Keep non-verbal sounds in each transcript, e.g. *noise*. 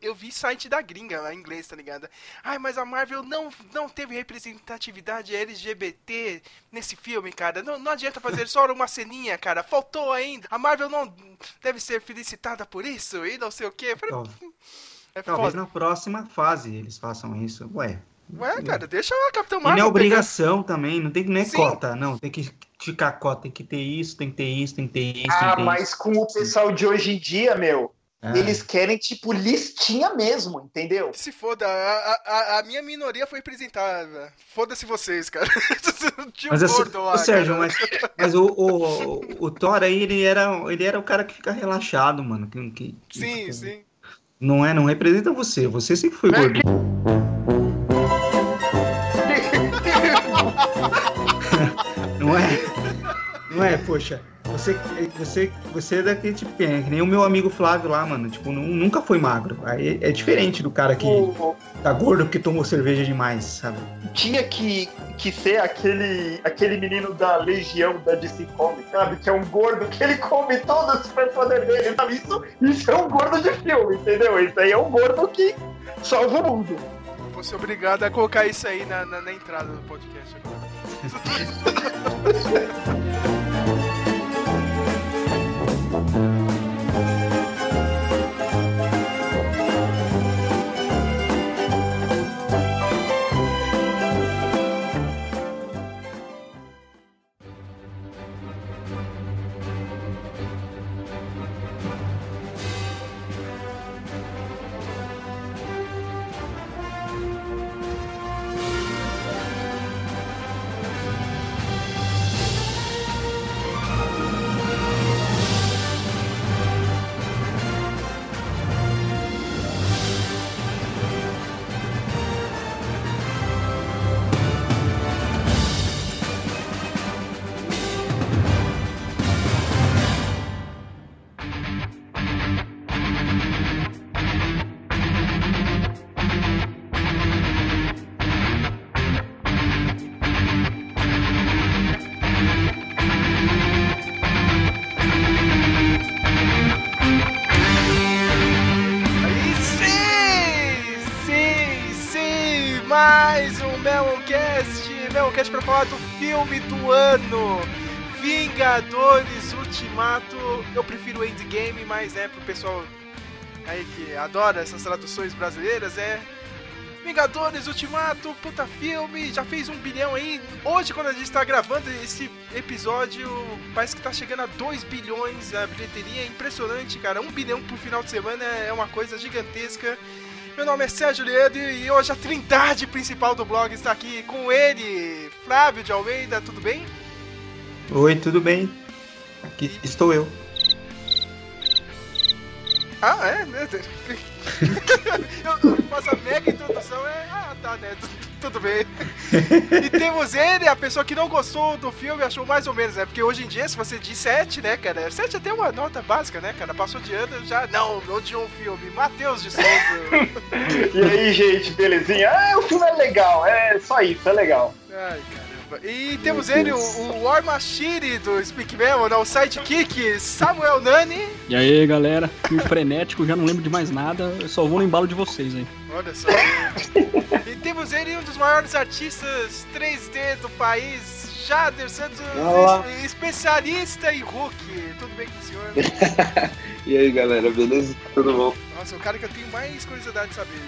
eu vi site da gringa, em inglês, tá ligado? Ai, mas a Marvel não, não teve representatividade LGBT nesse filme, cara. Não, não adianta fazer só uma ceninha, cara. Faltou ainda. A Marvel não deve ser felicitada por isso e não sei o quê. Falei, é Talvez foda. na próxima fase eles façam isso. Ué. Ué, cara, deixa a Capitão Marvel. E não é obrigação pegar... também, não tem nem é cota, não. Tem que ficar cota, tem que ter isso, tem que ter isso, tem que ter isso. Ah, ter mas isso. com o pessoal de hoje em dia, meu, ah. eles querem, tipo, listinha mesmo, entendeu? Se foda, a, a, a minha minoria foi representada. Foda-se vocês, cara. *laughs* Tinha mas, um gordo lá, Sérgio, mas, mas o, o, o, Thor aí, ele era, ele era o cara que fica relaxado, mano. Que, que, sim, que, sim. Não é, não representa você. Você sempre foi gordo. *laughs* não é? Não é, poxa. Você, você, você é daquele tipo, é, que nem o meu amigo Flávio lá, mano. Tipo, nunca foi magro. Aí é diferente do cara que tá gordo porque tomou cerveja demais, sabe? Tinha que, que ser aquele, aquele menino da Legião da DC Comics, sabe? Que é um gordo que ele come todo o superpoder dele, sabe? Isso, isso é um gordo de filme, entendeu? Isso aí é um gordo que salva o mundo. Vou ser obrigado a colocar isso aí na, na, na entrada do podcast agora. *laughs* Vingadores Ultimato. Eu prefiro Endgame, mas é pro pessoal aí que adora essas traduções brasileiras, é. Vingadores Ultimato, puta filme, já fez um bilhão aí. Hoje, quando a gente tá gravando esse episódio, parece que tá chegando a 2 bilhões a bilheteria. É impressionante, cara. Um bilhão por final de semana é uma coisa gigantesca. Meu nome é Sérgio Leandro e hoje a trindade principal do blog está aqui com ele, Flávio de Almeida, tudo bem? Oi, tudo bem? Aqui estou eu. Ah, é? Né? *laughs* eu faço a mega introdução, é. Ah, tá, né? Tudo bem. E temos ele, a pessoa que não gostou do filme, achou mais ou menos, né? Porque hoje em dia, se você diz 7, né, cara? 7 é até uma nota básica, né, cara? Passou de ano, já. Não, não de um filme. Matheus de Souza. *laughs* e aí, gente, belezinha? Ah, o filme é legal, é só isso, é legal. Ai, cara. E temos ele, o, o War Machine do Speak Memo, né, o sidekick Samuel Nani. E aí, galera? Fui frenético, já não lembro de mais nada, eu só vou no embalo de vocês aí. Olha só. e temos ele, um dos maiores artistas 3D do país, Jader Santos, Olá. especialista em Hulk. Tudo bem com o senhor? *laughs* e aí, galera, beleza? Tudo bom? Nossa, o cara que eu tenho mais curiosidade de saber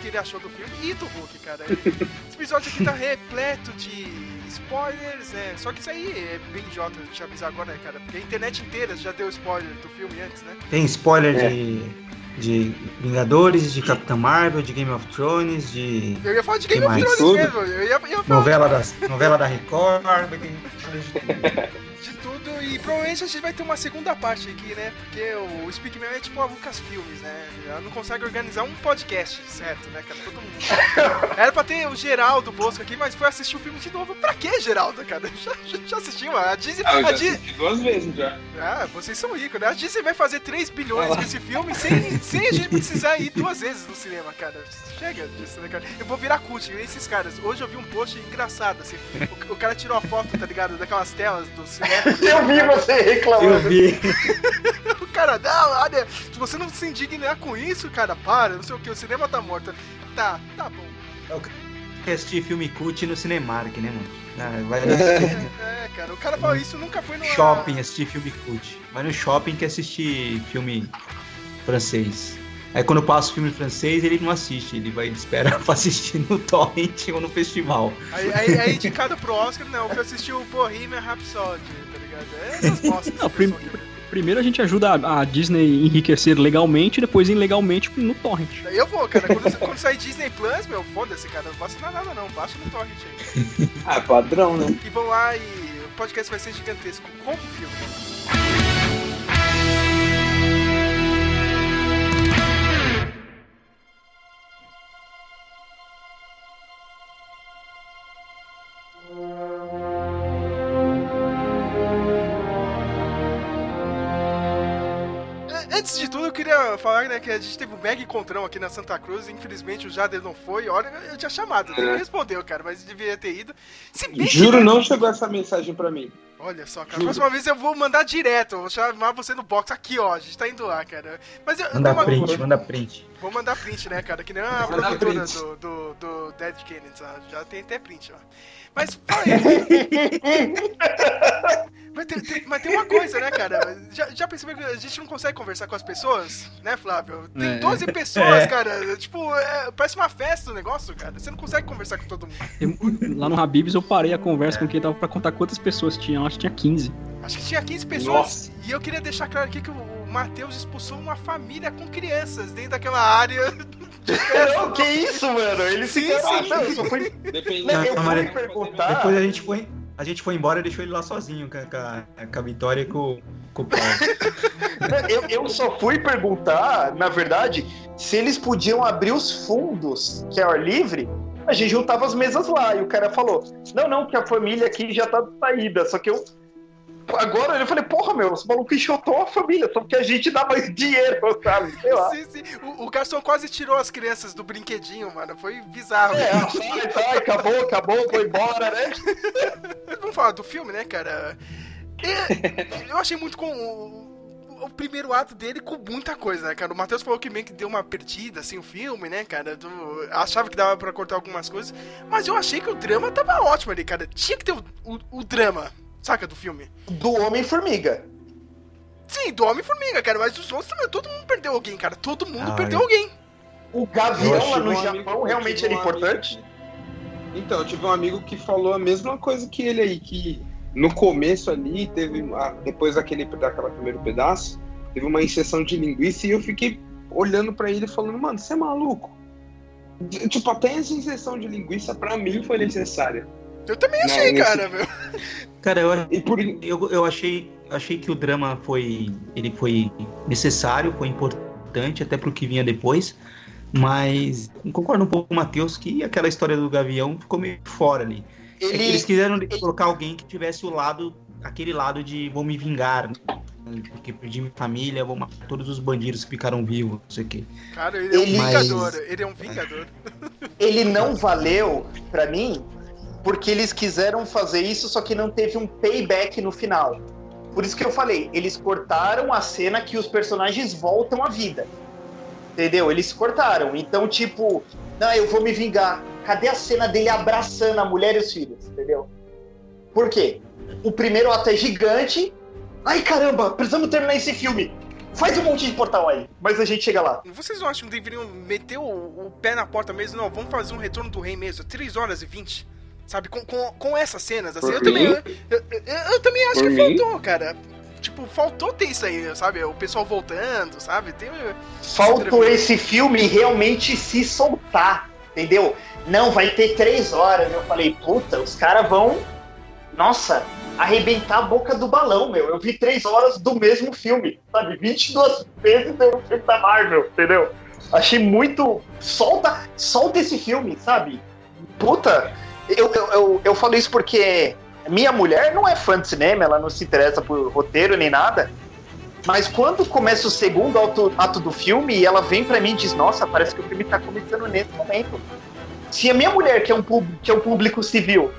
que ele achou do filme e do Hulk, cara. *laughs* Esse episódio aqui tá repleto de spoilers, é. Só que isso aí é bem idiota te avisar agora, né, cara? Porque a internet inteira já deu spoiler do filme antes, né? Tem spoiler é. de, de Vingadores, de Capitã Marvel, de Game of Thrones, de. Eu ia falar de Game of Thrones Tudo? mesmo. Eu ia, ia falar. Novela, das, novela da Record. *laughs* e provavelmente a gente vai ter uma segunda parte aqui, né? Porque o Speakman é tipo a Lucas Filmes, né? Ela não consegue organizar um podcast, certo, né, cara? Todo mundo. *laughs* Era pra ter o Geraldo Bosco aqui, mas foi assistir o filme de novo. Pra que, Geraldo, cara? *laughs* Já, já assistiu? A Disney. Ah, eu a já Disney... duas vezes já. Ah, vocês são ricos, né? A Disney vai fazer 3 bilhões com esse filme sem, sem a gente precisar ir duas vezes no cinema, cara. Chega disso, né, cara? Eu vou virar cult, esses caras. Hoje eu vi um post engraçado, assim. O, o cara tirou a foto, tá ligado? Daquelas telas do cinema Eu vi você Eu reclamando. vi. *laughs* O cara, não, olha, se você não se indignar com isso, cara, para, não sei o que, o cinema tá morto. Tá, tá bom. Quer assistir filme cult no Cinemark, né, mano? Ah, vai no É, cara, o cara fala isso nunca foi no shopping assistir filme cult. Vai no shopping que assistir filme francês. Aí quando passa o filme francês, ele não assiste, ele vai espera *laughs* pra assistir no torrent ou no festival. Aí, aí, aí indicado pro Oscar, não, que assistiu o Bohemian Rhapsody, tá ligado? É essas *laughs* bostas que Não, prim-. Primeiro a gente ajuda a, a Disney enriquecer legalmente, depois ilegalmente no torrent. Eu vou, cara, quando, *laughs* quando sair Disney Plus, meu, foda-se, cara, não basta nada não, baixa no torrent aí. Ah, padrão, né? E vão lá e o podcast vai ser gigantesco, como o filme. Antes de tudo, eu queria falar né, que a gente teve um mega encontrão aqui na Santa Cruz. Infelizmente o Jader não foi. Olha, eu tinha chamado, ele não respondeu, cara, mas devia ter ido. Bem Juro, não chegou essa mensagem pra mim. Olha só, cara. Juro. Próxima vez eu vou mandar direto. Vou chamar você no box aqui, ó. A gente tá indo lá, cara. Mas eu, Manda uma- print, manda print. Vou mandar print, né, cara? Que nem a produtora do, do, do Dead Kennedy. Já tem até print, ó. Mas, fala aí. *laughs* mas, tem, tem- mas tem uma coisa, né, cara? Já, já percebeu que a gente não consegue conversar com as pessoas, né, Flávio? Tem É. 12 pessoas, É. cara. Tipo, é, parece uma festa o negócio, cara. Você não consegue conversar com todo mundo. Eu- lá no Habibs eu parei a conversa com quem tava pra contar quantas pessoas tinham. Acho que tinha 15. Acho que tinha 15 pessoas. Nossa. E eu queria deixar claro aqui que o, Matheus expulsou uma família com crianças dentro daquela área. *laughs* Não, que isso, mano? Ele Sim, se sim. Não, fui. Depende. Não, eu Não, fui perguntar. Depois a gente foi. A gente foi embora e deixou ele lá sozinho com a, com a- com a Vitória e com, com o Paulo. Eu, eu só fui perguntar, na verdade, se eles podiam abrir os fundos, que é ar livre, a gente juntava as mesas lá. E o cara falou: não, não, que a família aqui já tá de saída. Só que eu. Agora eu falei, porra, meu, os malucos enxotou a família, só porque a gente dá mais *laughs* dinheiro, sabe? Sei lá. Sim, sim. O, o garçom quase tirou as crianças do brinquedinho, mano. Foi bizarro. É, sai, sai, acabou, acabou, foi embora, né? *laughs* Vamos falar do filme, né, cara? É, eu achei muito com o, primeiro ato dele com muita coisa, né, cara? O Matheus falou que meio que deu uma perdida, assim, o filme, né, cara? Do- achava que dava pra cortar algumas coisas. Mas eu achei que o drama tava ótimo ali, cara. Tinha que ter o, o, o drama, saca, do filme. Do Homem-Formiga. Sim, do Homem-Formiga, cara. Mas os outros também, todo mundo perdeu alguém, cara. Todo mundo Ah, perdeu eu- alguém. O Gavião lá no um Japão amigo- realmente era um importante? amigo Então, eu tive um amigo que falou a mesma coisa que ele aí, que no começo ali, teve depois daquele, daquela primeiro pedaço, teve uma injeção de linguiça e eu fiquei olhando pra ele falando, mano, você é maluco? Tipo, até essa injeção de linguiça pra mim foi necessária. Eu também Não, achei, nesse- cara, meu. Cara, eu, E por eu, eu achei, achei que o drama foi. Ele foi necessário, foi importante, até pro que vinha depois. Mas concordo um pouco com o Matheus que aquela história do Gavião ficou meio fora ali. É que Ele, eles quiseram colocar alguém que tivesse o lado, aquele lado de vou me vingar, né? porque perdi minha família, vou matar todos os bandidos que ficaram vivos, não sei o quê. Cara, ele é um Ele- vingador. Ele é um vingador. *laughs* ele não valeu pra mim porque eles quiseram fazer isso, só que não teve um payback no final. Por isso que eu falei, eles cortaram a cena que os personagens voltam à vida. Entendeu? Eles cortaram. Então, tipo, não, eu vou me vingar. Cadê a cena dele abraçando a mulher e os filhos? Entendeu? Por quê? O primeiro ato é gigante. Ai, caramba, precisamos terminar esse filme. Faz um monte de portal aí. Mas a gente chega lá. Vocês não acham que deveriam meter o, o pé na porta mesmo? Não, vamos fazer um retorno do rei mesmo. 3 horas e 20. Sabe, com, com, com essas cenas, assim, Por eu também, eu, eu- eu- eu também acho Por que mim? faltou, cara. Tipo, faltou ter isso aí, sabe? O pessoal voltando, sabe? Tem, Faltou esse filme realmente se soltar, entendeu? Não, vai ter três horas. Eu falei, puta, os caras vão, nossa, arrebentar a boca do balão, meu. Eu vi três horas do mesmo filme, sabe? 22 vezes deu um filme da Marvel, entendeu? Achei muito. Solta, solta esse filme, sabe? Puta, eu, eu, eu, eu falo isso porque minha mulher não é fã de cinema, ela não se interessa por roteiro nem nada. Mas quando começa o segundo ato, ato do filme ela vem pra mim e diz: Nossa, parece que o filme tá começando nesse momento. Se a minha mulher, que é um, que é um público civil,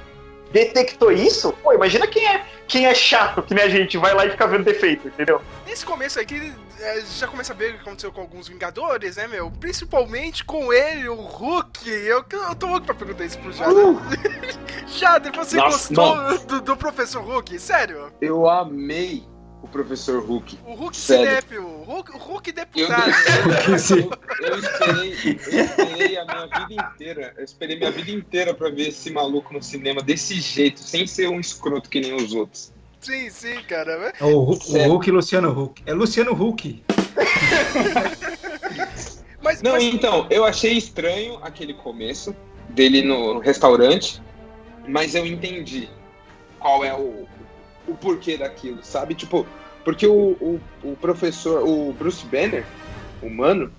detectou isso, pô, imagina quem é quem é chato, que nem a gente, vai lá e fica vendo defeito, entendeu? Nesse começo aqui, é, já começa a ver o que aconteceu com alguns Vingadores, né, meu? Principalmente com ele, o Hulk. Eu, eu tô louco pra perguntar isso pro Jader. Uh! *laughs* Jader, você Nossa, gostou do, do Professor Hulk? Sério? Eu amei o professor Hulk. O Hulk cinéfilo, o Hulk, o Hulk Eu, deputado. eu, *laughs* eu esperei, eu esperei a minha vida inteira. Eu esperei minha vida inteira pra ver esse maluco no cinema desse jeito, sem ser um escroto que nem os outros. sim, sim, cara. É o, Hulk- o. Hulk e Luciano Hulk. É Luciano Hulk. *laughs* Mas, Não, mas- então, eu achei estranho aquele começo dele no restaurante, mas eu entendi qual é o, o porquê daquilo, sabe? Tipo, porque o, o, o professor, o Bruce Banner, humano,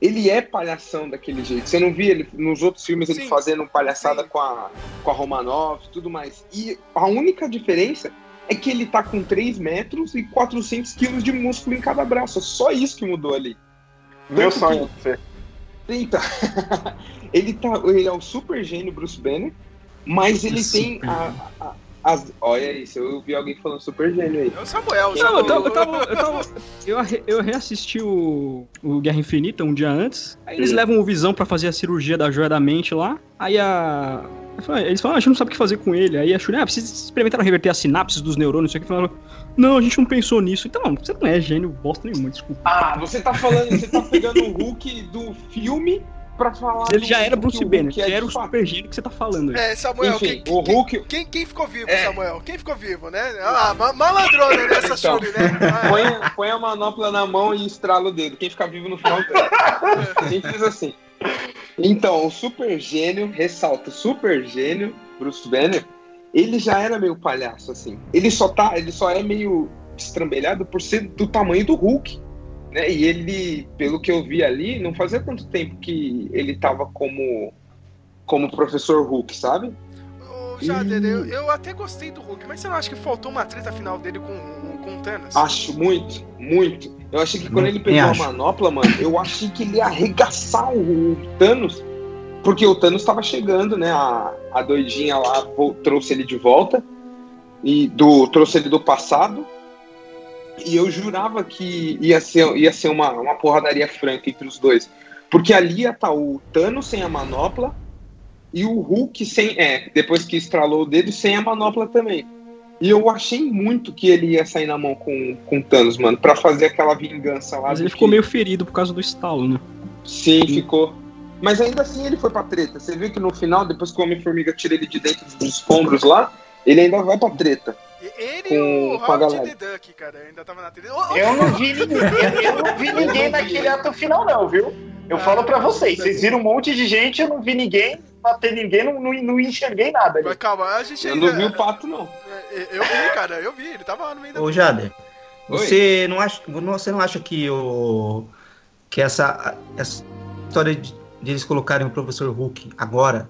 ele é palhação daquele jeito. Você não via ele nos outros filmes ele Sim, fazendo palhaçada sim. com a, com a Romanoff e tudo mais. E a única diferença é que ele tá com 3 metros e 400 quilos de músculo em cada braço. É só isso que mudou ali. Meu Tanto sonho. Fê. Eita. *laughs* ele, tá, ele é o super gênio Bruce Banner, mas ele tem a, a- as. Olha isso, eu vi alguém falando super gênio aí. É o Samuel, o Não, eu Samuel. tava. Eu, tava, eu, tava- eu eu reassisti o, o Guerra Infinita um dia antes. Aí eles Hum. levam o Visão pra fazer a cirurgia da joia da mente lá. Aí a. Eles falam, ah, a gente não sabe o que fazer com ele. Aí a Shuri, ah, precisa experimentar reverter as sinapses dos neurônios, isso aqui. Falaram, não, a gente não pensou nisso. Então, você não é gênio bosta nenhuma, desculpa. Ah, você tá falando, você tá pegando o Hulk do filme pra falar. Ele já era Bruce Banner, já é era o fato. super gênio que você tá falando aí. É, Samuel, Enfim, quem, o quem- Hulk. Quem, quem ficou vivo, É. Samuel? Quem ficou vivo, né? Ah, ma malandrona nessa Então. Shuri, né? Ah, *laughs* Põe, a- põe a manopla na mão e estrala o dedo. Quem ficar vivo no final ganha. *laughs* Simples assim. Então, o super gênio, ressalta, o super gênio, Bruce Banner, ele já era meio palhaço, assim. Ele só tá, ele só é meio estrambelhado por ser do tamanho do Hulk. Né? E ele, pelo que eu vi ali, não fazia tanto tempo que ele tava como como professor Hulk, sabe? Jader, eu, eu até gostei do Hulk, mas você não acha que faltou uma treta final dele com, com o Thanos? Acho muito, muito. Eu achei que quando Nem ele pegou a manopla, mano, eu achei que ele ia arregaçar o, o Thanos. Porque o Thanos tava chegando, né? A, a doidinha lá trouxe ele de volta. E do, trouxe ele do passado. E eu jurava que ia ser, ia ser uma, uma porradaria franca entre os dois. Porque ali ia estar o Thanos sem a manopla e o Hulk sem. É, depois que estralou o dedo, sem a manopla também. E eu achei muito que ele ia sair na mão com, com o Thanos, mano, pra fazer aquela vingança lá. Mas ele ficou que- meio ferido por causa do estalo, né? Sim, ficou. Mas ainda assim ele foi pra treta. Você viu que no final, depois que o Homem-Formiga tira ele de dentro dos escombros lá, ele ainda vai pra treta. Ele com- e o Howard the Duck, cara, ainda tava na. Ô, ô, Eu não vi ninguém, eu, eu não vi *laughs* ninguém naquele ato final, não, viu? Eu Ah, falo pra vocês, vocês viram um monte de gente, eu não vi ninguém bater ninguém, não, não, não enxerguei nada ali. Mas calma, a gente Eu ainda... não vi o pato, não. É, Eu vi, cara, eu vi, ele tava lá no meio da Ô, Jader, Oi. você não acha, você não acha que o que essa, essa história de, de eles colocarem o professor Hulk agora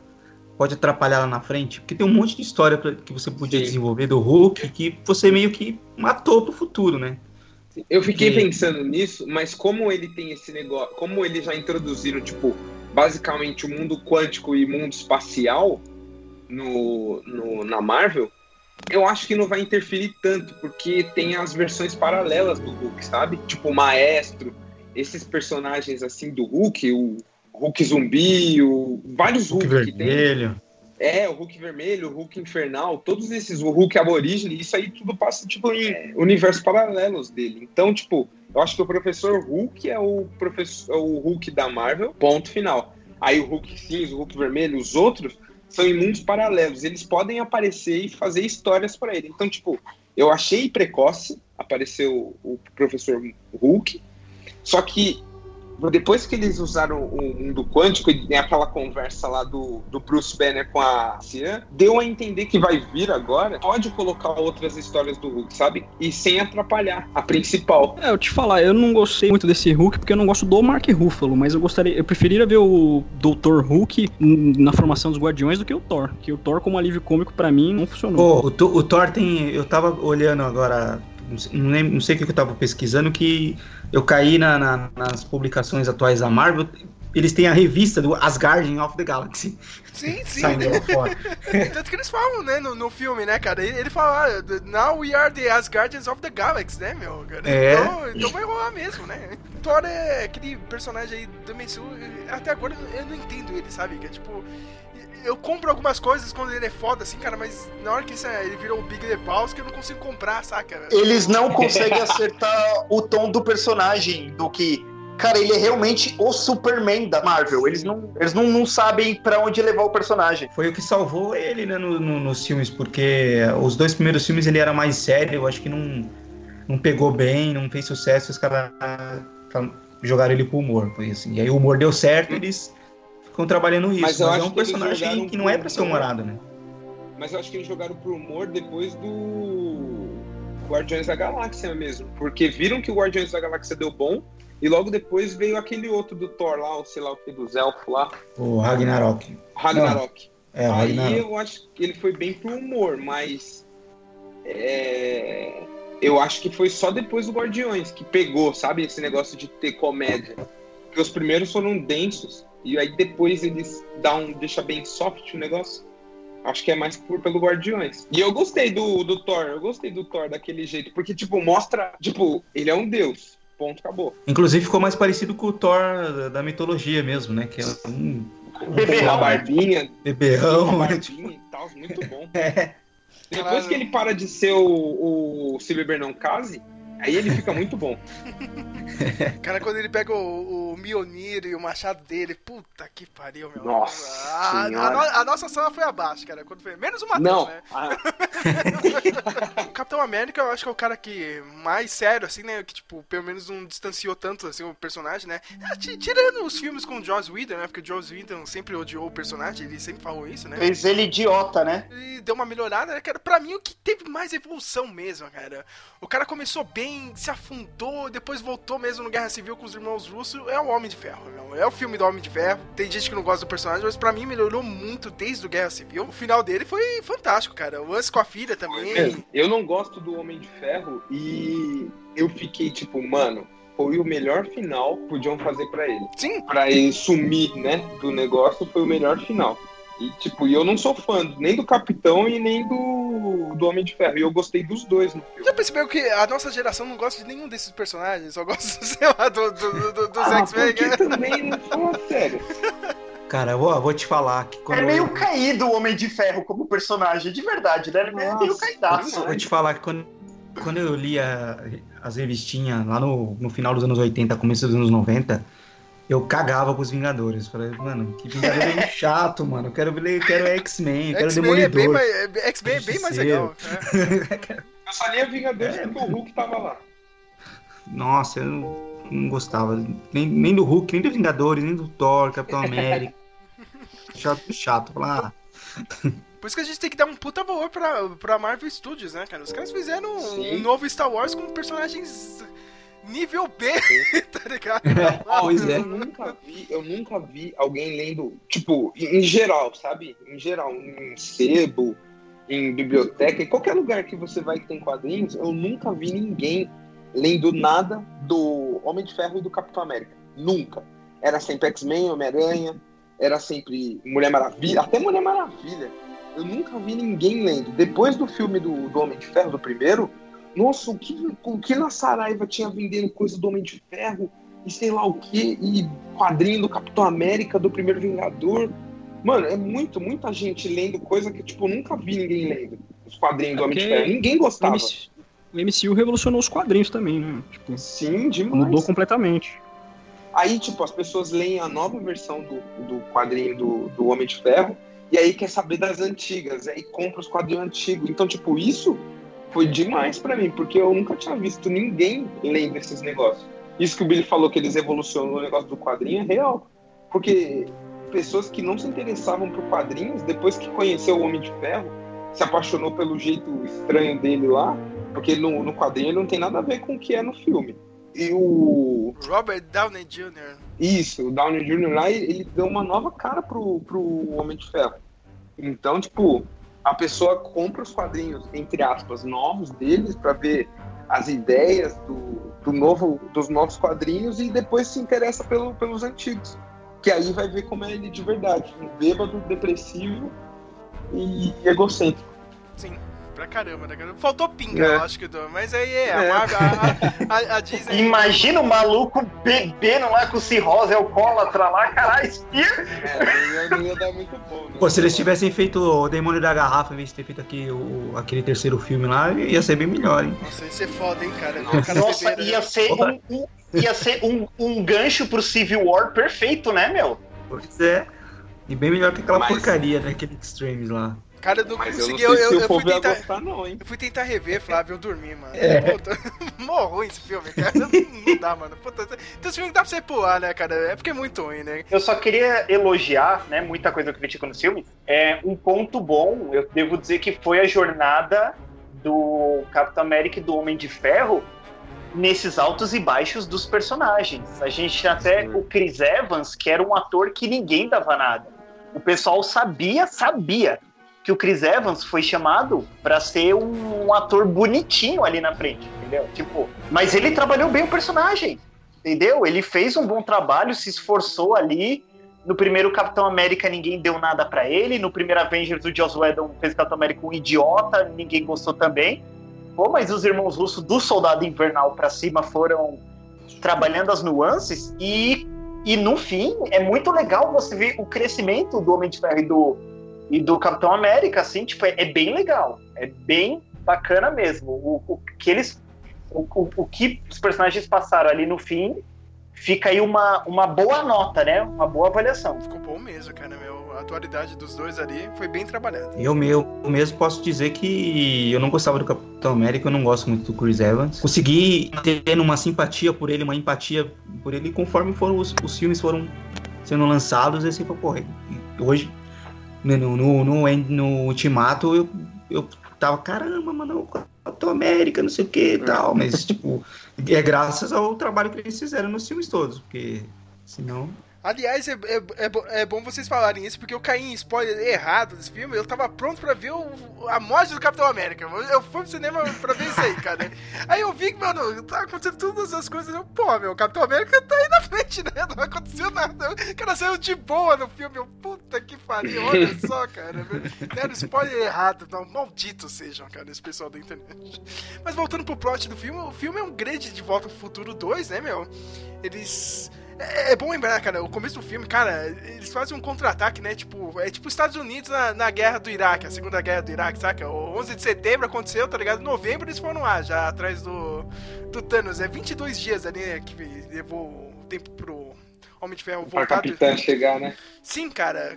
pode atrapalhar lá na frente? Porque tem um monte de história pra- que você podia Sim. desenvolver do Hulk que você meio que matou pro futuro, né? Eu fiquei Porque- pensando nisso, mas como ele tem esse negócio, como eles já introduziram, tipo, basicamente o mundo quântico e mundo espacial no, no- na Marvel, eu acho que não vai interferir tanto, porque tem as versões paralelas do Hulk, sabe? Tipo, o Maestro, esses personagens assim do Hulk, o Hulk zumbi, o, vários Hulk Hulk, que tem. vermelho. É, o Hulk vermelho, o Hulk infernal, todos esses, o Hulk aborígene, isso aí tudo passa, tipo, em universos paralelos dele. Então, tipo, eu acho que o professor Hulk é o, professor, é o Hulk da Marvel, ponto final. Aí o Hulk cinza, o Hulk vermelho, os outros são em mundos paralelos. Eles podem aparecer e fazer histórias para ele. Então, tipo, eu achei precoce aparecer o, o professor Hulk, só que depois que eles usaram o mundo quântico e tem aquela conversa lá do, do Bruce Banner com a Cian, deu a entender que vai vir agora, pode colocar outras histórias do Hulk, sabe? E sem atrapalhar a principal. É, eu te falar, eu não gostei muito desse Hulk porque eu não gosto do Mark Ruffalo, mas eu gostaria, eu preferiria ver o Dr. Hulk na formação dos Guardiões do que o Thor, que o Thor como alívio cômico pra mim não funcionou. Pô, o, Thor- o Thor tem. Eu tava olhando agora, não lembro- não sei o que eu tava pesquisando, que eu caí na- na- nas publicações atuais da Marvel. eles têm a revista do Asgardian of the Galaxy. Sim, *laughs* sim. Saindo lá fora. *laughs* Tanto que eles falam, né, no, no filme, né, cara? Ele, ele fala, ah, now we are the Asgardians of the Galaxy, né, meu? Cara? É. Então, então vai rolar mesmo, né? Thor é aquele personagem aí do MCU, até agora eu não entendo ele, sabe? Que é tipo. Eu compro algumas coisas quando ele é foda, assim, cara, mas na hora que isso é- ele virou o Big Lebowski, eu não consigo comprar, saca? Eles não conseguem *laughs* acertar o tom do personagem, do que. Cara, ele é realmente o Superman da Marvel. Eles não, eles não, não sabem pra onde levar o personagem. Foi o que salvou ele, né, no- no- nos filmes, porque os dois primeiros filmes ele era mais sério, eu acho que não, não pegou bem, não fez sucesso, os caras fal- jogaram ele pro humor, foi assim. E aí o humor deu certo, eles ficam trabalhando isso. Mas Mas, é um que personagem que não é pro pra ser humor. humorado, né? Mas eu acho que eles jogaram pro humor depois do Guardiões da Galáxia mesmo. Porque viram que o Guardiões da Galáxia deu bom. E logo depois veio aquele outro do Thor lá, ou sei lá o que, dos elfos lá, O Ragnarok. Ragnarok. É, Aí Ragnarok. eu acho que ele foi bem pro humor, mas. é, eu acho que foi só depois do Guardiões que pegou, sabe? Esse negócio de ter comédia. Porque os primeiros foram densos. E aí depois eles dão, deixa bem soft o negócio. Acho que é mais por pelo Guardiões. E eu gostei do, do Thor, eu gostei do Thor daquele jeito. Porque, tipo, mostra. Tipo, ele é um deus. Ponto, acabou. Inclusive ficou mais parecido com o Thor da, mitologia mesmo, né? Que é um Beberrão, a barbinha, beberrão, uma né? Tipo, barbinha e tal, muito bom. *laughs* é. Depois que ele para de ser o, o Silver não case, aí ele fica muito bom. *laughs* Cara, quando ele pega o, o Mjolnir e o machado dele, puta que pariu, meu. Nossa a, a, Senhora. no- a nossa sala foi abaixo, cara. Quando foi, menos o Matheus, Não, né? ah, *laughs* O Capitão América, eu acho que é o cara que mais sério, assim, né? Que, tipo, pelo menos não distanciou tanto, assim, o personagem, né? Ah, ti- Tirando os filmes com o Joss Whedon, né? Porque o Joss Whedon sempre odiou o personagem, ele sempre falou isso, né? Fez ele idiota, né? E deu uma melhorada, né, cara? Pra mim, o que teve mais evolução mesmo, cara. O cara começou bem, se afundou, depois voltou mesmo no Guerra Civil com os irmãos russos. É o Homem de Ferro, meu. É o filme do Homem de Ferro. Tem gente que não gosta do personagem, mas pra mim melhorou muito desde o Guerra Civil. O final dele foi fantástico, cara. O lance com a filha também. eu não gosto do Homem de Ferro e eu fiquei tipo, mano, foi o melhor final que podiam fazer pra ele. Sim, Pra ele sumir, né, do negócio, foi o melhor final. E, tipo, e eu não sou fã nem do Capitão e nem do, do Homem de Ferro. E eu gostei dos dois no filme. já percebeu que a nossa geração não gosta de nenhum desses personagens? Só gosta, *laughs* sei lá, do, do- do- dos Ah, X-Men. né? também não fala sério. *laughs* Cara, eu vou, eu vou te falar que quando É meio eu, caído o Homem de Ferro como personagem, de verdade, né? Ele é meio Nossa, caidaço. vou te falar que quando, quando eu li a- as revistinhas lá no, no final dos anos 80, começo dos anos 90, eu cagava pros Vingadores. Falei, mano, que Vingador é chato, mano. Eu quero ver, eu quero X-Men, eu quero X-Men é bem Demolidor. mais, é- X-Men é bem mais legal. né? Eu só lia Vingadores É, porque o Hulk tava lá. Nossa, eu não, não gostava nem, nem do Hulk, nem dos Vingadores, nem do Thor, Capitão América. *laughs* Chato, chato. Falar, ah, Por isso que a gente tem que dar um puta valor pra, pra Marvel Studios, né, cara? Os caras fizeram Sim. um novo Star Wars com personagens nível B, *laughs* tá ligado? *laughs* Pois é. Eu nunca vi, eu nunca vi alguém lendo, tipo, em em geral, sabe? Em geral, em sebo, em biblioteca, em qualquer lugar que você vai que tem quadrinhos, eu nunca vi ninguém lendo nada do Homem de Ferro e do Capitão América. Nunca. Era sempre X-Men, Homem-Aranha, era sempre Mulher Maravilha, até Mulher Maravilha. Eu nunca vi ninguém lendo. Depois do filme do, do Homem de Ferro, do primeiro, nossa, o que, o que na Saraiva tinha vendendo coisa do Homem de Ferro e sei lá o que, e quadrinho do Capitão América, do Primeiro Vingador. Mano, é muito, muita gente lendo coisa que, tipo, nunca vi ninguém lendo. Os quadrinhos do Homem de Porque Ferro. Ninguém gostava. O MCU revolucionou os quadrinhos também, né? Tipo, Sim, demais. mudou completamente. Aí, tipo, as pessoas leem a nova versão do, do quadrinho do, do Homem de Ferro e aí quer saber das antigas, aí compra os quadrinhos antigos. Então, tipo, isso foi demais pra mim, porque eu nunca tinha visto ninguém lendo esses negócios. Isso que o Billy falou que eles evolucionou o negócio do quadrinho é real. Porque pessoas que não se interessavam por quadrinhos, depois que conheceu o Homem de Ferro, se apaixonou pelo jeito estranho dele lá, porque no, no quadrinho ele não tem nada a ver com o que é no filme. E o, Robert Downey Jr. isso, o Downey Jr. lá, ele deu uma nova cara pro, pro Homem de Ferro. Então, tipo, a pessoa compra os quadrinhos, entre aspas, novos deles pra ver as ideias do, do novo, dos novos quadrinhos e depois se interessa pelo, pelos antigos. Porque aí vai ver como é ele de verdade. Um bêbado, depressivo e egocêntrico. Sim, pra caramba, né? cara? Faltou pinga, É. eu acho que do. Mas aí é, a, É. A, a, a Disney. *laughs* Imagina o maluco bebendo lá com o cirrose alcoólatra lá, caralho, espia. É, não ia, ia dar muito bom, né? Pô, se eles tivessem feito o Demônio da Garrafa em vez de ter feito aqui o, aquele terceiro filme lá, ia ser bem melhor, hein? Nossa, isso é foda, hein, cara? Nossa. Nossa, ia né? ser um, um- ia ser um, um gancho pro Civil War perfeito, né, meu? Pois é. E bem melhor que aquela Mas- porcaria daquele Extremes lá. Cara, eu não Mas eu não consegui. Eu, se eu, o eu fui tentar. gostar, não, hein? Eu fui tentar rever, Flávio, eu dormi, mano. É. Puta, *laughs* mó ruim esse filme, cara. Não, não dá, mano. Puta, tem uns filmes que dá pra você pular, né, cara? É porque é muito ruim, né? Eu só queria elogiar, né, muita coisa que eu critico nos filmes. É um ponto bom, eu devo dizer que foi a jornada do Capitão América e do Homem de Ferro nesses altos e baixos dos personagens. A gente tinha até Sim. o Chris Evans, que era um ator que ninguém dava nada. O pessoal sabia, sabia que o Chris Evans foi chamado pra ser um ator bonitinho ali na frente, entendeu? Tipo, mas ele trabalhou bem o personagem entendeu? Ele fez um bom trabalho, se esforçou ali. No primeiro Capitão América ninguém deu nada pra ele. No primeiro Avengers o Joss Whedon fez Capitão América um idiota, ninguém gostou também. Pô, mas os irmãos russos do Soldado Invernal pra cima foram trabalhando as nuances e e no fim é muito legal você ver o crescimento do Homem de Ferro e do e do Capitão América, assim, tipo, é, é bem legal, é bem bacana mesmo. O, o que eles o, o, o que os personagens passaram ali no fim, fica aí uma, uma boa nota, né? Uma boa avaliação. Ficou bom mesmo, cara, meu. A atualidade dos dois ali foi bem trabalhada. Eu, meu, eu mesmo posso dizer que eu não gostava do Capitão América, eu não gosto muito do Chris Evans. Consegui ter uma simpatia por ele, uma empatia por ele, conforme foram os, os filmes foram sendo lançados, assim, foi, porra, e hoje, no, no, no, no, Ultimato, eu, eu tava, caramba, mano, Capitão América, não sei o que e tal, mas, tipo, é graças ao trabalho que eles fizeram nos filmes todos, porque senão... Aliás, é, é, é, é bom vocês falarem isso, porque eu caí em spoiler errado desse filme. Eu tava pronto pra ver o, a morte do Capitão América. Eu fui pro cinema pra ver isso aí, cara. *laughs* Aí eu vi que, mano, tá acontecendo todas as coisas. Eu, pô, meu, o Capitão América tá aí na frente, né? Não aconteceu nada. O cara saiu de boa no filme. Eu, puta que pariu, olha *laughs* só, cara. Deram spoiler errado. Não, malditos sejam, cara, esse pessoal da internet. Mas voltando pro plot do filme, o filme é um grande De Volta pro Futuro 2, né, meu? Eles. É, é bom lembrar, cara, o começo do filme, cara, eles fazem um contra-ataque, né? Tipo, é tipo os Estados Unidos na, na guerra do Iraque, a segunda guerra do Iraque, saca? O 11 de setembro aconteceu, tá ligado? Em novembro eles foram lá, já atrás do, do Thanos. É 22 dias ali né, que levou o tempo pro Homem de Ferro Pra voltar. do- capitã chegar, né? Sim, cara.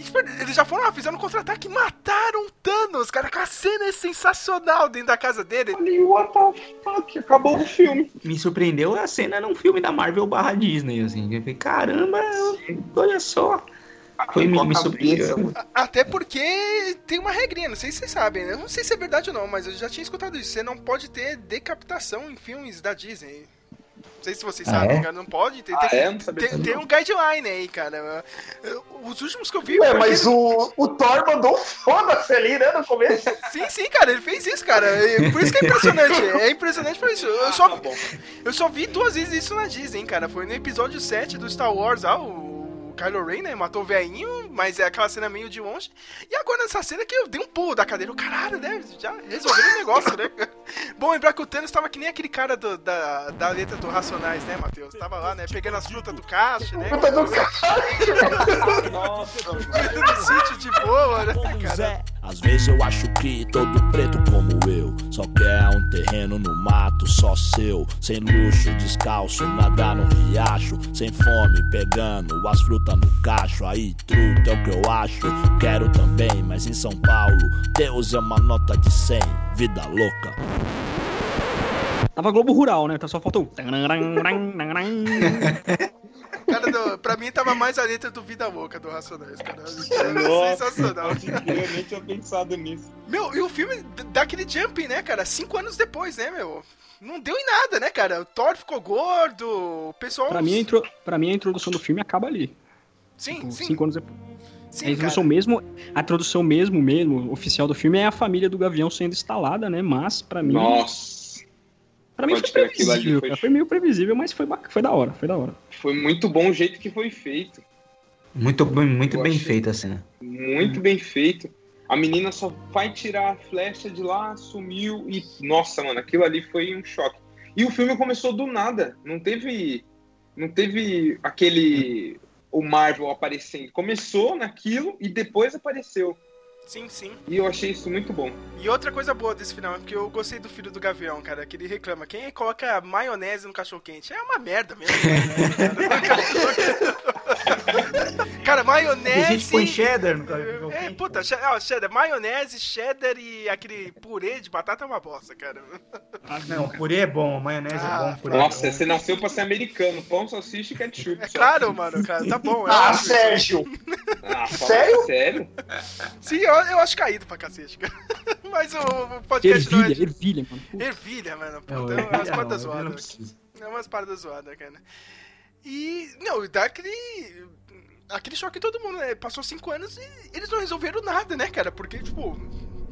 E, tipo, eles já foram lá, fizeram um contra-ataque e mataram o Thanos, cara. Que a cena é sensacional dentro da casa dele. Falei, what the fuck? Acabou o filme. me surpreendeu a cena num filme da Marvel barra Disney, assim. Eu falei, caramba, olha só. Foi me, me surpreendeu. Até porque tem uma regrinha, não sei se vocês sabem, né? Não sei se é verdade ou não, mas eu já tinha escutado isso. Você não pode ter decapitação em filmes da Disney. Não sei se vocês Ah, sabem, é? cara. Não pode. Tem, Ah, tem, é? Tem, tem um guideline aí, cara. Eu- Os últimos que eu vi. Ué, porque mas ele- o, o Thor mandou um foda-se ali, né, no começo. Sim, sim, cara, ele fez isso, cara. Por isso que é impressionante. É impressionante por isso. Eu só, Tá bom. eu só vi duas vezes isso na Disney, hein, cara. Foi no episódio 7 do Star Wars, ah, o Kylo Ren, né? Matou o velhinho, mas é aquela cena meio de longe. E agora nessa cena que eu dei um pulo da cadeira. Caralho, né? Já resolveram o negócio, né? *laughs* Bom lembrar que o Thanos tava que nem aquele cara do- da, da letra do Racionais, né, Matheus? Tava lá, né? Pegando as frutas do caixa, né? Puta do caralho. *laughs* Nossa, *laughs* no sítio de boa, né, cara? Às vezes eu acho que todo preto como eu só quer um terreno no mato só seu, sem luxo, descalço, nadar no riacho, sem fome, pegando as frutas no cacho. Aí, truta é o que eu acho, quero também, mas em São Paulo, Deus é uma nota de 100, vida louca. Tava Globo Rural, né? Tá só faltou. um *laughs* Cara, do- pra mim tava mais a letra do Vida Louca do Racionais, cara. Nossa, Sensacional. eu nem tinha pensado nisso. Meu, e o filme d- dá aquele jump, né, cara? Cinco anos depois, né, meu? Não deu em nada, né, cara? O Thor ficou gordo, o pessoal. Pra mim, a intro... pra mim, a introdução do filme acaba ali. Sim, Tipo, sim. Cinco anos depois. sim, a introdução cara. mesmo, a introdução mesmo, mesmo, oficial do filme é a família do Gavião sendo instalada, né? Mas, pra mim, Nossa. Pra mim Pode foi previsível, foi-. Foi meio previsível, mas foi, bac- foi da hora, foi da hora. Foi muito bom o jeito que foi feito. Muito, bem- muito Eu bem feita a cena. Muito bem feito. A menina só vai tirar a flecha de lá, sumiu e. Nossa, mano, aquilo ali foi um choque. E o filme começou do nada. Não teve. Não teve aquele. O Marvel aparecendo. Começou naquilo e depois apareceu. Sim, sim. E eu achei isso muito bom. E outra coisa boa desse final é porque eu gostei do filho do Gavião, cara, que ele reclama. Quem é que coloca maionese no cachorro quente? É uma merda mesmo. Cara, *laughs* cara E maionese. a gente põe cheddar no cachorro É, quente. puta, che- ó, cheddar, maionese, cheddar e aquele purê de batata é uma bosta, cara. Não, purê é bom, maionese Ah, é bom, purê Nossa, é bom. você nasceu pra ser americano. Pão, salsicha e ketchup. É só. claro, mano, cara, tá bom. é Ah. Sérgio! Ah, Sério? Sério? Sim, eu, eu acho caído pra cacete, cara. *laughs* Mas o, o podcast não é Ervilha, de... ervilha, mano. Puta. Ervilha, mano. Não, Puta, é ervilha umas não, paradas ervilha zoadas. É umas paradas zoadas, cara. E, não, dá aquele... Aquele choque em todo mundo, né? Passou cinco anos e eles não resolveram nada, né, cara? Porque, tipo,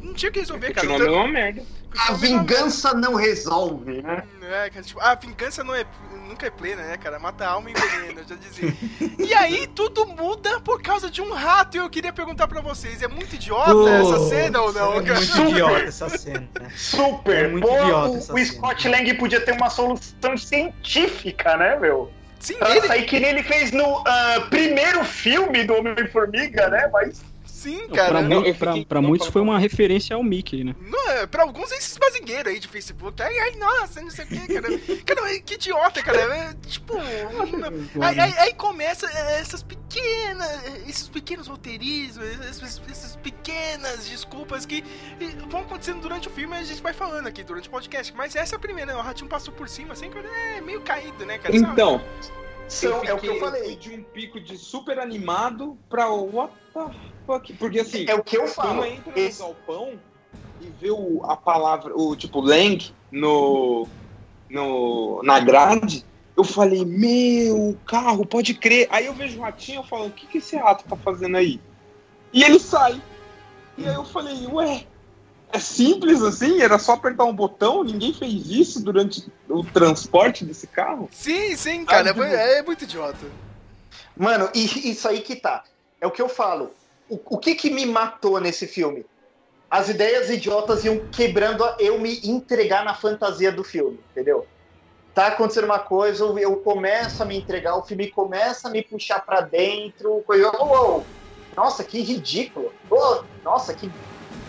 não tinha o que resolver, cara. Continua a Então- mesma merda. A vingança não resolve, né? É, cara, tipo, a vingança não é, nunca é plena, né, cara? Mata a alma e envenena, eu já dizia. E aí tudo muda por causa de um rato. E eu queria perguntar pra vocês, é muito idiota Pô, essa cena ou não, é cara? muito idiota essa cena. né? Super! É muito Pô, idiota o, essa o cena. Scott Lang podia ter uma solução científica, né, meu? Sim, ele, sair que nem ele fez no ah, primeiro filme do Homem-Formiga, né? Mas sim, Não, cara. pra, não, eu pra- fiquei- pra não, muitos fala, foi uma referência ao Mickey, né? Não, é, pra alguns é esses bazingueiros aí de Facebook. Ai, ai, nossa, não sei o que, cara. *laughs* Cara, que idiota, cara. É, tipo. *laughs* Aí, aí- aí começa essas pequenas. Esses pequenos roteirismos, essas, essas pequenas desculpas que vão acontecendo durante o filme e a gente vai falando aqui durante o podcast. Mas essa é a primeira, né? O ratinho passou por cima, assim, cara, é meio caído, né, cara? Sabe? Então, são, é o que eu fiquei- falei. fui de um pico de super animado pra what the fuck. Porque assim, É o que eu quando falo. entra no Esse- galpão e vê o, a palavra, o tipo Lang no, no, na grade, eu falei, meu, carro, pode crer. Aí eu vejo o ratinho e falo, o que, que esse rato tá fazendo aí? E ele sai. E aí eu falei, ué, é simples assim? Era só apertar um botão? Ninguém fez isso durante o transporte desse carro? Sim, sim, cara. Ah, é, é muito idiota. Mano, e isso aí que tá. É o que eu falo. O, o que que me matou nesse filme? As ideias idiotas iam quebrando a eu me entregar na fantasia do filme, entendeu? Tá acontecendo uma coisa, eu- começo a me entregar, o filme começa a me puxar pra dentro, coisa. Oh, oh, nossa, que ridículo. Oh, nossa, que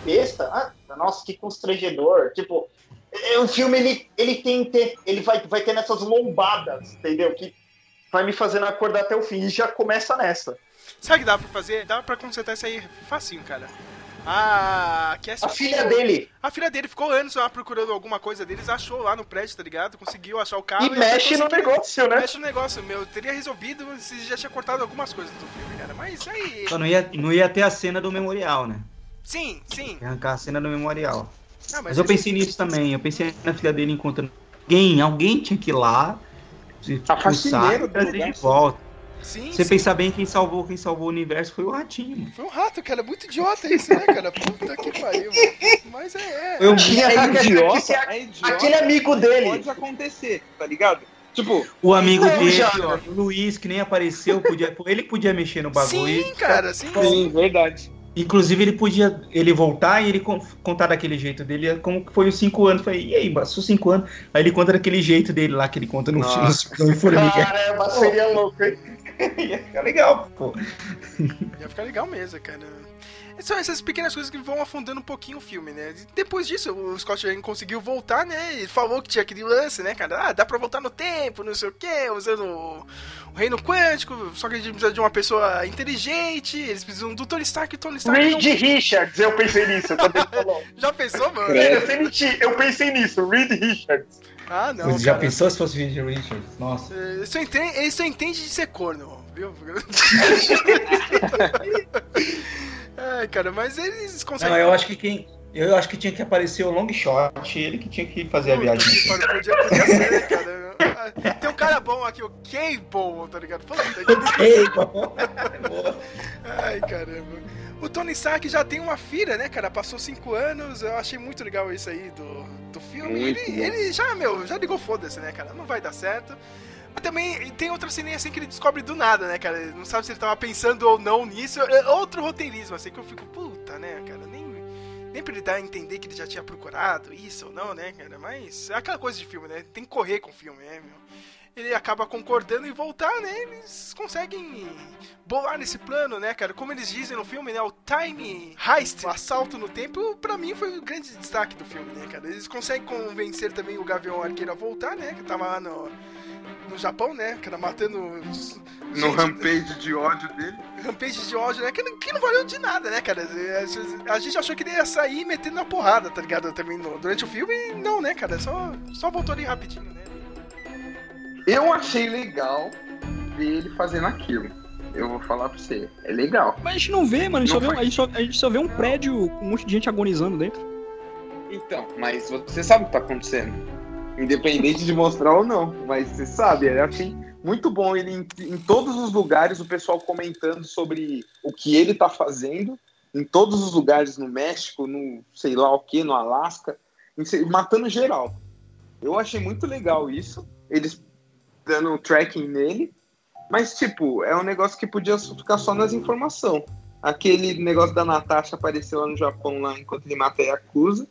besta. Ah, nossa, que constrangedor. Tipo, é, o filme ele, ele tem ele vai, vai ter nessas lombadas, entendeu? Que vai me fazendo acordar até o fim. E já começa nessa. Sabe o que dá pra fazer? Dá pra consertar isso aí facinho, cara. A Cassie A ficou- filha dele. A filha dele ficou anos lá procurando alguma coisa deles, achou lá no prédio, tá ligado? Conseguiu achar o carro. E mexe no negócio, né? Mexe no negócio, meu. Teria resolvido se já tinha cortado algumas coisas do filme, cara. Mas aí. Só não ia, não ia ter a cena do memorial, né? Sim, sim. Ia Arrancar a cena do memorial. Ah, Mas eu eles- pensei nisso também. Eu pensei na filha dele encontrando alguém. Alguém tinha que ir lá. Se A faxineira e do lugar. de volta. Sim, Você sim. pensar bem, quem salvou, quem salvou o universo foi o ratinho. mano. Foi um rato, cara. Muito idiota isso, né, cara? Puta que pariu. mano. Mas é. é. Um Tinha É idiota, ser é idiota. aquele amigo dele. Pode acontecer, tá ligado? Tipo, O amigo Não, dele, já. ó, o Luiz, que nem apareceu, podia, ele podia mexer no bagulho. Sim, cara, sim. sim, verdade. Inclusive, ele podia ele voltar e ele con- contar daquele jeito dele, como que foi os cinco anos. Falei, e aí, passou cinco anos. Aí ele conta daquele jeito dele lá, que ele conta no filme Nossa. no Formiga. Caramba, seria louco, hein? *laughs* Ia ficar legal, pô. Ia ficar legal mesmo, cara. São essas pequenas coisas que vão afundando um pouquinho o filme, né? Depois disso, o Scott Lang conseguiu voltar, né? E falou que tinha aquele lance, né, cara? Ah, dá pra voltar no tempo, não sei o quê, usando o reino quântico, só que a gente precisa de uma pessoa inteligente, eles precisam do Tony Stark e o Tony Stark não... *laughs* *laughs* Reed Richards, eu pensei nisso quando ele falou. Já pensou, mano? Eu, eu pensei nisso, Reed Richards. Ah, não, já cara. pensou se fosse Reed Richards? Nossa. É, Ele só, entende, ele só entende de ser corno, viu? *laughs* Ai, cara, mas eles conseguem... Não, eu acho que quem. Eu acho que tinha que aparecer o long shot, ele que tinha que fazer a Puta viagem. que pariu, Podia, podia ser, cara. Tem um cara bom aqui, o Cable, tá ligado? Puta que... *laughs* *laughs* Ai, caramba. O Tony Stark já tem uma filha, né, cara? Passou cinco anos, eu achei muito legal isso aí do, do filme. Ele, ele já, meu, já ligou foda-se, né, cara? Não vai dar certo. Mas também tem outra cena assim que ele descobre do nada, né, cara? Ele não sabe se ele tava pensando ou não nisso. É outro roteirismo, assim, que eu fico, puta, né, cara? Nem, nem pra ele dar a entender que ele já tinha procurado isso ou não, né, cara? Mas é aquela coisa de filme, né? Tem que correr com o filme, né, meu? Ele acaba concordando em voltar, né? Eles conseguem bolar nesse plano, né, cara? Como eles dizem no filme, né? O time heist, o assalto no tempo, pra mim foi o grande destaque do filme, né, cara? Eles conseguem convencer também o Gavião Arqueiro a voltar, né? Que tava lá no, no Japão, né? Cara, matando os. No gente- rampage de ódio dele. rampage de ódio, né? Que, não- que não valeu de nada, né, cara? A gente achou que ele ia sair metendo na porrada, tá ligado? Também no- durante o filme, e não, né, cara? Só, só voltou ali rapidinho, né? Eu achei legal ver ele fazendo aquilo. Eu vou falar pra você. É legal. Mas a gente não vê, mano. A gente, Não só vê, a, gente só, a gente só vê um prédio com um monte de gente agonizando dentro. Então, mas você sabe o que tá acontecendo. Independente de mostrar ou não. Mas você sabe, eu achei muito bom ele em, em todos os lugares, o pessoal comentando sobre o que ele tá fazendo. Em todos os lugares, no México, no sei lá o que, no Alasca, matando geral. Eu achei muito legal isso. Eles dando um tracking nele. Mas, tipo, é um negócio que podia ficar só nas informações. Aquele negócio da Natasha apareceu lá no Japão, lá enquanto ele mata a Yakuza.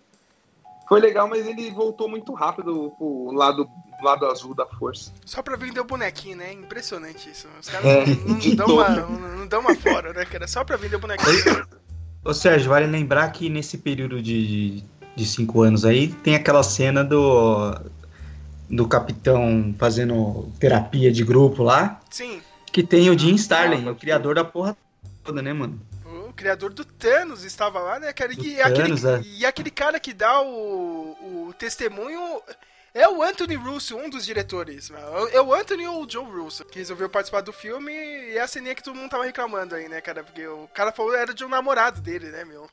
Foi legal, mas ele voltou muito rápido pro lado, lado azul da força. Só pra vender o bonequinho, né? Impressionante isso. Os caras É, não, não *laughs* dão uma, não, não dão uma fora, né, cara? Só pra vender o bonequinho. Ô Sérgio, vale lembrar que nesse período de, de cinco anos aí, tem aquela cena do, do capitão fazendo terapia de grupo lá, Sim, que tem o Jim Starlin, Ah, o criador da porra toda, né, mano? O criador do Thanos estava lá, né, cara? E, Do aquele, Thanos, é. e aquele cara que dá o, o testemunho é o Anthony Russo, um dos diretores. É o Anthony ou o Joe Russo, que resolveu participar do filme e é a ceninha que todo mundo tava reclamando aí, né, cara? Porque o cara falou que era de um namorado dele, né, meu?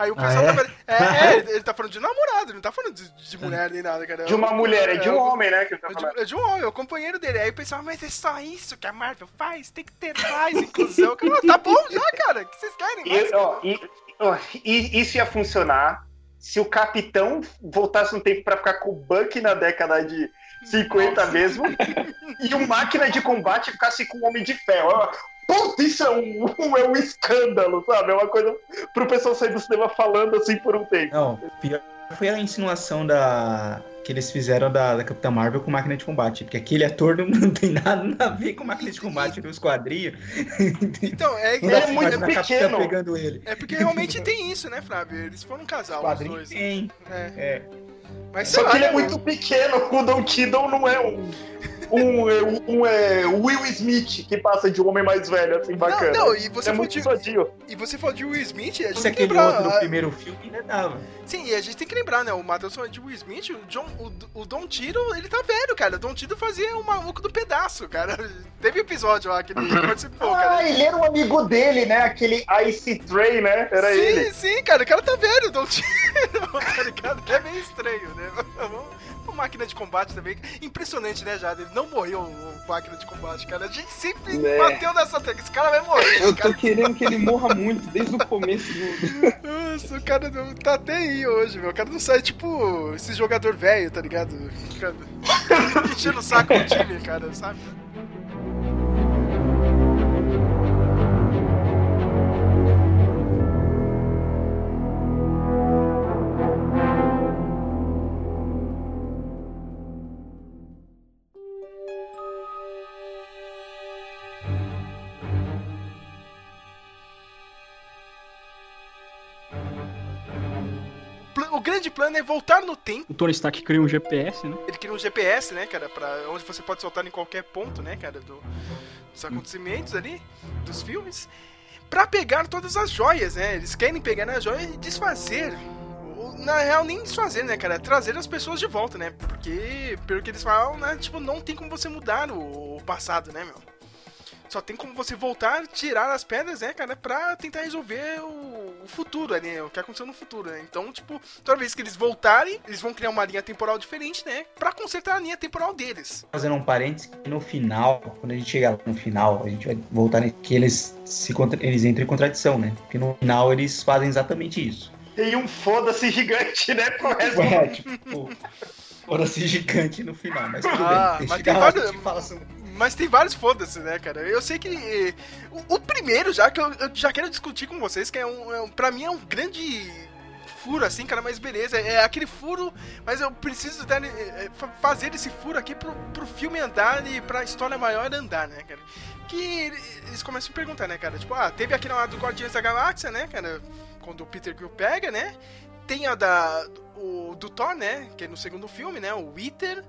Aí o Ah, pessoal é? tava. É, é, *laughs* ele, ele tá falando de namorado, ele não tá falando de, de mulher nem nada, cara. De uma mulher, é de um homem, né? Que ele tá é falando. de, é de um homem, é o companheiro dele. Aí o pessoal, mas é só isso que a Marvel faz? Tem que ter mais inclusão. Ah, tá bom já, cara. O que vocês querem? Mais, E, ó, e- ó, e- isso ia funcionar se o capitão voltasse no tempo pra ficar com o Buck na década de 50 mesmo *laughs* e o máquina de combate ficasse com o Homem de Ferro. Puta, isso é um, um- *laughs* é um escândalo, sabe? É uma coisa pro pessoal sair do cinema falando assim por um tempo. Não, pior foi a insinuação da que eles fizeram da, da Capitã Marvel com máquina de combate, porque aquele ator não, *laughs* não tem nada a ver com máquina de combate nos quadrinhos. *laughs* Então, é, é, é muito Capitã pequeno. pegando ele. é porque realmente tem isso, né, Flávio? Eles foram um casal, Os dois. tem. É. É. Mas Só lá, que ele é né, muito pequeno, o Don Kiddle não é um. Um, é, um é, Will Smith que passa de um homem mais velho, assim, bacana. Não, não, e você é falou muito de, sadio. e você falou de Will Smith, a gente Se tem que lembrar. outro do a- primeiro filme ainda dava. Sim, e a gente tem que lembrar, né? O Matheus falou de Will Smith, o, John, o, o Don Tiro, ele tá velho, cara. O Don Tiro fazia o maluco do pedaço, cara. *laughs* Teve episódio lá que ele participou, cara. Ah, ele era um amigo dele, né? Aquele Ice Tray, né? Era sim, ele. sim, cara, o cara tá velho, o Don Tiro, *laughs* tá ligado? É meio estranho, né? *laughs* Vamos- O máquina de combate também. Impressionante, né, Jada? Ele não morreu, o máquina de combate, cara. A gente sempre É. bateu nessa tecla. Esse cara vai morrer. Eu cara. tô querendo que ele morra muito, desde o começo do. *laughs* Nossa, o cara não tá até aí hoje, meu. O cara não sai, tipo, esse jogador velho, tá ligado? *laughs* Enchendo o saco do time, cara, sabe? Plano é voltar no tempo. O Tony Stark cria um GPS, né? Ele cria um GPS, né, cara, pra onde você pode soltar em qualquer ponto, né, cara, do- dos acontecimentos ali, dos filmes, pra pegar todas as joias, né? Eles querem pegar na joia e desfazer. Na real, nem desfazer, né, cara? Trazer as pessoas de volta, né? Porque, pelo que eles falam, né, tipo, não tem como você mudar o passado, né, meu? Só tem como você voltar, tirar as pedras, né, cara, pra tentar resolver o, o futuro, né? O que aconteceu no futuro, né? Então, tipo, toda vez que eles voltarem, eles vão criar uma linha temporal diferente, né? Pra consertar a linha temporal deles. Fazendo um parênteses, que no final, quando a gente chegar no final, a gente vai voltar que eles, se, contra- eles entram em contradição, né? Porque no final eles fazem exatamente isso. Tem um foda-se gigante, né? Pro resto É, tipo, foda-se gigante no final, mas tudo Ah, bem. mas Deixa tem eu vários- a gente fala sobre- Mas tem vários foda-se, né, cara? Eu sei que. eh, O, o primeiro, já que eu, eu já quero discutir com vocês, que é um, é um. Pra mim é um grande furo, assim, cara, mas beleza. É aquele furo, mas eu preciso dar, eh, eh, fa- fazer esse furo aqui pro, pro filme andar e pra história maior andar, né, cara? Que eles começam a perguntar, né, cara? Tipo, ah, teve aquele lá do Guardiões da Galáxia, né, cara? Quando o Peter Quill pega, né? Tem a da. O, do Thor, né? Que é no segundo filme, né? O Wither.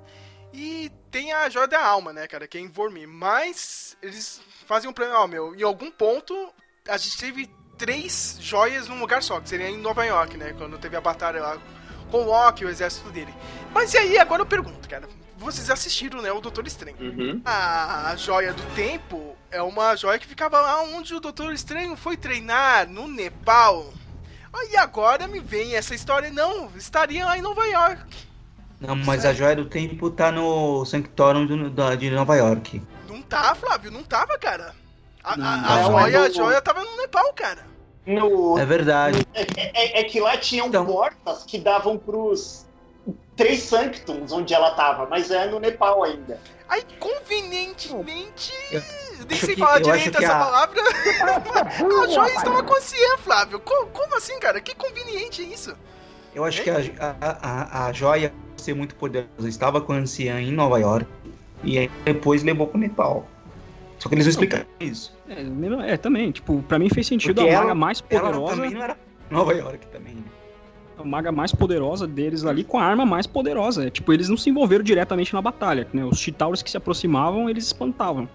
E tem a Joia da Alma, né, cara? Que é em Vormir. Mas eles fazem um plano, ó, meu, em algum ponto a gente teve três joias num lugar só, que seria em Nova York, né? Quando teve a batalha lá com o Loki e o exército dele. Mas e aí, agora eu pergunto, cara. Vocês assistiram, né, o Doutor Estranho. Uhum. A joia do tempo é uma joia que ficava lá onde o Doutor Estranho foi treinar, no Nepal. Aí agora me vem essa história, não, estaria lá em Nova York. Não, mas a joia do tempo tá no Sanctorum do- da- de Nova York. Não tá, Flávio, não tava, cara. A, a- Não, a não, joia, é a joia tava no Nepal, cara. no, É verdade. É, é que lá tinham Então. portas que davam pros três Sanctums onde ela tava, mas é no Nepal ainda. Aí, convenientemente, Eu nem sei falar direito que essa a- palavra, *laughs* a joia estava com a Cian, Flávio. Co- Como, assim, cara? Que conveniente isso. Eu acho que a, a, a, a joia, ser muito poderosa, estava com a anciã em Nova York e aí depois levou pro Nepal. Só que eles não explicaram isso. É, mesmo- é, também, tipo, pra mim fez sentido Porque a ela- maga mais Ela poderosa, também não era Nova York também, né? a maga mais poderosa deles ali com a arma mais poderosa. É, tipo, eles não se envolveram diretamente na batalha, né? Os Chitauros que se aproximavam, eles espantavam.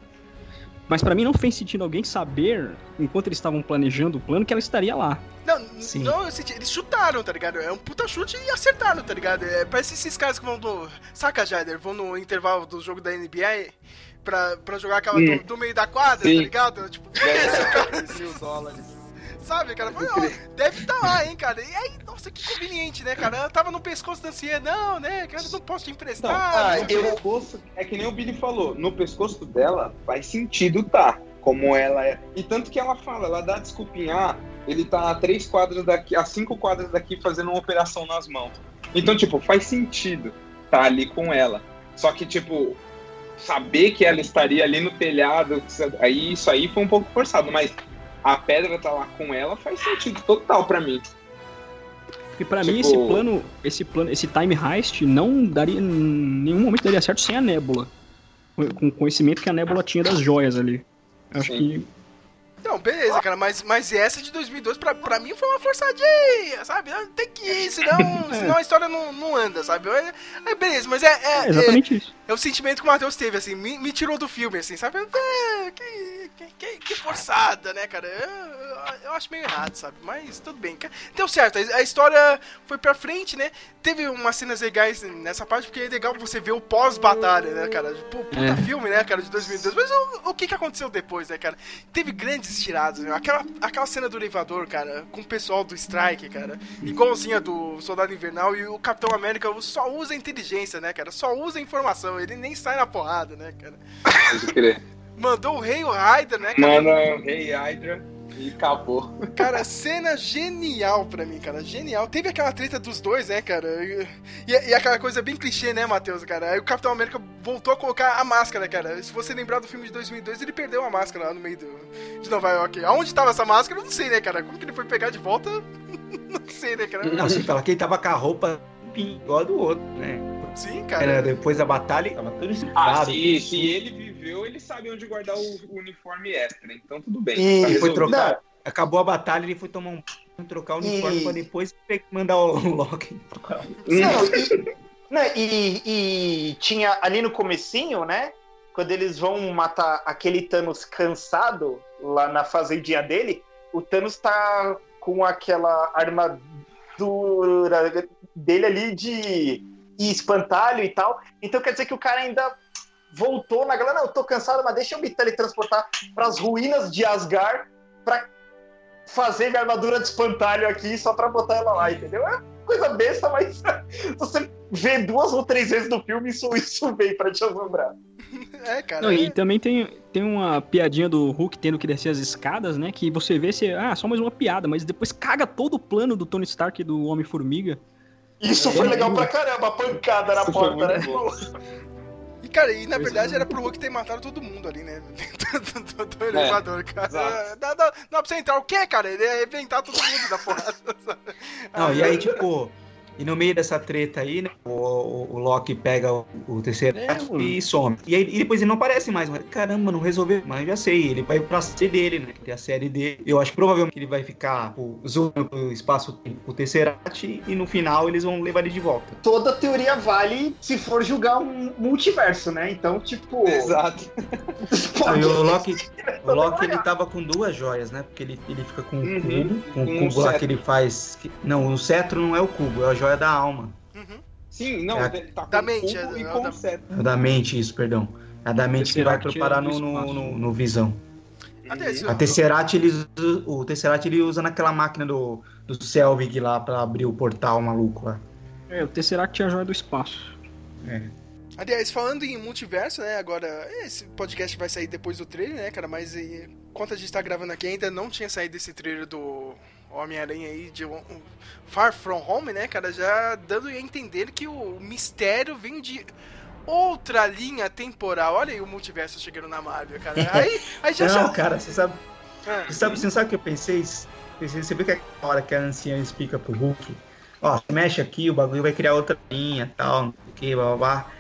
Mas pra mim não fez sentido alguém saber, enquanto eles estavam planejando o plano, que ela estaria lá. Não, Sim. não, eu senti, eles chutaram, tá ligado? É um puta chute e acertaram, tá ligado? É, parece esses caras que vão do. Saca, Jader? Vão no intervalo do jogo da NBA pra, pra jogar aquela do, do meio da quadra, Sim. tá ligado? Tipo, foi isso, *laughs* cara. mil dólares. Sabe, cara? Foi, ó, deve estar lá, hein, cara. E aí, nossa, que conveniente, né, cara? Ela tava no pescoço da Cia, não, né, cara, eu não posso te emprestar. Ah, não o eu pescoço, é que nem o Billy falou, no pescoço dela faz sentido tá, como ela é. E tanto que ela fala, ela dá desculpinha, ah, ele tá a três quadras daqui, a cinco quadras daqui fazendo uma operação nas mãos. Então, tipo, faz sentido tá ali com ela. Só que, tipo, saber que ela estaria ali no telhado, aí isso aí foi um pouco forçado, mas a pedra tá lá com ela faz sentido total pra mim. Porque pra Tipo- mim esse plano, esse plano, esse time heist não daria, em nenhum momento daria certo sem a Nebula. Com o conhecimento que a Nebula tinha das joias ali. Acho Sim. que Não, beleza, cara, mas, mas essa de 2002 pra, pra mim foi uma forçadinha, sabe? Tem que ir, senão, *laughs* senão a história não, não anda, sabe? É, é beleza, mas é, é, é é, exatamente isso. é o sentimento que o Matheus teve, assim, me, me tirou do filme, assim, sabe? É, que, que, que, forçada, né, cara? Eu, eu- acho meio errado, sabe? Mas tudo bem. Deu certo, a, história foi pra frente, né? Teve umas cenas legais nessa parte, porque é legal você ver o pós-batalha, né, cara? Pô, puta É. filme, né, cara, de 2002. Mas o, o que que aconteceu depois, né, cara? Teve grandes tiradas, né? Aquela, aquela cena do elevador, cara, com o pessoal do Strike, cara, igualzinha do Soldado Invernal, e o Capitão América só usa inteligência, né, cara? Só usa informação, ele nem sai na porrada, né, cara? Pode crer. Mandou o Rei o Ryder, né, cara? Manda o Rei Hydra e acabou. Cara, cena genial pra mim, cara. Genial. Teve aquela treta dos dois, né, cara? E, e aquela coisa bem clichê, né, Matheus, cara? Aí o Capitão América voltou a colocar a máscara, cara. Se você lembrar do filme de 2002, ele perdeu a máscara lá no meio do, de Nova York. Aonde tava essa máscara, eu não sei, né, cara? Como que ele foi pegar de volta, *laughs* não sei, né, cara? Não, você fala que ele tava com a roupa igual a do outro, né? Sim, Era cara. depois da batalha, tava tudo Ah, se, se ele viveu, ele sabe onde guardar o, o uniforme extra, então tudo bem. E- tá foi trocar. Acabou a batalha, ele foi tomar um trocar o uniforme E- pra depois mandar o *laughs* Loki. Não, e, não, e- e tinha ali no comecinho, né? Quando eles vão matar aquele Thanos cansado lá na fazendinha dele, o Thanos tá com aquela armadura dele ali de espantalho e tal. Então quer dizer que o cara ainda voltou na galera. Não, eu tô cansado, mas deixa eu me teletransportar pras ruínas de Asgard pra fazer minha armadura de espantalho aqui só pra botar ela lá, entendeu? É coisa besta, mas *laughs* você vê duas ou três vezes no filme, isso, isso vem pra te assombrar. *laughs* É, cara. Não, é- e também tem, tem uma piadinha do Hulk tendo que descer as escadas, né? Que você vê se. Ah, só mais uma piada, mas depois caga todo o plano do Tony Stark e do Homem-Formiga. Isso foi legal pra caramba, a pancada na porta, né? *laughs* cara, e na Pois verdade é. era pro Hulk ter matado todo mundo ali, né? *laughs* Dentro do, do- do É, elevador, cara. exato. Dá, dá, dá pra você entrar o quê, cara? Ele ia arrebentar todo mundo da porrada. *laughs* Não, e aí, tipo, e no meio dessa treta aí, né, o, o, o Loki pega o, o terceiro É, e some. E, aí, e depois ele não aparece mais. Mas, caramba, não resolveu. Mas eu já sei, ele vai pra série dele, né? Tem a série dele. Eu acho que provavelmente ele vai ficar pô, zoando o espaço o Tesseract e no final eles vão levar ele de volta. Toda teoria vale se for julgar um multiverso, né? Então, tipo. Exato. pode- Aí o Loki, o Loki ele tava com duas joias, né? Porque ele, ele fica com o Uhum, cubo, com o com cubo lá que ele faz. Não, o cetro não é o cubo, é a joia da alma. Uhum. Sim, não, É. ele tá com Da o mente, cubo é, e é com da-. É da mente, isso, perdão. É da mente que vai Tesseract parar é no, no, no, no Visão. A Tesseract, ele, o Tesseract ele usa naquela máquina do, do Selvig lá pra abrir o portal maluco lá. É, o Tesseract é a joia do espaço. Aliás, falando em multiverso, né? Agora, esse podcast vai sair depois do trailer, né, cara? Mas enquanto a gente tá gravando aqui, ainda não tinha saído esse trailer do Homem-Aranha aí de Far From Home, né, cara? Já dando a entender que o mistério vem de outra linha temporal. Olha aí o multiverso chegando na Marvel, cara. *laughs* Aí, aí já Não, já. cara, você sabe, Ah, você sabe, você sabe o que eu pensei? pensei você viu que a hora que a anciã explica pro Hulk, ó, mexe aqui, o bagulho vai criar outra linha, tal, não sei o que, blá, blá, blá.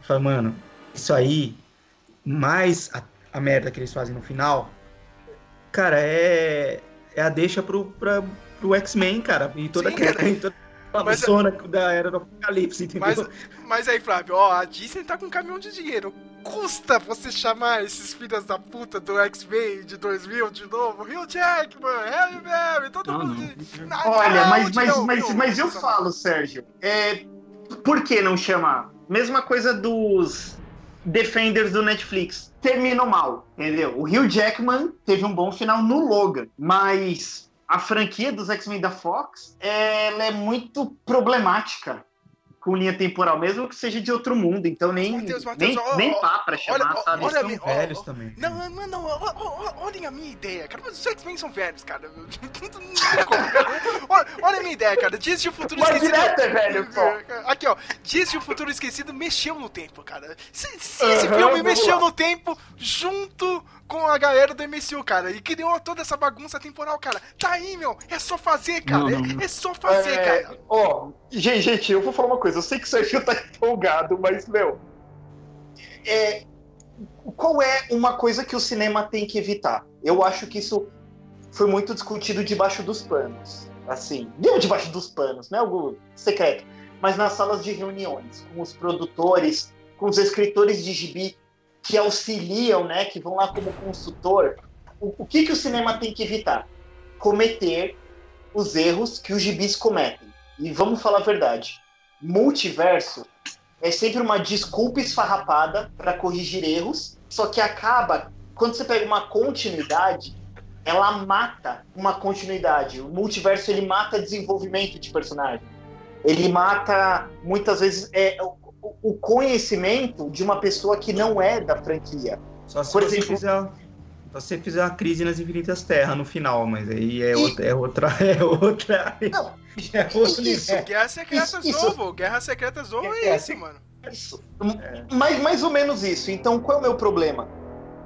Fala, mano, isso aí, mais a, a merda que eles fazem no final, cara, é, é a deixa pro, pra, pro X-Men, cara, e toda Sim, aquela, cara. e toda Mas- zona da era do apocalipse, entendeu? Mas, mas aí, Flávio, ó, a Disney tá com um caminhão de dinheiro. Custa você chamar esses filhos da puta do X-Men de 2000 de novo? Hugh Jackman, Harry Berry, todo Não, mundo. não. de- Na- Olha, não, mas, mas, novo, mas, viu? mas eu falo, Sérgio, é, por que não chamar? Mesma coisa dos Defenders do Netflix. Terminam mal, entendeu? O Hugh Jackman teve um bom final no Logan, mas a franquia dos X-Men da Fox ela é muito problemática com linha temporal, mesmo que seja de outro mundo, então nem, Matheus, Matheus, nem, ó, nem pá pra chamar, olha, sabe? olha são velhos ó, também. Não, não, não, ó, ó, ó, olhem a minha ideia, cara. Mas os X-Men são velhos, cara. Não tem como. olha, olha a minha ideia, cara. Dias de um futuro Mas esquecido. direto é velho, pô. Aqui, ó. Dias de um futuro esquecido mexeu no tempo, cara. Se, se esse Aham, filme mexeu lá. no tempo junto com a galera do MCU, cara, e criou toda essa bagunça temporal, cara. Tá aí, meu. É só fazer, cara. Não, É- não. É, só fazer, É, cara. Ó, gente, gente, eu vou falar uma coisa. Eu sei que o Sérgio tá empolgado, mas, meu. É, qual é uma coisa que o cinema tem que evitar? Eu acho que isso foi muito discutido debaixo dos panos. Assim, não debaixo dos panos, não é algo secreto, mas nas salas de reuniões, com os produtores, com os escritores de gibi que auxiliam, né, que vão lá como consultor. O, o que, que o cinema tem que evitar? Cometer os erros que os gibis cometem. E vamos falar a verdade: multiverso é sempre uma desculpa esfarrapada para corrigir erros, só que acaba, quando você pega uma continuidade, ela mata uma continuidade. O multiverso ele mata desenvolvimento de personagem. Ele mata, muitas vezes, é, o, conhecimento de uma pessoa que não é da franquia. Só se Por você exemplo- fizer. Só se você fizer a crise nas infinitas terras no final, mas aí é, E- outra, é outra. *laughs* É outra. Não, é outro isso- universo. Guerra Secretas Isso-. Guerra Secretas novo é, É, esse, mano. Isso. Mais, mais ou menos isso. Então, qual é o meu problema?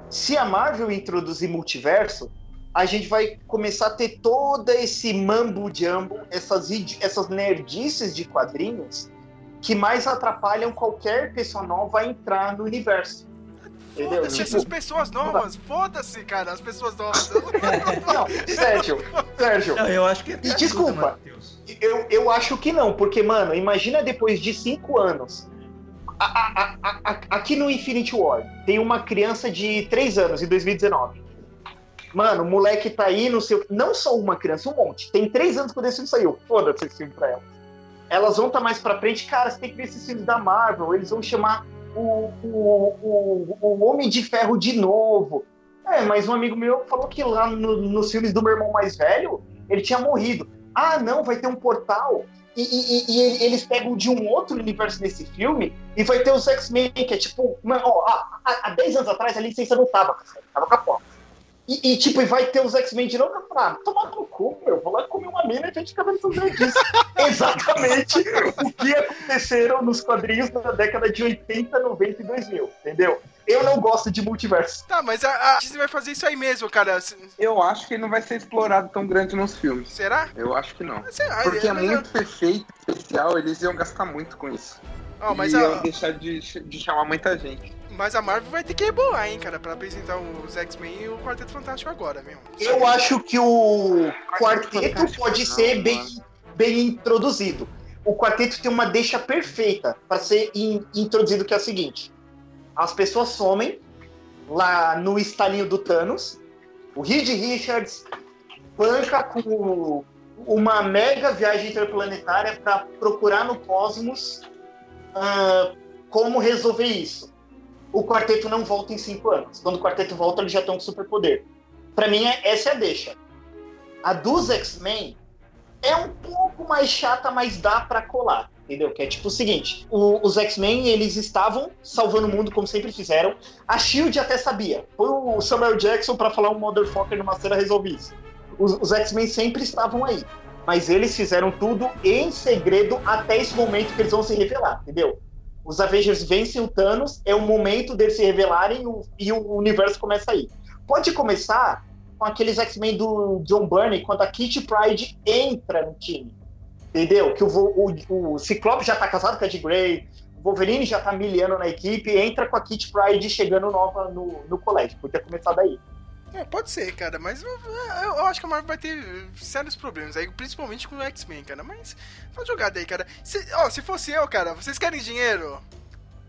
Se a Marvel introduzir multiverso, a gente vai começar a ter todo esse mambo-jambo, essas, essas nerdices de quadrinhos que mais atrapalham qualquer pessoa nova a entrar no universo. Foda-se Tipo, essas pessoas novas. Foda-se, cara, as pessoas novas. *laughs* não, Sérgio, Sérgio, Não, eu acho que até Desculpa. ajuda, Matheus. Eu, eu acho que não, porque, mano, imagina depois de cinco anos. a- a- a- a- aqui no Infinity War, tem uma criança de três anos, em 2019. Mano, o moleque tá aí no seu. Não só uma criança, um monte. Tem três anos quando esse filme saiu. Foda-se esse filme pra elas. Elas vão estar mais pra frente. Cara, você tem que ver esses filmes da Marvel. Eles vão chamar o, o, o, o Homem de Ferro de novo. É, mas um amigo meu falou que lá no- nos filmes do meu irmão mais velho, ele tinha morrido. Ah, não, vai ter um portal. E, e- e- eles pegam de um outro universo nesse filme e vai ter os X-Men, que é tipo. Mano, ó, há, há- há 10 anos atrás a licença não tava, tava com a Fox. E, e, tipo, e vai ter os X-Men de novo. Eu falei, ah, tomar no cu, meu. Vou lá comer uma mina e a gente fica vendo tudo disso. Exatamente o que aconteceram nos quadrinhos da década de 80, 90 e 2000, entendeu? Eu não gosto de multiverso. Tá, mas a, a Disney vai fazer isso aí mesmo, cara. Eu acho que não vai ser explorado tão grande nos filmes. Será? Eu acho que não. Porque é mas, muito efeito especial, eles iam gastar muito com isso. ó, mas, e iam a, deixar de, de chamar muita gente. Mas a Marvel vai ter que rebolar, hein, cara, pra apresentar os X-Men e o Quarteto Fantástico agora, mesmo. Eu acho que o quarteto pode Não, ser bem, bem introduzido. O quarteto tem uma deixa perfeita para ser in- introduzido, que é a seguinte: as pessoas somem lá no estalinho do Thanos. O Reed Richards banca com uma mega viagem interplanetária para procurar no cosmos ah, como resolver isso. O quarteto não volta em cinco anos. Quando o quarteto volta, eles já estão com superpoder. Pra mim, é- essa é a deixa. A dos X-Men é um pouco mais chata, mas dá pra colar. Entendeu? Que é tipo o seguinte: o- os X-Men eles estavam salvando o mundo como sempre fizeram. A Shield até sabia. Foi o Samuel Jackson pra falar um motherfucker numa cena resolver isso. Os, os X-Men sempre estavam aí. Mas eles fizeram tudo em segredo até esse momento que eles vão se revelar, entendeu? Os Avengers vencem o Thanos, é o momento deles se revelarem o- e o universo começa aí. Pode começar com aqueles X-Men do John Burney, quando a Kitty Pride entra no time. Entendeu? Que o, o, o Ciclope já tá casado com a Jean Grey, o Wolverine já tá miliano na equipe, entra com a Kitty Pride chegando nova no, no colégio. Podia começar daí. É, pode ser, cara, mas eu, eu- acho que a Marvel vai ter sérios problemas aí, principalmente com o X-Men, cara. Mas tá jogada aí, cara. Se, ó, se fosse eu, cara, vocês querem dinheiro?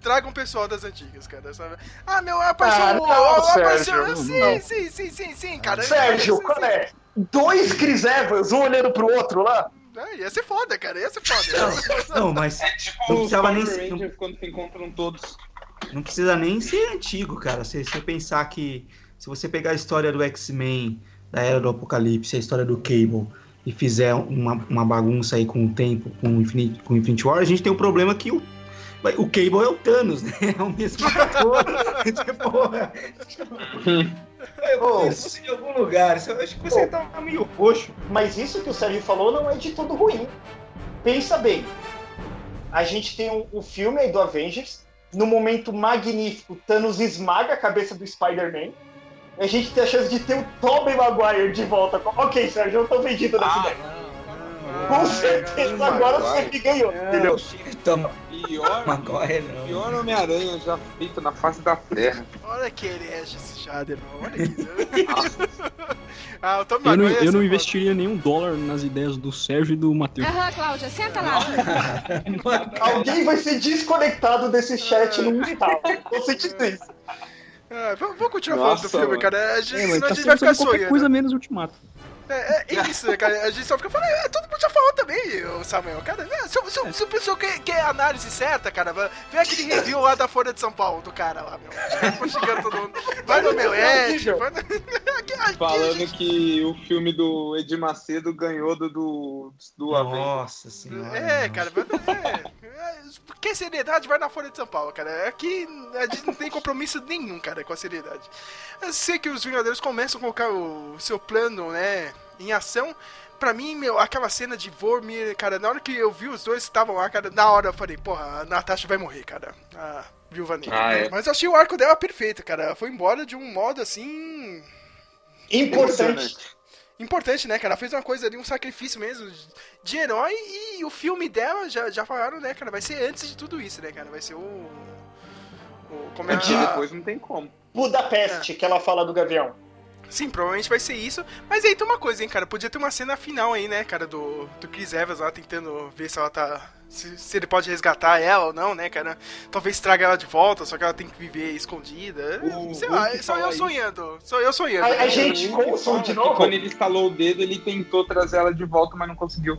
Tragam o pessoal das antigas, cara, sabe? Ah, meu, apareceu. Ah, não, ó, apareceu Sérgio, sim, não. sim, sim, sim, sim, cara. Sérgio, Sim, qual sim. é? Dois Chris Evans, um olhando pro outro lá. É, ia ser foda, cara, ia ser foda. Não, mas É tipo Não precisava nem ser- quando se encontram todos. não precisa nem ser antigo, cara. Se você pensar que. Se você pegar a história do X-Men, da Era do Apocalipse, a história do Cable, e fizer uma, uma bagunça aí com o tempo, com o Infinity, com o Infinity War, a gente tem um problema que o. O Cable é o Thanos, né? É o mesmo ator. *laughs* Eu penso isso em algum lugar. isso- acho que você tá meio roxo. Mas isso que o Sérgio falou não é de tudo ruim. Pensa bem. A gente tem um, um filme aí do Avengers. No momento magnífico, Thanos esmaga a cabeça do Spider-Man. A gente tem a chance de ter o Tobey Maguire de volta. Ok, Sérgio, eu tô vendido nessa Ah, ideia. Com certeza Tobey agora você Maguire. me ganhou, entendeu? Toma, Pior, Maguire não. pior Homem-Aranha já feito na face da Terra. Olha que herege esse Jader, mano. Olha que. *laughs* ah, o Tom Eu não, Maguire ia eu não ser investiria nenhum dólar nas ideias do Sérgio e do Matheus. Aham, Cláudia, senta lá. Alguém vai ser desconectado desse chat no instalo. Tô sentindo isso. Ah, vamos, vamos continuar Nossa, falando do filme, cara. A gente, É, senão tá a gente vai ficar sonhando. coisa menos Ultimato. É, é isso, né, cara. A gente só fica falando, é, todo mundo já falou também, ô Samuel. Cara, é, se, se, se o pessoal quer, quer análise certa, cara, vai- vê aquele review lá da Folha de São Paulo, do cara lá, meu. Xingando todo mundo. Vai no meu Ed, vai no... *laughs* aqui, aqui, Falando gente- que o filme do Edir Macedo ganhou do, do, do. Nossa senhora. É, não. cara, vai- é, é, quer seriedade, vai na Folha de São Paulo, cara. Aqui a gente não tem compromisso nenhum, cara, com a seriedade. Eu sei que os Vingadores começam a colocar o seu plano, né, em ação. Pra mim, meu, aquela cena de Vormir, cara, na hora que eu vi os dois que estavam lá, cara, na hora eu falei, porra, a Natasha vai morrer, cara. A Viúva Negra. Ah, é. Mas eu achei o arco dela perfeito, cara. Ela foi embora de um modo assim. Importante. importante, né, cara? Ela fez uma coisa ali, um sacrifício mesmo de herói e o filme dela, já, já falaram, né, cara? Vai ser antes de tudo isso, né, cara? Vai ser o. o como é a- depois não tem como. Budapeste, que ela fala do Gavião. Sim, provavelmente vai ser isso. Mas aí tem uma coisa, hein, cara? Podia ter uma cena final aí, né, cara, do, do Chris Evans lá tentando ver se ela tá. Se, se ele pode resgatar ela ou não, né, cara? Talvez traga ela de volta, só que ela tem que viver escondida. O- Sei o lá, que sou eu sonhando. Sou eu sonhando. A- a gente- com o som de novo? Quando ele instalou o dedo, ele tentou trazer ela de volta, mas não conseguiu.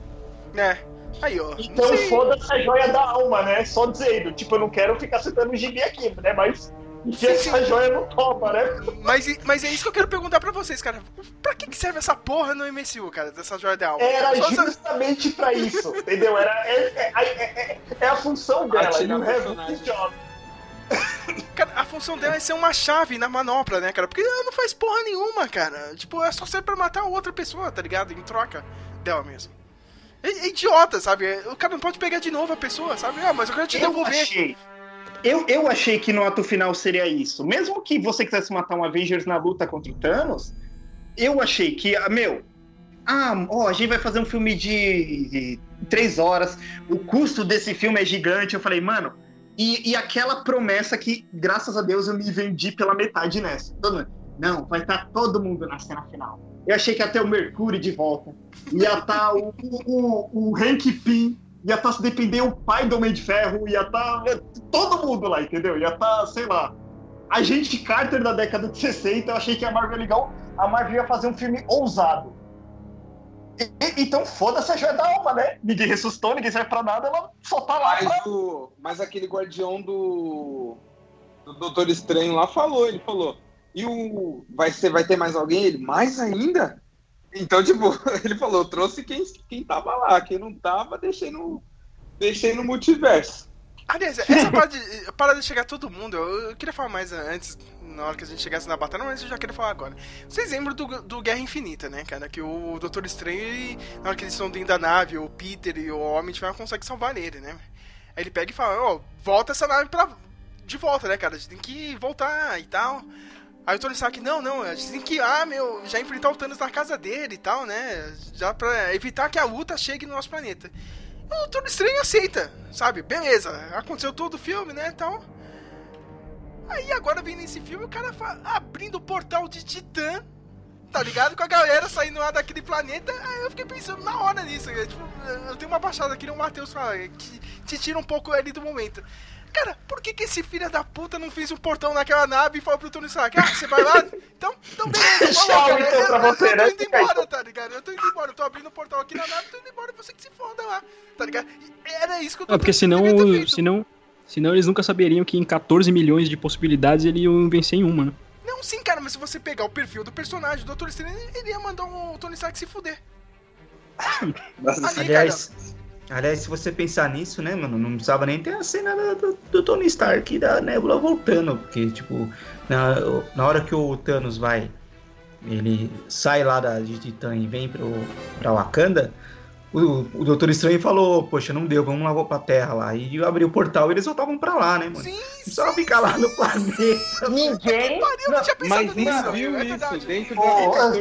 É. Aí, ó. Então foda-se a joia da alma, né? Só dizendo. Tipo, eu não quero ficar citando o gibi aqui, né? Mas Enfia Sim, essa joia no toba, né? Mas, e- mas é isso que eu quero perguntar pra vocês, cara. Pra que, que serve essa porra no MCU, cara, dessa joia da alma? Era justamente pra isso, entendeu? Era, é, é- é- é- é a função dela. Atira you o have personagem. this job. Cara, a função dela é ser uma chave na manopla, né, cara? Porque ela não faz porra nenhuma, cara. Tipo, é só ser pra matar outra pessoa, tá ligado? Em troca dela mesmo. É, é idiota, sabe? O cara não pode pegar de novo a pessoa, sabe? Ah, mas eu quero te Eu devolver. achei. Eu, eu achei que no ato final seria isso. Mesmo que você quisesse matar um Avengers na luta contra o Thanos, eu achei que, ah, meu, ah, ó, a gente vai fazer um filme de, três horas, o custo desse filme é gigante. Eu falei, mano, e, e aquela promessa que, graças a Deus, eu me vendi pela metade nessa. Não, vai estar todo mundo na cena final. Eu achei que ter o Mercúrio de volta. Ia estar o, o, o, o Hank Pym, ia estar se depender o pai do Homem de Ferro, ia estar todo mundo lá, entendeu? Ia estar, sei lá, Agente Carter da década de 60. Eu achei que a Marvel ia ligar, a Marvel ia fazer um filme ousado. E- então foda-se a joia da alma, né? Ninguém ressuscitou, ninguém serve pra nada, ela só tá lá. pra- Mas, o, mas aquele guardião do, do Doutor Estranho lá falou, ele falou. E o. Vai, ser, vai ter mais alguém? Ele, mais ainda? Então, tipo, *laughs* ele falou, trouxe quem, quem tava lá, quem não tava, deixei no. Deixei no multiverso. Aliás, essa *laughs* parada de, parada de chegar todo mundo, eu, eu queria falar mais antes, na hora que a gente chegasse na batalha, mas eu já queria falar agora. Vocês lembram do, do Guerra Infinita, né, cara? Que o Doutor Estranho, ele- na hora que eles estão dentro da nave, o Peter e o Homem de Ferro conseguem salvar ele, né? Aí ele pega e fala, ó, volta essa nave pra, de volta, né, cara? A gente tem que voltar e tal. Aí o Tony Stark, não, não, a gente tem que, ah, meu, já enfrentar o Thanos na casa dele e tal, né? Já pra evitar que a luta chegue no nosso planeta. O Doutor Estranho aceita, sabe? Beleza, aconteceu todo o filme, né, tal. Aí agora vem nesse filme o cara abrindo o portal de Titã, tá ligado? Com a galera saindo lá daquele planeta. Aí eu fiquei pensando na hora nisso. né? Tipo, eu tenho uma baixada aqui no Matheus fala, que te tira um pouco ali do momento. Cara, por que, que esse filho da puta não fez um portão naquela nave e falou pro Tony Stark, ah, você vai lá? Então, então beleza, falou, *laughs* Tchau, cara. então, eu, pra eu- você, eu né? tô indo Fica aí, embora, tá ligado? Eu tô indo embora, eu tô abrindo o portal aqui na nave, tô indo embora, você que se foda lá, tá ligado? E Era isso que eu tô É, porque senão, senão, senão eles nunca saberiam que em 14 milhões de possibilidades ele iam vencer em uma, né? Não, sim, cara, mas se você pegar o perfil do personagem, do Doutor Estranho, ele ia mandar o Tony Stark se fuder. Ali, Aliás, aliás, se você pensar nisso, né, mano, não precisava nem ter a cena do, do- do Tony Stark e da Nebula voltando, porque, tipo, na, na hora que o Thanos vai, ele sai lá da, de Titã e vem pro, pra Wakanda, o, o Doutor Estranho falou, poxa, não deu, vamos lá pra Terra lá, e abriu o portal e eles voltavam pra lá, né, mano? Sim, Só ficar lá no planeta. Ninguém. eu não tinha pensado Mas nisso, não viu é isso dentro do.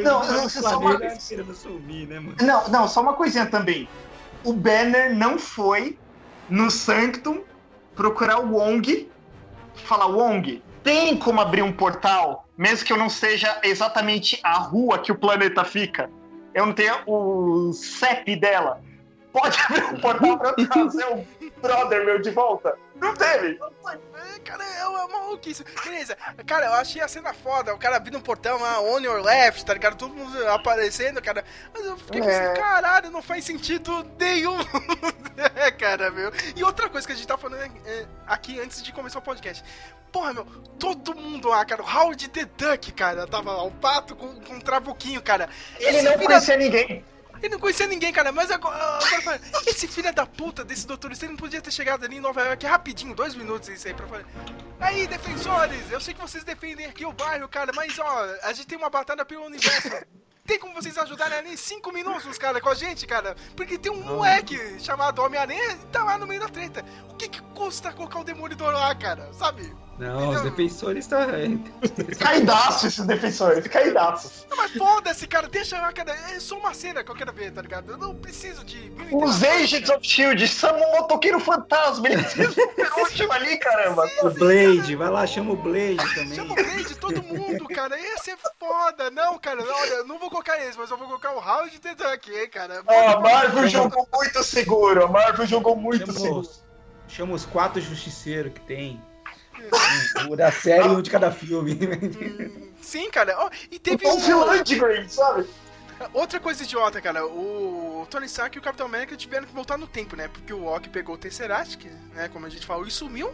não, não, só uma- né, mano? Não, não, só uma coisinha também. O Banner não foi no Sanctum procurar o Wong. Falar, Wong, tem como abrir um portal, mesmo que eu não seja exatamente a rua que o planeta fica? Eu não tenho o CEP dela. Pode abrir um portal pra eu trazer o brother meu de volta? Não teve. É, Cara, é uma maluquice. Beleza. Cara, eu achei a cena foda. O cara abrindo um portão lá, on your left, tá ligado? Todo mundo aparecendo, cara. Mas eu fiquei É. pensando, caralho, não faz sentido nenhum. *laughs* é, cara, meu. E outra coisa que a gente tá falando é, aqui antes de começar o podcast. Porra, meu, todo mundo lá, cara. O Howard the Duck, cara, tava lá. O pato com, com um trabuquinho, cara. Ele Esse não conhecia ninguém. Ele não conhecia ninguém, cara, mas agora, agora fala, esse filho da puta desse doutor Estranho não podia ter chegado ali em Nova York rapidinho, dois minutos isso aí pra falar. Aí, defensores, eu sei que vocês defendem aqui o bairro, cara, mas ó, a gente tem uma batalha pelo universo. Tem como vocês ajudarem ali em cinco minutos, cara, com a gente, cara? Porque tem um moleque chamado Homem-Aranha e tá lá no meio da treta. O que que custa colocar o Demolidor lá, cara? Sabe? Não, os defensores tá. *laughs* Caidaço esses defensores, caidaço. Não, mas foda-se, cara, deixa cara. É só uma cena que eu quero ver, tá ligado? Eu não preciso de. Os Agents cara. of Shield, chama o motoqueiro fantasma, ele fez o último ali, caramba. O Blade, vai lá, chama o Blade também. Chama o Blade, todo mundo, cara. Ia ser foda. Não, cara, não, olha, eu não vou colocar esse, mas eu vou colocar o Howard the Duck, hein, cara. Ah, a Marvel jogou muito seguro, a Marvel jogou muito Chama seguro. os, chama os quatro justiceiros que tem. Um, um da série e um de cada filme. *laughs* Sim, cara. Ó, e teve O um. Green, sabe? Outra coisa idiota, cara, o Tony Stark e o Capitão América tiveram que voltar no tempo, né? Porque o Walk pegou o Tesseract, né, como a gente falou, e sumiu.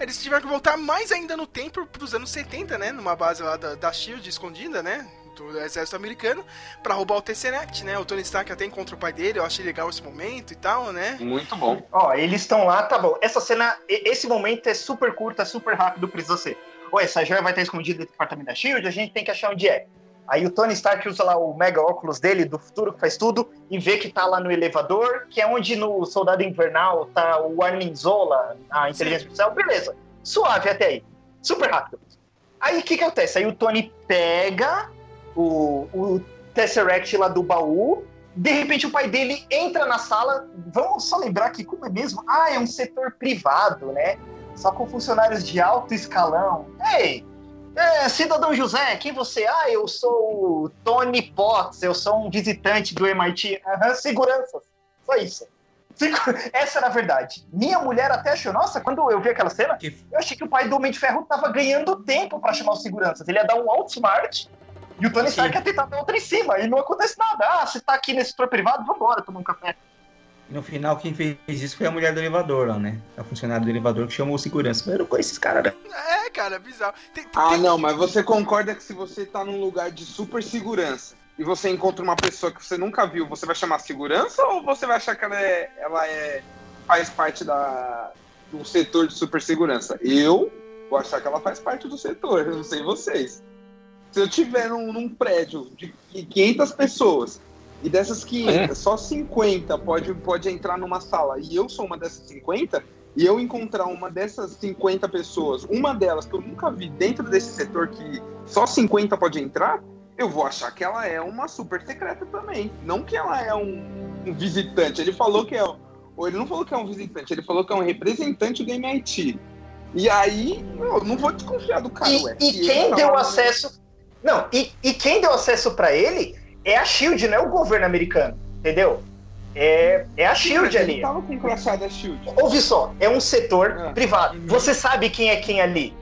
Eles tiveram que voltar mais ainda no tempo pros anos 70, né? Numa base lá da, da SHIELD escondida, né? Do exército americano, pra roubar o Tesseract, né? O Tony Stark até encontra o pai dele, eu achei legal esse momento e tal, né? Muito bom. Ó, eles estão lá, tá bom. Essa cena, esse momento é super curto, é super rápido, precisa ser. Ou essa joia vai estar escondida no departamento da SHIELD, a gente tem que achar onde é. Aí o Tony Stark usa lá o mega óculos dele, do futuro, que faz tudo, e vê que tá lá no elevador, que é onde no Soldado Invernal tá o Armin Zola, a inteligência artificial. Beleza, suave até aí. Super rápido. Aí o que que acontece? Aí o Tony pega o, o Tesseract lá do baú, de repente o pai dele entra na sala. Vamos só lembrar que, como é mesmo? Ah, é um setor privado, né? Só com funcionários de alto escalão. Ei, é, cidadão José, quem você? Ah, eu sou o Tony Potts, eu sou um visitante do MIT. Aham, seguranças. Só isso. *laughs* Essa era a verdade. Minha mulher até achou, nossa, quando eu vi aquela cena, eu achei que o pai do Homem de Ferro tava ganhando tempo pra chamar os seguranças. Ele ia dar um outsmart e o Tony Stark ia tentar dar outra em cima e não acontece nada. Ah, você tá aqui nesse setor privado, vambora tomar um café. E no final, quem fez isso foi a mulher do elevador lá, né? A funcionária do elevador que chamou o segurança. Eu não conheço esses caras, né? É, cara, bizarro. Tem, tem- Ah, não, mas você concorda que se você tá num lugar de super segurança e você encontra uma pessoa que você nunca viu, você vai chamar segurança ou você vai achar que ela é, ela é faz parte da, do setor de super segurança? Eu vou achar que ela faz parte do setor, eu não sei vocês. Se eu tiver num, num prédio de 500 pessoas e dessas 500, só 50 pode, pode entrar numa sala e eu sou uma dessas 50, e eu encontrar uma dessas 50 pessoas, uma delas que eu nunca vi dentro desse setor que só 50 pode entrar, eu vou achar que ela é uma super secreta também. Não que ela é um, um visitante. Ele falou que é. Ou ele não falou que é um visitante, ele falou que é um representante do MIT. E aí, eu não vou desconfiar do cara, E, ué. e quem tá deu acesso. Não, e, e quem deu acesso pra ele é a Shield, não é o governo americano. Entendeu? É, é a Shield Ele ali. tava com o crachá da Shield. Ouve só, é um setor Ah. privado. Uhum. Você sabe quem é quem ali.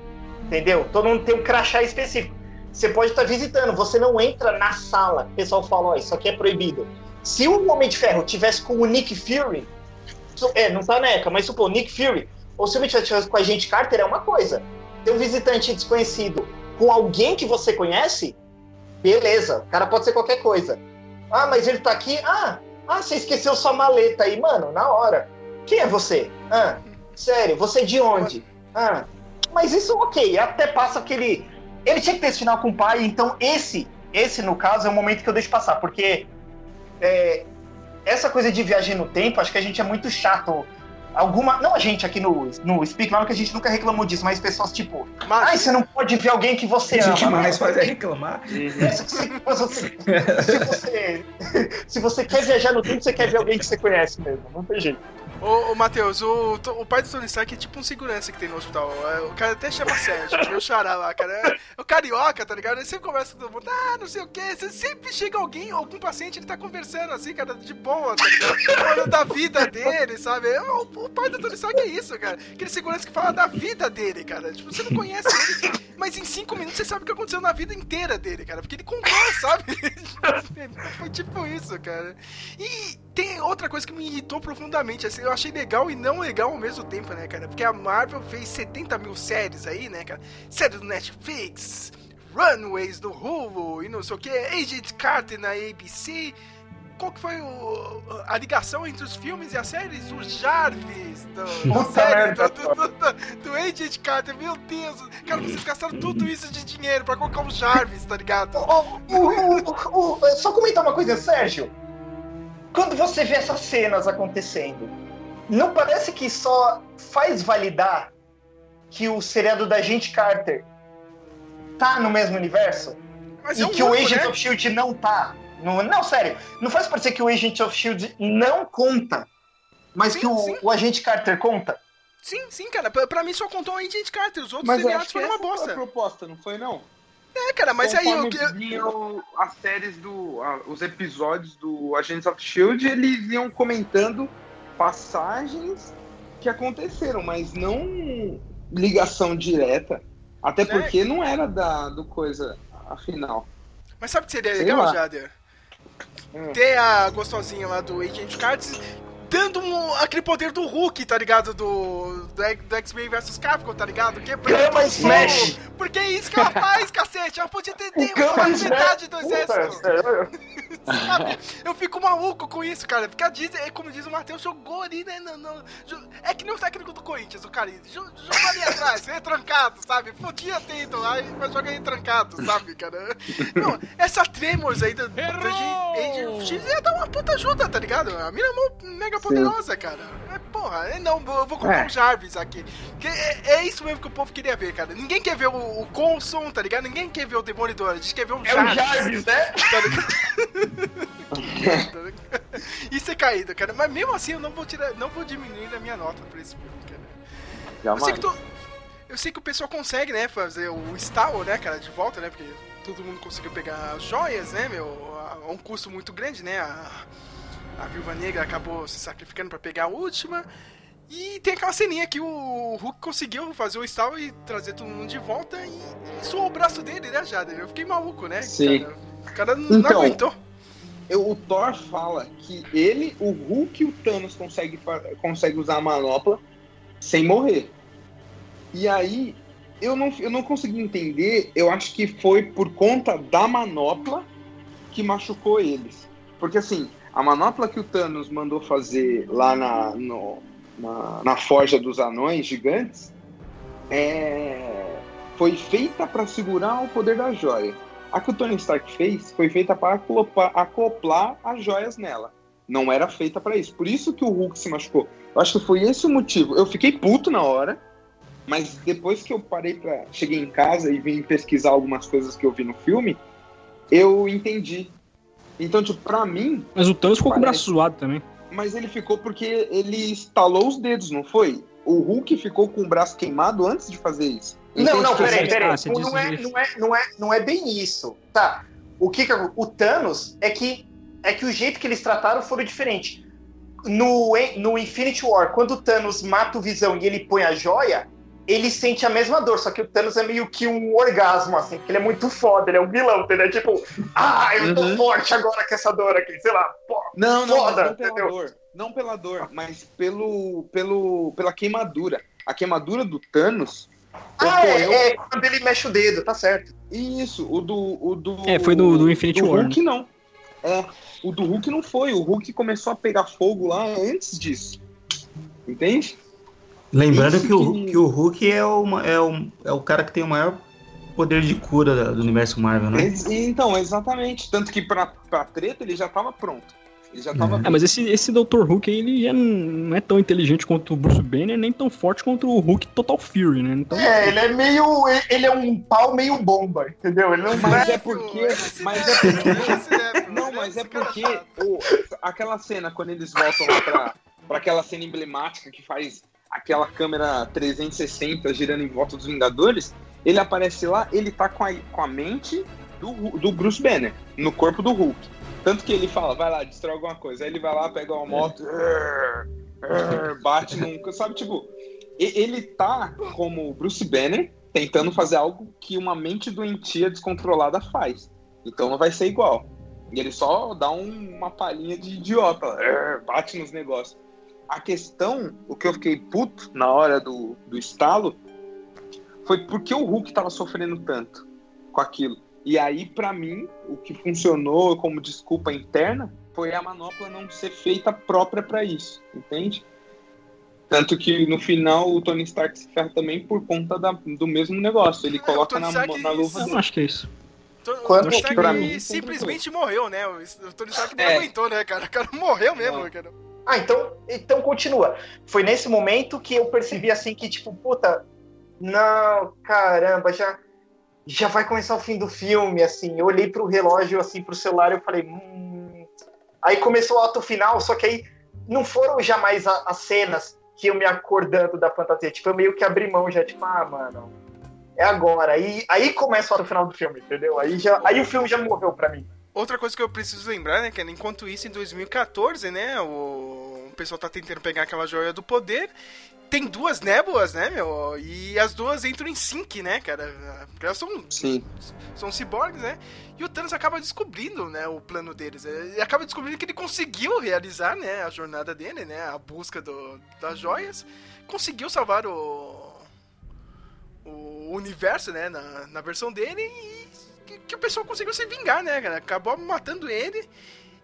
Entendeu? Todo mundo tem um crachá específico. Você pode estar visitando, você não entra na sala. O pessoal fala, ó, isso aqui é proibido. Se o Homem de Ferro tivesse com o Nick Fury, é, não tá neca, mas supor, Nick Fury, ou se o Homem de Ferro tivesse com a gente Carter, é uma coisa. Ter um visitante desconhecido com alguém que você conhece, beleza, o cara pode ser qualquer coisa. Ah, mas ele tá aqui, ah, ah, você esqueceu sua maleta aí, mano, na hora. Quem é você? Ah, sério, você é de onde? Ah, mas isso ok, até passa aquele. Ele tinha que ter esse final com o pai, então esse, esse no caso, é o momento que eu deixo passar, porque é, essa coisa de viagem no tempo, acho que a gente é muito chato. Alguma. Não a gente aqui no, no Speak, claro que a gente nunca reclamou disso, mas pessoas tipo, Mas, ai, você não pode ver alguém que você A gente ama. mais faz é reclamar. Se, se- você, se, você, *laughs* se você quer viajar no tempo, você quer ver alguém que você conhece mesmo. Não tem jeito. Ô, ô Matheus, o, o pai do Tony Stark é tipo um segurança que tem no hospital. É, O cara até chama Sérgio, meu xará lá, cara. É, é o carioca, tá ligado? Ele sempre conversa com todo mundo, ah, não sei o quê. Você sempre chega alguém, algum paciente, ele tá conversando assim, cara, de boa, tá ligado? Falando da vida dele, sabe? O, o pai do Tony Stark é isso, cara. Aquele segurança que fala da vida dele, cara. Tipo, você não conhece ele, mas em cinco minutos você sabe o que aconteceu na vida inteira dele, cara. Porque ele contou, sabe? *laughs* Foi tipo isso, cara. E tem outra coisa que me irritou profundamente, assim, eu achei legal e não legal ao mesmo tempo, né, cara? Porque a Marvel fez 70 mil séries aí, né, cara? Série do Netflix, Runaways no Hulu e não sei o que, Agent Carter na ABC. Qual que foi o- a ligação entre os filmes e as séries? O Jarvis do, Puta série merda, do, do, do- do Agent Carter, meu Deus! Cara, vocês gastaram tudo isso de dinheiro pra colocar o Jarvis, tá ligado? Ô, ô, ô, só comentar uma coisa, Sérgio. Quando você vê essas cenas acontecendo, não parece que só faz validar que o seriado da Agente Carter tá no mesmo universo? Mas e é um que o Agent né? of Shield não tá. Não, não, sério. Não faz parecer que o Agent of Shield não conta, mas Sim, que o, sim. o Agente Carter conta. Sim, sim, cara. Pra, pra mim só contou o Agent Carter. Os outros Mas seriados foram uma essa foi bosta. a proposta, não foi não? É, cara, mas aí eu, Conforme vinham as séries do. a- os episódios do Agents of Shield, eles iam comentando passagens que aconteceram, mas não ligação direta. Até É. porque não era da do coisa afinal. Mas sabe o que seria Sei legal, lá. Jader? Hum. ter a gostosinha lá do Agent Cards dando um- aquele poder do Hulk, tá ligado? Do, do, X- do X-Men vs Capcom, tá ligado? Quebrando Gama todo Smash. Porque é isso que ela faz, *laughs* cacete. Ela podia ter Gama pra Smash. metade do exército. sério. *laughs* Sabe? Eu fico maluco com isso, cara. Porque a Disney, é como diz o Matheus, jogou ali, né? No- jo- é que nem o técnico do Corinthians, o cara. jo- Jogou ali atrás, retrancado, sabe? Podia ter ido lá, mas joga aí trancado, sabe, cara? Não, essa Tremors aí do, do Agent Agent X ia dar uma puta ajuda, tá ligado? A mina é mó mega poderosa, cara. É, porra, é, não, eu vou colocar É. o Jarvis aqui. Que é, é isso mesmo que o povo queria ver, cara. Ninguém quer ver o, o Coulson, tá ligado? Ninguém quer ver o Demolidor, a gente quer ver o É o Jarvis. Jarvis, né? *laughs* Tá ligado? *laughs* Isso é caído, cara. Mas mesmo assim eu não vou tirar, não vou diminuir a minha nota pra esse filme, cara. Eu sei, que tu- eu sei que o pessoal consegue, né, fazer o estalo, né, cara, de volta, né? Porque todo mundo conseguiu pegar as joias, né, meu? A, a um custo muito grande, né? A, a Viúva Negra acabou se sacrificando pra pegar a última. E tem aquela ceninha que o Hulk conseguiu fazer o estalo e trazer todo mundo de volta e, e suou o braço dele, né, Jader? Eu fiquei maluco, né? Sim. Cara? O cara não Então, aguentou. Eu- o Thor fala que ele, o Hulk e o Thanos conseguem consegue usar a manopla sem morrer. E aí, eu não, eu não consegui entender, eu acho que foi por conta da manopla que machucou eles. Porque assim, a manopla que o Thanos mandou fazer lá na, no- na, na forja dos anões gigantes é, foi feita para segurar o poder da joia. A que o Tony Stark fez foi feita para acoplar, acoplar as joias nela. Não era feita para isso. Por isso que o Hulk se machucou. Eu acho que foi esse o motivo. Eu fiquei puto na hora, mas depois que eu parei para cheguei em casa e vim pesquisar algumas coisas que eu vi no filme, eu entendi. Então, tipo, pra mim, Mas o Thanos ficou com o Parece. braço zoado também. mas ele ficou porque ele estalou os dedos, não foi? O Hulk ficou com o braço queimado antes de fazer isso. Não, Então, não, tipo, peraí, Ah, peraí. você Não, disse é, não, é, não, é, não é bem isso. Tá. O que, que o Thanos é que é que o jeito que eles trataram foram diferente. No, no Infinity War, quando o Thanos mata o Visão e ele põe a joia, ele sente a mesma dor, só que o Thanos é meio que um orgasmo, assim, porque ele é muito foda, ele é um vilão, entendeu? Tipo, ah, eu tô Uhum. forte agora com essa dor aqui, sei lá, pô. Não, não, Foda, não pela entendeu? dor. Não pela dor, mas pelo, pelo, pela queimadura. A queimadura do Thanos Ah, ocorreu. é, é, quando ele mexe o dedo, tá certo. Isso, o do. O do É, foi do- do Infinity do War, Hulk não. É, o do Hulk não foi. O Hulk começou a pegar fogo lá antes disso. Entende? Lembrando Isso que o, que- que o Hulk é o, é, o, é o cara que tem o maior poder de cura do universo Marvel, né? Então, exatamente. Tanto que pra, pra treta ele já tava pronto. Ele já tava. É, mas esse, esse Dr. Hulk aí, ele já não é tão inteligente quanto o Bruce Banner, nem tão forte quanto o Hulk Total Fury, né? Então, É, ele é meio. Ele é um pau meio bomba, entendeu? Ele não Mas é. é porque. Mas é porque. Não, mas é porque chato. o- aquela cena, quando eles voltam lá pra, pra aquela cena emblemática que faz aquela câmera 360 girando em volta dos Vingadores, ele aparece lá, ele tá com a, com a mente do, do Bruce Banner, no corpo do Hulk. Tanto que ele fala, vai lá, destrói alguma coisa. Aí ele vai lá, pega uma moto, "Arr, arr", bate num. Sabe, tipo, ele tá como o Bruce Banner tentando fazer algo que uma mente doentia descontrolada faz. Então não vai ser igual. E ele só dá um- uma palhinha de idiota, bate nos negócios. A questão, o que eu fiquei puto na hora do, do estalo, foi porque o Hulk tava sofrendo tanto com aquilo. E aí, pra mim, o que funcionou como desculpa interna foi a manopla não ser feita própria pra isso, entende? Tanto que no final o Tony Stark se ferra também por conta da- do mesmo negócio. Ele É, coloca Tony na, Stark- na luva eu dele. não acho que é isso. To- Quando- o Tony Stark mim, simplesmente morreu, né? O Tony Stark nem É. aguentou, né, cara? O cara morreu mesmo, Não. cara. Ah, então, então continua. Foi nesse momento que eu percebi assim que, tipo, puta, não, caramba, já, já vai começar o fim do filme, assim. Eu olhei pro relógio, assim, pro celular e eu falei, hum. Aí começou o ato final, só que aí não foram jamais as cenas que eu me acordando da fantasia. Tipo, eu meio que abri mão já, tipo, ah, mano, é agora. Aí, aí começa o ato final do filme, entendeu? Aí, já, aí o filme já morreu pra mim. Outra coisa que eu preciso lembrar, né, que enquanto isso, em 2014, né, o pessoal tá tentando pegar aquela joia do poder. Tem duas nébulas, né, meu? E as duas entram em sync, né, cara? Porque elas são, Sim. são ciborgues, né? E o Thanos acaba descobrindo, né, o plano deles. Ele acaba descobrindo que ele conseguiu realizar, né, a jornada dele, né, a busca do, das joias. Conseguiu salvar o o universo, né, na, na versão dele e que, que o pessoal conseguiu se vingar, né, cara? Acabou matando ele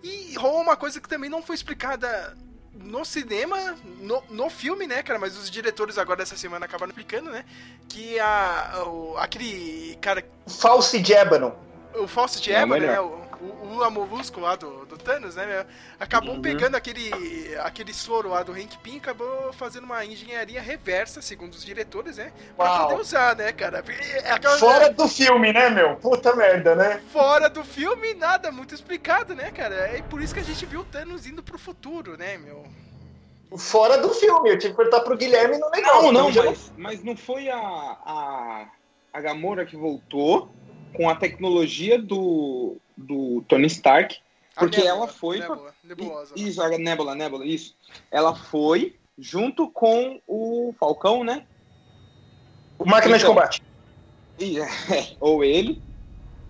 e rolou uma coisa que também não foi explicada no cinema, no, no filme, né, cara? Mas os diretores agora dessa semana acabaram explicando, né? Que a, o, aquele cara False Jebanon. o Fawcett É, Eva, né? melhor. O, o Lula Molusco lá do, do Thanos, né? meu? Acabou Uhum. pegando aquele, aquele soro lá do Hank Pym e acabou fazendo uma engenharia reversa, segundo os diretores, né? Pra Uau. poder usar, né, cara? É aquela- Fora do filme, né, meu? Puta merda, né? fora do filme, nada muito explicado, né, cara? É por isso que a gente viu o Thanos indo pro futuro, né, meu? Fora do filme. Eu tive que perguntar pro Guilherme no negócio. Não, não, então já mas, mas não foi a, a, a Gamora que voltou com a tecnologia do, do Tony Stark. Porque nébula, ela foi pra- nébula, nebulosa. E- Isso, a Nebula, Nebula, isso. Ela foi junto com o Falcão, né? O máquina de Então. combate. E, é, *laughs* ou ele.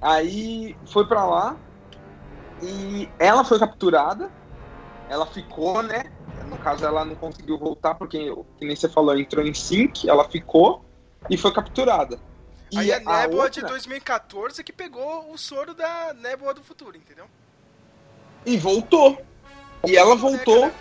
Aí foi pra lá e ela foi capturada. Ela ficou, né? No caso, ela não conseguiu voltar porque, que nem você falou, entrou em sync, ela ficou e foi capturada. E Aí a nébula outra- de 2014 que pegou o soro da nébula do futuro, entendeu? E voltou. E ela Né, voltou. cara?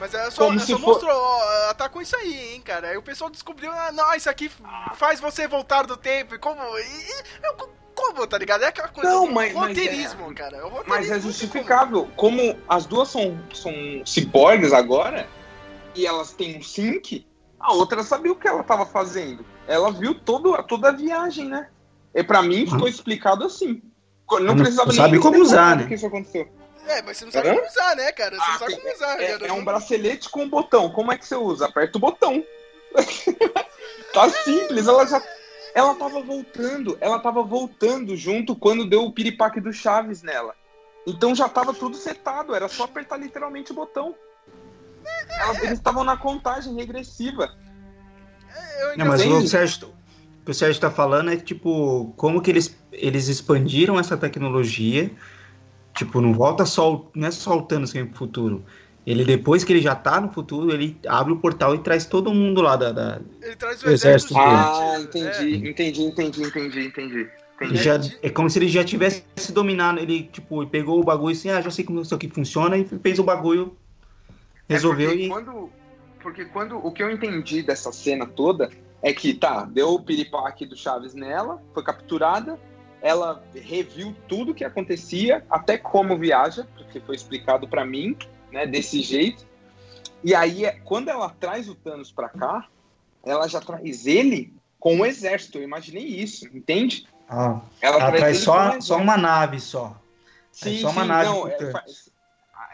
Mas ela só, Como ela se só for- mostrou, ó, ela tá com isso aí, hein, cara. Aí o pessoal descobriu, ah, não, isso aqui faz você voltar do tempo. E como. E, e- eu- como, tá ligado? É aquela coisa Não, do mas- mas roteirismo, cara. O roteirismo Mas é justificável. Como as duas são, são ciborgues agora, e elas têm um sync, a outra sabia o que ela tava fazendo. Ela viu todo, toda a viagem, né? E pra mim ficou explicado assim. Não Não precisava nem sabe como usar, né? que isso aconteceu. É, mas você não sabe Hã? como usar, né, cara? Você Ah, não sabe como usar. É, cara. é um bracelete com um botão. Como é que você usa? Aperta o botão. *laughs* tá simples. Ela já. Ela tava voltando. Ela tava voltando junto quando deu o piripaque do Chaves nela. Então já tava tudo setado. Era só apertar literalmente o botão. Eles estavam na contagem regressiva. Eu ainda Não, mas o que o Sérgio, o que o Sérgio tá falando é tipo, como que eles, eles expandiram essa tecnologia. Tipo, não volta só, não é só o Thanos que vem pro futuro. Ele, depois que ele já tá no futuro, ele abre o portal e traz todo mundo lá da. da- Ele traz o exército exército. dele. Ah, entendi, entendi, entendi, entendi, entendi. ele já, é como se ele já tivesse dominado. Ele, tipo, pegou o bagulho assim, ah, já sei como isso aqui funciona, e fez o bagulho, resolveu É porque e. Quando, porque quando o que eu entendi dessa cena toda é que, tá, deu o piripaque do Chaves nela, foi capturada, ela reviu tudo que acontecia, até como viaja, porque foi explicado pra mim, né, desse jeito. E aí, é- quando ela traz o Thanos pra cá, ela já traz ele com o exército. Eu imaginei isso, entende? Ah, Ela, ela traz o só, só uma nave só. Sim, É só uma sim, nave não, é, faz-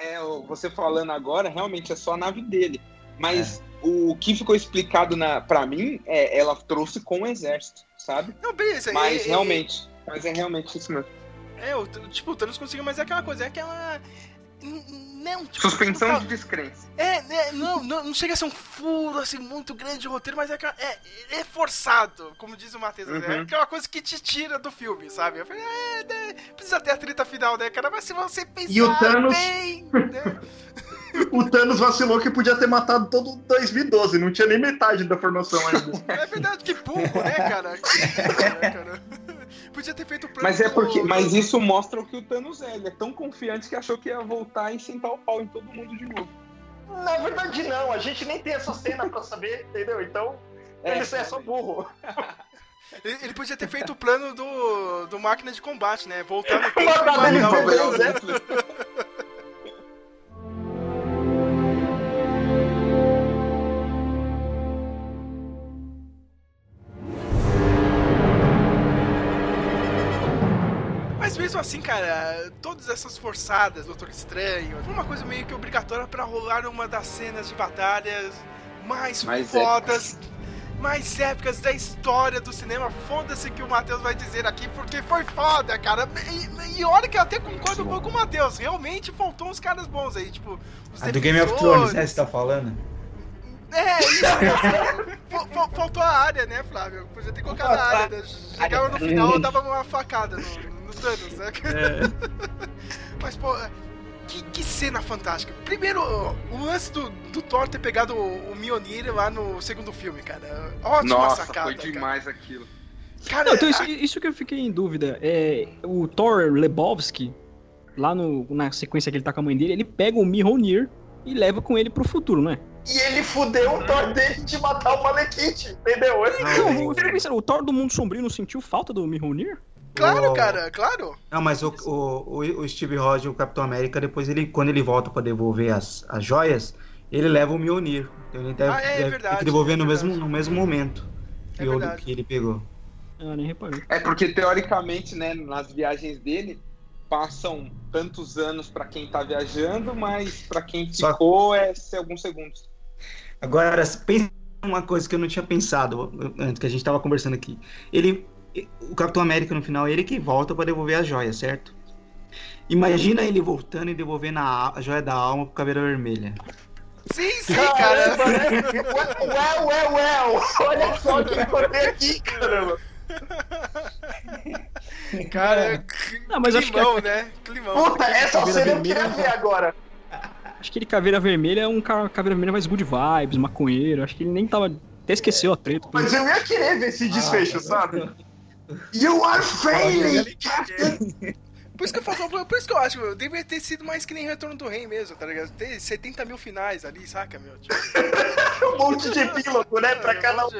é, você falando agora, realmente é só a nave dele. Mas o que ficou explicado na, pra mim é ela trouxe com o exército, sabe? Não, beleza. Mas e- e- realmente, mas é realmente isso mesmo. É, o, tipo, o Thanos conseguiu, mas é aquela coisa, é aquela. Não, tipo, Suspensão de descrença. É, né, não, não, não chega a ser um furo assim muito grande de roteiro, mas é, é, é forçado, como diz o Matheus. É Uhum. aquela coisa que te tira do filme, sabe? Eu falei, é, né, precisa ter a treta final, né, cara? Mas se você pensar E o Thanos- bem, *laughs* né? O Thanos vacilou que podia ter matado todo 2012, não tinha nem metade da formação ainda. É verdade, que burro, né, cara? Que burro, né, cara? Podia ter feito o plano Mas é porque, mas isso mostra o que o Thanos é. Ele é tão confiante que achou que ia voltar e sentar o pau em todo mundo de novo. Na verdade, não. A gente nem tem essa cena pra saber, entendeu? Então, É, ele é só burro. *laughs* Ele, podia ter feito o plano do, do máquina de combate, né? Voltar no tempo Matar ele *laughs* matar por o- vez? Mas mesmo assim, cara, todas essas forçadas, Doutor Estranho, foi uma coisa meio que obrigatória pra rolar uma das cenas de batalhas mais Mais fodas mais épicas da história do cinema. Foda-se que o Matheus vai dizer aqui, porque foi foda, cara. E, e olha que eu até concordo um pouco com o Matheus. Realmente faltou uns caras bons aí, tipo. Os A do Game of Thrones, né? Você tá falando? É, isso *laughs* Faltou a área, né, Flávio? Podia ter colocado a área. Né? Chegava no final, eu dava uma facada no, no Thanos, né? *laughs* Mas, pô, que, que cena fantástica. Primeiro, o lance do, do Thor ter pegado o, o Mjolnir lá no segundo filme, cara. Ótima Nossa, sacada. foi cara. demais aquilo. Cara, Não, então isso, isso que eu fiquei em dúvida. É, o Thor Lebowski, lá no, na sequência que ele tá com a mãe dele, ele pega o Mjolnir e leva com ele pro futuro, não é? E ele fudeu o Thor dele de matar o Malekith, entendeu? Ah, eu fico pensando, o Thor do Mundo Sombrio não sentiu falta do Mjolnir? Claro, o- cara, claro. Não, mas o, o, o, o Steve Rogers, o Capitão América, depois ele, quando ele volta pra devolver as, as joias, ele leva o Mjolnir. Então ele deve, Ah, é deve verdade, ter que devolver é no, mesmo, no mesmo momento que, É o, verdade. que ele pegou. Ah, nem reparei. É porque teoricamente, né, nas viagens dele passam tantos anos pra quem tá viajando, mas pra quem Só- ficou é ser alguns segundos. Agora, pensa uma coisa que eu não tinha pensado antes, que a gente tava conversando aqui. Ele, o Capitão América no final, ele que volta pra devolver as joias, certo? Imagina ele voltando e devolvendo a, a joia da alma pro Caveira Vermelha. Sim, sim, cara. Caramba, né? Well, well, well. Olha só o que eu encontrei aqui, caramba. Cara, Não, mas acho que climão, né? Climão. Puta, essa Caveira cena eu queria ver agora. Acho que ele Caveira Vermelha é um ca- Caveira Vermelha mais good vibes, maconheiro. Acho que ele nem tava. Até esqueceu a treta. Mas eu ia querer ver esse desfecho, sabe? You are failing, Captain! Por isso que eu falo, por isso que eu acho, meu, deveria ter sido mais que nem Retorno do Rei mesmo, tá ligado? Ter 70 mil finais ali, saca, meu? Tipo, *laughs* Um monte de epílogo, né? Pra cada um.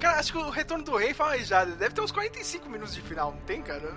Cara, acho que o Retorno do Rei fala aí já, deve ter uns 45 minutos de final, não tem, cara?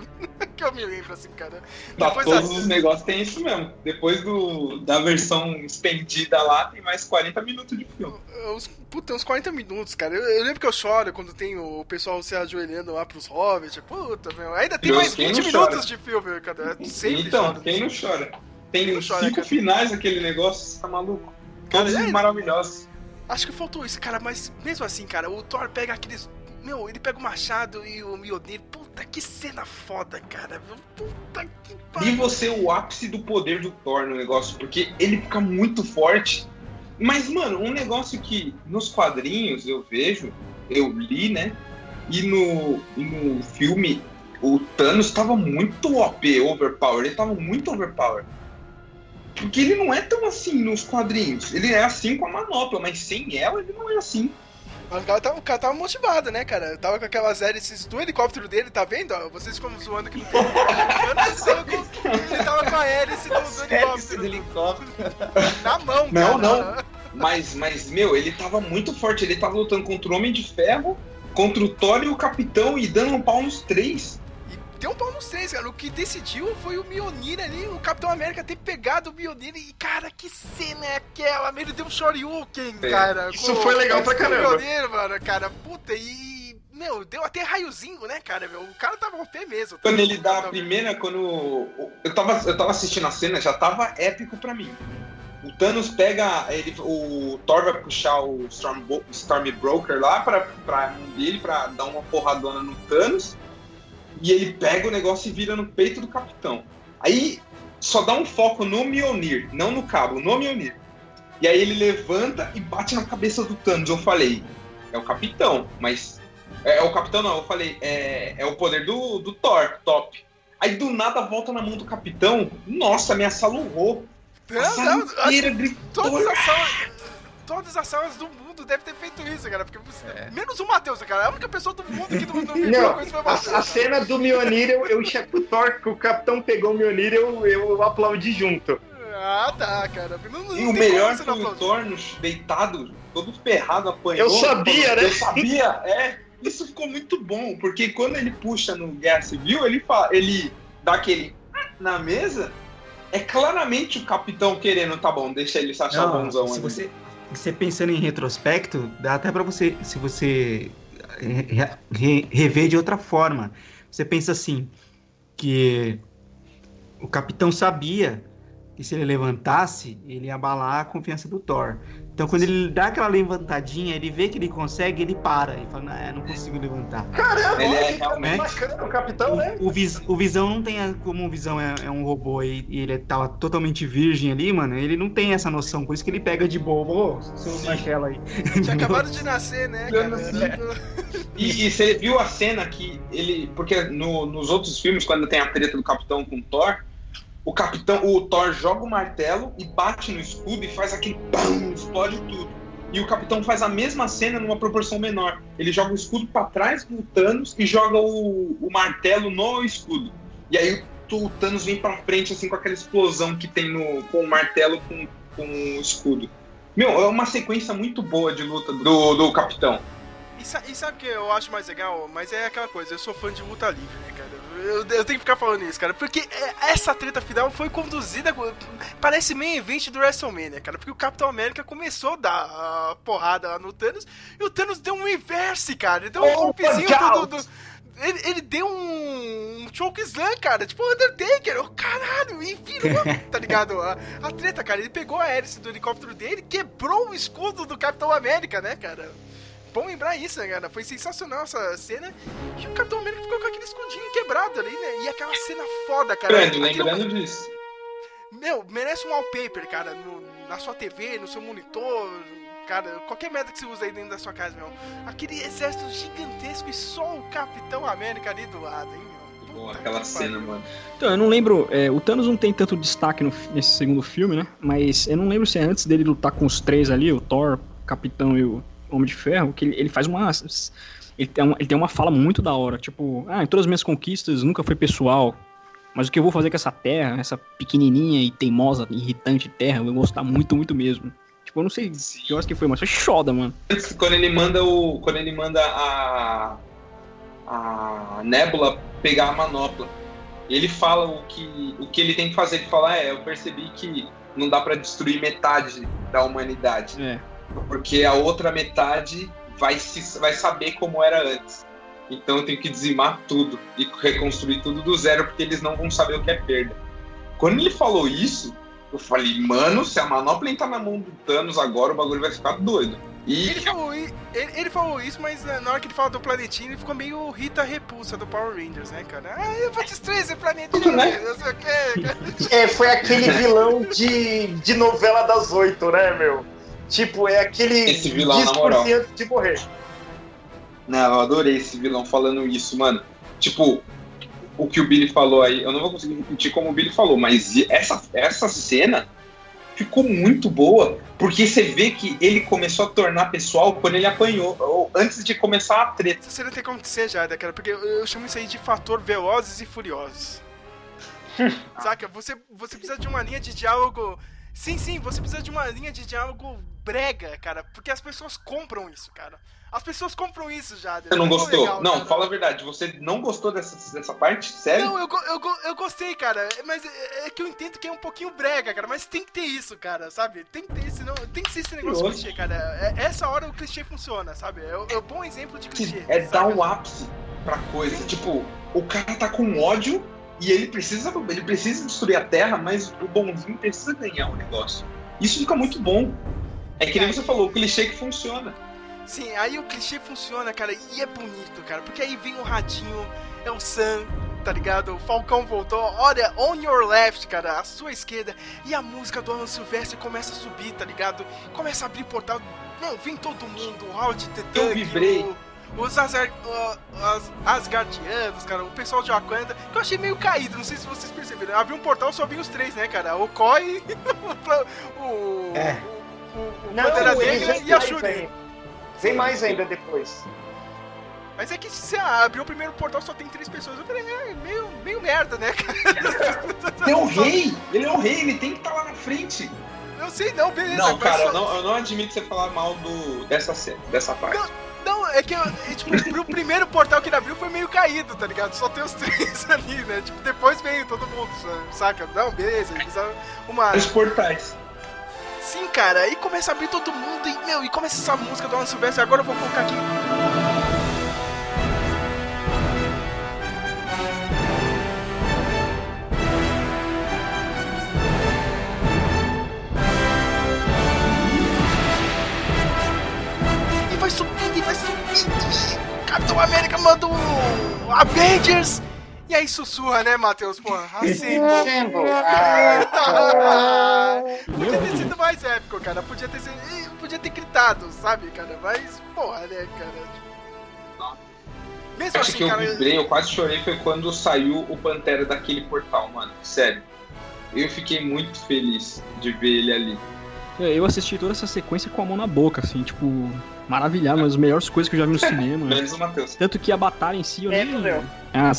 Que eu me lembro assim, cara. Tá, Depois todos a- os negócios tem isso mesmo. Depois do, da versão expandida lá, tem mais 40 minutos de filme. Uns, puta, uns 40 minutos, cara. Eu, eu lembro que eu choro quando tem o pessoal se ajoelhando lá pros hobbits. Puta, meu. Ainda tem Deus, mais quem 20 não chora? minutos de filme, cara. Eu sempre então, choro. quem não chora? Tem Quem não chora, cinco cara? finais aquele negócio, você tá maluco? Todos Cara, é- maravilhosos. Acho que faltou isso, cara, mas mesmo assim, cara, o Thor pega aqueles. Meu, ele pega o machado e o Mjolnir. Puta, que cena foda, cara. Puta que E pariu. você, o ápice do poder do Thor no negócio, porque ele fica muito forte. Mas, mano, um negócio que nos quadrinhos eu vejo, eu li, né? E no, e no filme, o Thanos tava muito OP, overpower. Ele tava muito overpower. Porque ele não é tão assim nos quadrinhos. Ele é assim com a manopla, mas sem ela ele não é assim. Mas o cara, tava, o cara tava motivado, né, cara? Tava com aquelas hélices do helicóptero dele, tá vendo? ó? Vocês ficam zoando que não tem. Eu não sei, ele tava com a hélice do, do *laughs* Hélice do helicóptero helicóptero. na mão, Não, cara. Mas, mas, meu, ele tava muito forte. Ele tava lutando contra o Homem de Ferro, contra o Thor e o Capitão e dando um pau nos três. Deu um pau nos três, cara. O que decidiu foi o Mjolnir ali, o Capitão América ter pegado o Mjolnir. E, cara, que cena é aquela? Ele deu um Shoryuken, É, cara. isso com- foi legal pra caramba. Mjolnir, mano, cara. Puta, e... Meu, deu até raiozinho, né, cara? Meu, o cara tava OP mesmo. Quando ele dá a primeira, quando. Eu tava, eu tava assistindo a cena, já tava épico pra mim. O Thanos pega. Ele, o Thor vai puxar o Storm, Stormbroker lá pra, pra mão dele pra dar uma porradona no Thanos. E ele pega o negócio e vira no peito do capitão. Aí só dá um foco no Mjolnir, não no cabo, no Mjolnir. E aí ele levanta e bate na cabeça do Thanos. Eu falei, é o capitão, mas. É, é o capitão não, eu falei, é, é o poder do, do Thor, top. Aí do nada volta na mão do capitão. Nossa. A Não, sala acho inteira gritou. Todas as salas. Todas as salas do mundo devem ter feito isso, cara. Porque você- É. Menos o Matheus, cara. A única pessoa do mundo que não, não *laughs* com isso foi o a, Matheus. a cena do Mjolnir, eu, eu o Thor, que o capitão pegou o Mjolnir, eu, eu aplaudi junto. Ah, tá, cara. Não, não E o melhor foi não o. Thor no- deitado, todo ferrado, apanhou. Eu sabia, né? Eu sabia, *laughs* é. Isso ficou muito bom, porque quando ele puxa no Guerra Civil, ele, fala, ele dá aquele "Ah", na mesa, é claramente o capitão querendo, tá bom, deixa ele se achar Não, bonzão se ali. você, você pensando em retrospecto, dá até pra você, se você re- re- rever de outra forma. Você pensa assim, que o capitão sabia que se ele levantasse, ele ia abalar a confiança do Thor. Então quando ele dá aquela levantadinha, ele vê que ele consegue, ele para. Ele fala, não, não consigo levantar. Caramba, Ele é olha que cara realmente- bacana, o capitão, né? O, o, Vis- o Visão não tem, a- como o Visão é, é um robô e, e ele tava totalmente virgem ali, mano, ele não tem essa noção, por isso que ele pega de bobo, ô, seu martelo aí. Tinha *laughs* acabado de nascer, né. E, e você viu a cena que ele. Porque no- nos outros filmes, quando tem a treta do Capitão com o Thor, o Capitão, o Thor joga o martelo e bate no escudo e faz aquele BAM, explode tudo. E o Capitão faz a mesma cena numa proporção menor. Ele joga o escudo pra trás do Thanos e joga o, o martelo no escudo. E aí o, o Thanos vem pra frente, assim, com aquela explosão que tem no, com o martelo com, com o escudo. Meu, é uma sequência muito boa de luta do, do Capitão. E, sa- e sabe o que eu acho mais legal? Mas é aquela coisa, eu sou fã de luta livre, né, cara? Eu, eu tenho que ficar falando isso, cara. Porque é, essa treta final foi conduzida. Parece meio evento do WrestleMania, cara. Porque o Capitão América começou a dar a porrada lá no Thanos. E o Thanos deu um reverse, cara. Ele deu um Oh, golpezinho God. do. do- ele, ele deu um, um choke slam, cara. Tipo o Undertaker. Oh, caralho, e virou, *laughs* tá ligado? A, a treta, cara. Ele pegou a hélice do helicóptero dele quebrou o escudo do Capitão América, né, cara? Bom lembrar isso, né, cara? Foi sensacional essa cena. E o Capitão América ficou com aquele escudinho quebrado ali, né? E aquela cena foda, cara. Lembrando, Aquilo- lembrando disso. Meu, merece um wallpaper, cara, no- na sua TV, no seu monitor, cara, qualquer merda que você usa aí dentro da sua casa, meu. Aquele exército gigantesco e só o Capitão América ali do lado, hein, meu. Bom, aquela que cena, pariu. mano. Então, eu não lembro. é, o Thanos não tem tanto destaque no- nesse segundo filme, né? Mas eu não lembro se é antes dele lutar com os três ali, o Thor, o Capitão e o Homem de Ferro, que ele, ele faz uma. Ele tem, uma, ele tem uma fala muito da hora, tipo, ah, em todas as minhas conquistas nunca foi pessoal. Mas o que eu vou fazer com essa terra, essa pequenininha e teimosa, irritante terra, eu vou gostar muito, muito mesmo. Tipo, eu não sei que horas que foi, mas foi choda, mano. Antes, quando ele manda o. Quando ele manda a. A Nebula pegar a manopla. Ele fala o que, o que ele tem que fazer. Ele fala, é, eu percebi que não dá pra destruir metade da humanidade. É. Porque a outra metade vai, se, vai saber como era antes. Então eu tenho que dizimar tudo e reconstruir tudo do zero, porque eles não vão saber o que é perda. Quando ele falou isso, eu falei, mano, se a manopla entrar na mão do Thanos agora, o bagulho vai ficar doido. E Ele falou, ele, ele falou isso, mas né, na hora que ele fala do planetinho, ele ficou meio Rita Repulsa do Power Rangers, né, cara? Ah, eu vou destruir esse planetinho, Né? não sei o cara. É, foi aquele vilão de, de novela das oito, né, meu? Tipo, é aquele Esse vilão, na moral. antes de morrer. Não, eu adorei esse vilão falando isso, mano. Tipo, o que o Billy falou aí, eu não vou conseguir repetir como o Billy falou, mas essa, essa cena ficou muito boa, porque você vê que ele começou a tornar pessoal quando ele apanhou, ou antes de começar a treta. Essa cena tem que acontecer já, né, cara? Porque eu, eu chamo isso aí de fator velozes e furiosos. *laughs* Saca? Você, você precisa de uma linha de diálogo. Sim, sim, você precisa de uma linha de diálogo brega, cara. Porque as pessoas compram isso, cara. As pessoas compram isso já. Você não Ficou gostou? legal, não, cara. fala a verdade, você não gostou dessa, dessa parte? Sério? Não, eu, eu, eu gostei, cara. Mas é, é que eu entendo que é um pouquinho brega, cara. Mas tem que ter isso, cara, sabe? Tem que ter isso, não, tem que ser esse negócio Nossa. clichê, cara. É, essa hora o clichê funciona, sabe? É, é um bom exemplo de clichê. é dar sabe? um ápice pra coisa. Tipo, o cara tá com ódio e ele precisa, ele precisa destruir a Terra, mas o bonzinho precisa ganhar o negócio. Isso fica muito bom. É que nem você falou, o clichê que funciona. Sim, aí o clichê funciona, cara, e é bonito, cara, porque aí vem o radinho, é o Sam, tá ligado? O Falcão voltou, olha, on your left, cara, à sua esquerda, e a música do Alan Silvestre começa a subir, tá ligado? Começa a abrir portal, não, vem todo mundo, o Howard the Eu Duck, vibrei. o- os Asgard, Asgardianos, cara, o pessoal de Wakanda, que eu achei meio caído, não sei se vocês perceberam. Abriu um portal, só vinha os três, né, cara? O Koi, o, *laughs* o, É. o, o Não, Pantera Negra vem e a mais Shuri. ainda. Vem mais ainda depois. Mas é que se abriu o primeiro portal só tem três pessoas. Eu falei, é meio, meio merda, né, cara? *laughs* Ele é o rei! Ele é o rei, ele tem que estar lá na frente. Eu sei, não, beleza. Não, cara, só- eu não, eu não admito você falar mal do, dessa cena, dessa parte. Não, é que, eu, é, tipo, *laughs* pro primeiro portal que ele abriu foi meio caído, tá ligado? Só tem os *laughs* três ali, né? Tipo, depois veio todo mundo, saca? Não, beleza, eles uma... Os portais. Sim, cara, aí começa a abrir todo mundo e, meu, e começa essa música do Alan Silvestre, agora eu vou colocar aqui. E vai subindo, e vai subindo. Capitão América manda o Avengers e aí sussurra, né, Matheus? Pô, *laughs* assim, Podia ter sido mais épico, cara. Podia ter sido. Podia ter gritado, sabe, cara? Mas, porra, né, cara? Mesmo Acho assim, que eu cara. vibrei, eu quase chorei foi quando saiu o Pantera daquele portal, mano. Sério. Eu fiquei muito feliz de ver ele ali. É, Eu assisti toda essa sequência com a mão na boca, assim, tipo, maravilhado, uma das melhores coisas que eu já vi no cinema. *laughs* Menos o Matheus. Tanto que a batalha em si eu É, nem. meu. Ah,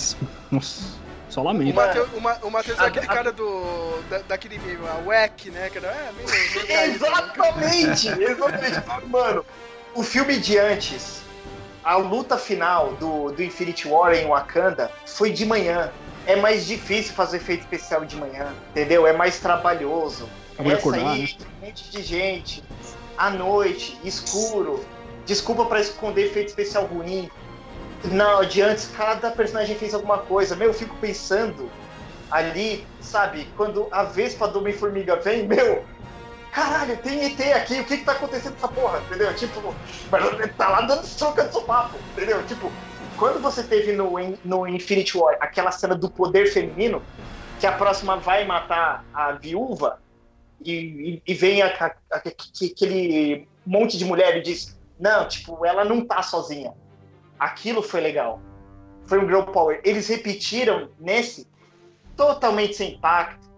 nossa, só lamento. O Ma- o Matheus é A- aquele a- cara do. Da, daquele meme, a Wack, né? Cara, é, meio, *laughs* meio caído, né? Exatamente! *laughs* Exatamente. Mano, o filme de antes, a luta final do, do Infinity War em Wakanda foi de manhã. É mais difícil fazer efeito especial de manhã, entendeu? É mais trabalhoso. Essa acordar, aí, né? Monte de gente, à noite, escuro. Desculpa pra esconder efeito especial ruim. Não, de antes, cada personagem fez alguma coisa. Meu, eu fico pensando ali, sabe, quando a Vespa do Homem-Formiga vem, meu, caralho, tem ET aqui, o que que tá acontecendo com essa porra, entendeu? Tipo, tá lá dando soca de sopapo, entendeu? Tipo, quando você teve no, no Infinity War aquela cena do poder feminino, que a próxima vai matar a viúva, e, e- vem a- a- a- aquele monte de mulher e diz, não, tipo, ela não tá sozinha. Aquilo foi legal. Foi um girl power. Eles repetiram nesse totalmente sem impacto.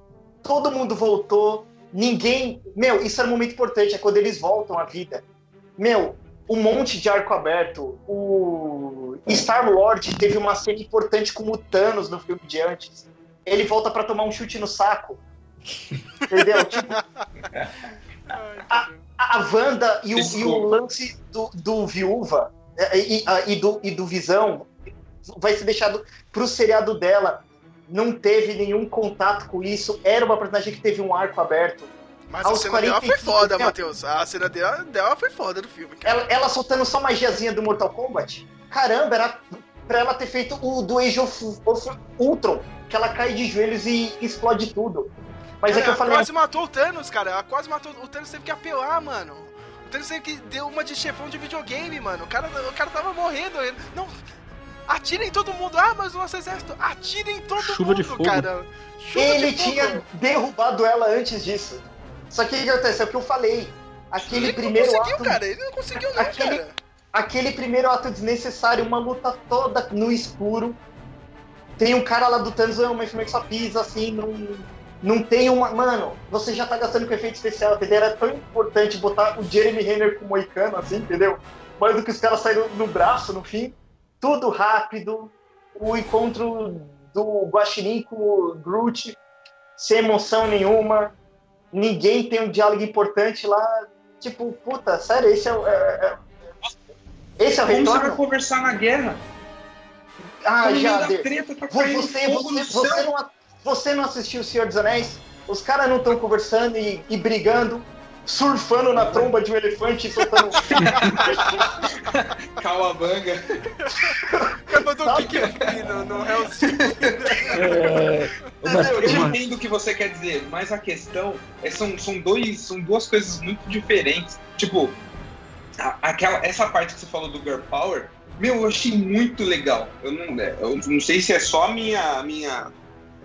Todo mundo voltou. Ninguém. Meu, isso era um momento importante, é quando eles voltam à vida. Meu, um monte de arco aberto. O Star Lord teve uma cena importante com o Thanos no filme de antes. Ele volta pra tomar um chute no saco. Entendeu? *laughs* Tipo, Deus. a Wanda e o, e o lance do, do Viúva é, e, a- e do, e do Visão vai ser deixado pro seriado dela. Não teve nenhum contato com isso. Era uma personagem que teve um arco aberto. Mas a aos cena dela foi 45 foda. Matheus. A cena dela, dela foi foda do filme, cara. Ela, ela soltando só magiazinha do Mortal Kombat. Caramba, era pra ela ter feito o do Age of, of Ultron, que ela cai de joelhos e explode tudo. Mas é Cara, que eu falei, Ela quase matou o Thanos, cara. Ela quase matou. O Thanos teve que apelar, mano. O Thanos teve que deu uma de chefão de videogame, mano. O cara, o cara tava morrendo. Ele, não. Atirem todo mundo. Ah, mas o nosso exército. Atirem todo Chuva mundo, de fogo. cara. Chuva ele de fogo. tinha derrubado ela antes disso. Só que o que acontece? É o que eu falei. Aquele Ele primeiro não conseguiu, ato. cara. Ele não conseguiu, não, Aquele- cara. Aquele primeiro ato desnecessário, uma luta toda no escuro. Tem um cara lá do Thanos, "Ah, mas como é que só pisa assim, não, não tem uma. Mano, você já tá gastando com efeito especial, entendeu? Era tão importante botar o Jeremy Renner com o Moicano, assim, entendeu? Mais do que os caras saíram no braço no fim. Tudo rápido. O encontro do Guaxinim com o Groot, sem emoção nenhuma. Ninguém tem um diálogo importante lá. Tipo, puta, sério, esse é o. é- é- esse é o Como você vai conversar na guerra? Ah, da Jader. treta, tá Você, você, você, não, você não assistiu O Senhor dos Anéis? Os caras não estão conversando e, e brigando, surfando na tromba de um elefante e soltando. *laughs* Calabanga. O cara mandou um kick free no, no Hell's Não, eu entendo o que você quer dizer, mas a questão é são, são, dois, são duas coisas muito diferentes. Tipo, a- aquela, essa parte que você falou do Girl Power, meu, eu achei muito legal. Eu não, é, eu não sei se é só a minha, a minha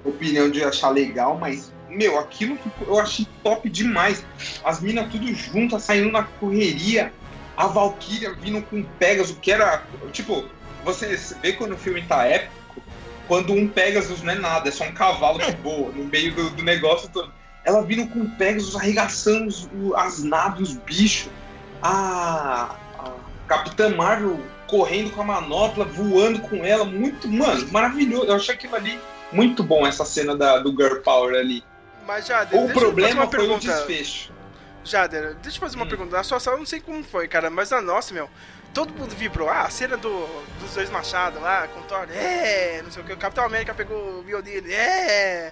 opinião de achar legal, mas, meu, aquilo ficou- eu achei top demais. As minas tudo juntas, saindo na correria, a Valkyria vindo com o Pegasus, que era, tipo, você vê quando o filme tá épico, quando um Pegasus não é nada, é só um cavalo que voa no meio do, do negócio todo. Ela vindo com o Pegasus arregaçando os- as naves, os bichos. A, a Capitã Marvel correndo com a manopla, voando com ela. Muito, mano, maravilhoso. Eu achei aquilo ali muito bom, essa cena da, do Girl Power ali. Mas, Jader, O problema foi o desfecho. Jader, deixa eu fazer uma Hum. pergunta. Na sua sala eu não sei como foi, cara, mas na nossa, meu, todo mundo vibrou. Ah, a cena do, dos dois machados lá, com Thor, é, não sei o que. O Capitão América pegou o violino, é.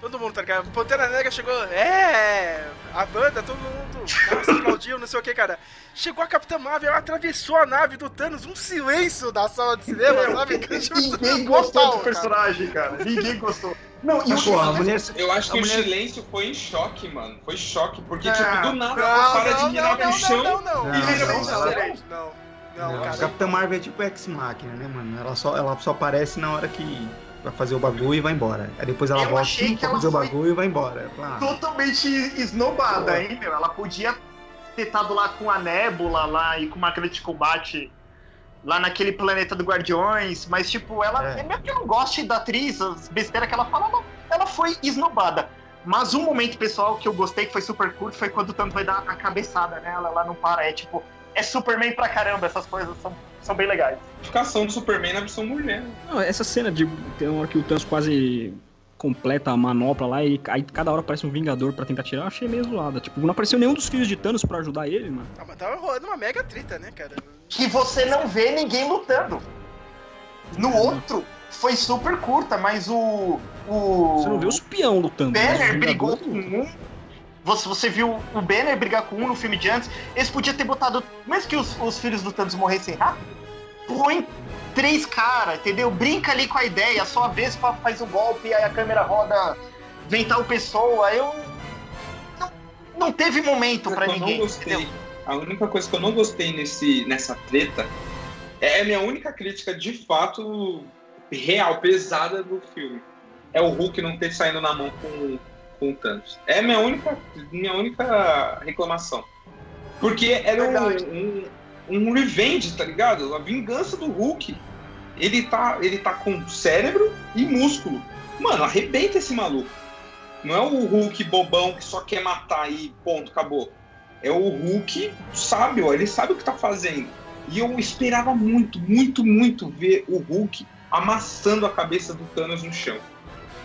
Todo mundo, tá ligado? Pantera Negra chegou, é. A banda, todo mundo, nossa, aplaudiu, não sei o que, cara. Chegou a Capitã Marvel, ela atravessou a nave do Thanos, um silêncio da sala de cinema, sabe? Ninguém *laughs* gostou Total, do personagem, cara. Ninguém gostou. Não, e pô, a mulher. Eu acho que A o mulher- silêncio foi em choque, mano. Foi choque, porque, Ah, tipo, do nada Não, ela para não, de mirar não, pro chão. não, não, não, Não, não, não, não, não. não. Não, Não, a cara. Capitã Marvel é tipo Ex-Máquina, né, mano? Ela só, ela só aparece na hora que vai fazer o bagulho e vai embora. Aí depois ela Eu volta achei que pra ela fazer o bagulho e vai embora. Falo, ah, Totalmente esnobada, hein, meu? Ela podia ter estado lá com a Nébula lá e com máquina de combate lá naquele planeta do Guardiões, mas tipo, ela, É. mesmo que eu não goste da atriz, as besteiras que ela fala, ela, ela foi esnobada. Mas um momento, pessoal, que eu gostei, que foi super curto, foi quando o Thanos vai dar a cabeçada nela, ela não para, é tipo, é Superman pra caramba, essas coisas são, são bem legais. Indicação do Superman na versão mulher. Não, essa cena de tem uma hora que o Thanos quase completa a manopla lá e aí cada hora aparece um Vingador pra tentar tirar, eu achei meio zoada. Tipo, não apareceu nenhum dos filhos de Thanos pra ajudar ele, mano. Ah, mas tava rolando uma mega treta, né, cara? que você não vê ninguém lutando. No outro, foi super curta, mas o. o Você não vê os peão lutando. os Banner brigou com um. Você, você viu o Banner brigar com um no filme de antes. Eles podiam ter botado. Mesmo que os, os filhos do Thanos morressem rápido, põe três caras, entendeu? Brinca ali com a ideia, só a Vespa faz o golpe, aí a câmera roda, vem tal pessoa. Eu. Não, não teve momento pra eu ninguém. não gostei. entendeu? A única coisa que eu não gostei nesse, nessa treta é a minha única crítica de fato real, pesada do filme. É o Hulk não ter saído na mão com, com o Thanos. É a minha única, minha única reclamação. Porque era um, um, um revenge, tá ligado? A vingança do Hulk. Ele tá, ele tá com cérebro e músculo. Mano, arrebenta esse maluco. Não é o Hulk bobão que só quer matar e ponto, acabou. É o Hulk sábio, ele sabe o que tá fazendo. E eu esperava muito, muito, muito ver o Hulk amassando a cabeça do Thanos no chão.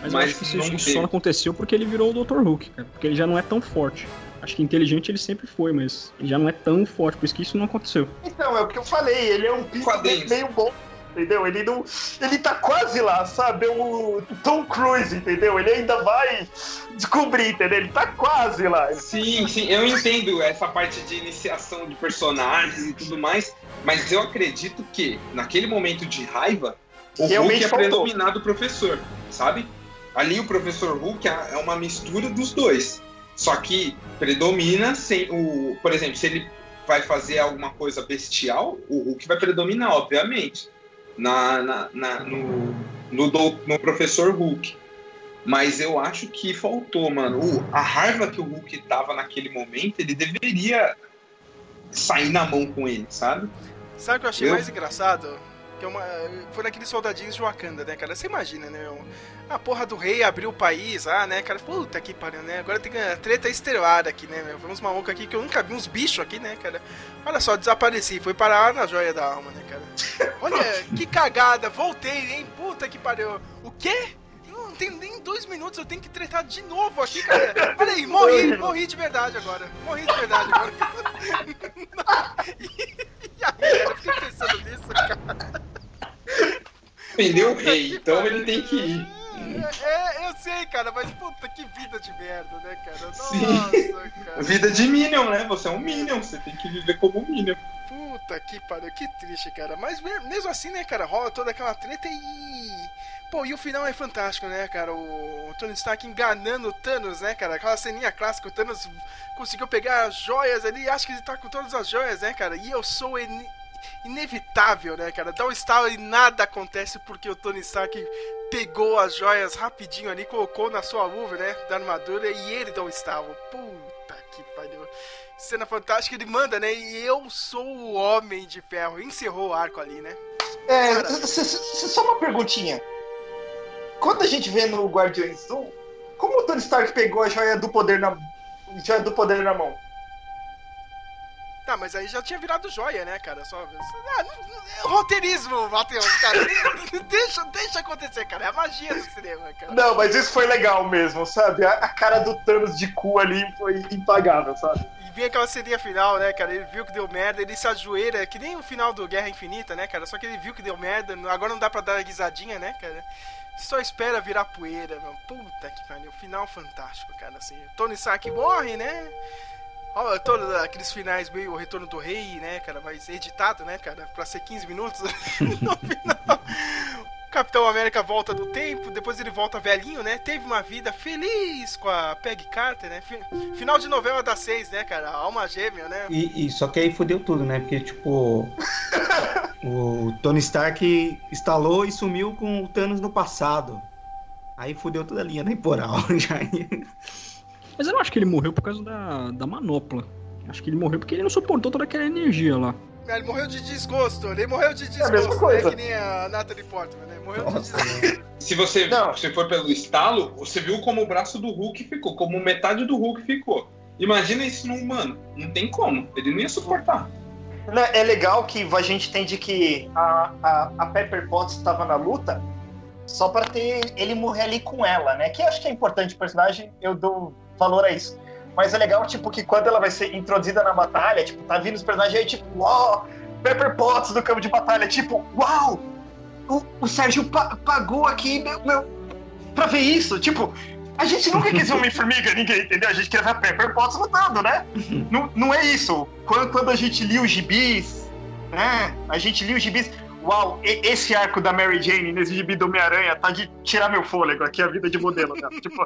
Mas, eu Mas acho que isso, isso só não aconteceu porque ele virou o Dr. Hulk, cara. Porque ele já não é tão forte. Acho que inteligente ele sempre foi, mas ele já não é tão forte, por isso que isso não aconteceu. Então, é o que eu falei, ele é um pico meio bom, entendeu? Ele não. Ele tá quase lá, sabe? É o Tom Cruise, entendeu? Ele ainda vai descobrir, entendeu? Ele tá quase lá. Sim, sim, eu entendo essa parte de iniciação de personagens e tudo mais, mas eu acredito que naquele momento de raiva, o Realmente Hulk é faltou. predominar do professor, sabe? Ali o professor Hulk é é uma mistura dos dois. Só que predomina sem o. Por exemplo, se ele vai fazer alguma coisa bestial, o Hulk vai predominar, obviamente. Na, na, na- no, no, dou- no professor Hulk. Mas eu acho que faltou, mano. O- a raiva que o Hulk tava naquele momento, ele deveria sair na mão com ele, sabe? Sabe o que eu achei Eu- mais engraçado? Que é uma... Foi naqueles soldadinhos de Wakanda, né, cara? Você imagina, né? A porra do rei abriu o país, ah, né, cara? Puta que pariu, né? Agora tem a treta estelar aqui, né, meu? Vamos malucos aqui que eu nunca vi uns bichos aqui, né, cara? Olha só, desapareci, fui parar na joia da alma, né, cara? Olha, *laughs* que cagada, voltei, hein? Puta que pariu. O quê? Tenho nem dois minutos, eu tenho que tretar de novo aqui, cara. *laughs* Olha aí, morri, morri de verdade agora. Morri de verdade agora. *laughs* E aí, cara, eu fiquei pensando nisso, cara. Prendeu o Puta rei, então ele tem que ir. É, eu sei, cara, mas puta que vida de merda, né, cara? Nossa, Sim. cara. Vida de Minion, né? Você é um Minion, você tem que viver como um Minion. Puta que pariu, que triste, cara. Mas me- mesmo assim, né, cara, rola toda aquela treta e. Pô, e o final é fantástico, né, cara? O Tony Stark enganando o Thanos, né, cara? Aquela ceninha clássica, o Thanos conseguiu pegar as joias ali, acho que ele tá com todas as joias, né, cara? E eu sou ine- inevitável, né, cara? Dá um estalo e nada acontece porque o Tony Stark pegou as joias rapidinho ali, colocou na sua luva, né, da armadura e ele dá um estalo. Puta que pariu. Cena fantástica, ele manda, né? E eu sou o Homem de Ferro. Encerrou o arco ali, né? É, só uma perguntinha. Quando a gente vê no Guardiões 1, como o Tony Stark pegou a joia do poder na, joia do poder na mão? Tá, mas aí já tinha virado joia, né, cara? Só. Ah, não- roteirismo, Matheus, cara. *laughs* deixa, deixa acontecer, cara. É a magia do cinema, cara. Não, mas isso foi legal mesmo, sabe? A, a cara do Thanos de cu ali foi impagável, sabe? E vem aquela seria final, né, cara? Ele viu que deu merda, ele se ajoelha, que nem o final do Guerra Infinita, né, cara? Só que ele viu que deu merda, agora não dá pra dar a guisadinha, né, cara? Só espera virar poeira, mano. Puta que pariu. Final fantástico, cara, assim. Tony Stark morre, né? Ó, todos aqueles finais meio o retorno do rei, né, cara? Mas editado, né, cara? Pra ser 15 minutos *laughs* no final. Capitão América volta do tempo, depois ele volta velhinho, né? Teve uma vida feliz com a Peggy Carter, né? Fi- Final de novela das seis, né, cara? Alma gêmea, né? E, e só que aí fodeu tudo, né? Porque, tipo. *laughs* o Tony Stark instalou e sumiu com o Thanos no passado. Aí fodeu toda a linha temporal. *laughs* Já. Mas eu não acho que ele morreu por causa da, da manopla. Acho que ele morreu porque ele não suportou toda aquela energia lá. Ele morreu de desgosto, ele morreu de É a mesma desgosto, né? coisa. Que nem a Natalie Portman, né? Morreu de Nossa. desgosto. Se você Não. se for pelo estalo, você viu como o braço do Hulk ficou, como metade do Hulk ficou. Imagina isso num humano. Não tem como. Ele não ia suportar. Né, É legal que a gente entende que a, a, a Pepper Potts estava na luta só para ter ele morrer ali com ela, né? Que eu acho que é importante o personagem, eu dou valor a isso. Mas é legal, tipo, que quando ela vai ser introduzida na batalha, tipo, tá vindo os personagens aí, tipo, uau, Pepper Potts no campo de batalha, tipo, uau, o, o Sérgio pa- pagou aqui, meu, meu, pra ver isso, tipo, a gente nunca quis ver Homem-Formiga, *laughs* ninguém, entendeu? A gente queria ver a Pepper Potts lutando, né? não, não é isso. Quando, quando a gente lia os gibis, né? A gente lia os gibis. Uau, esse arco da Mary Jane nesse gibi do Homem-Aranha tá de tirar meu fôlego aqui, a vida de modelo dela. tipo,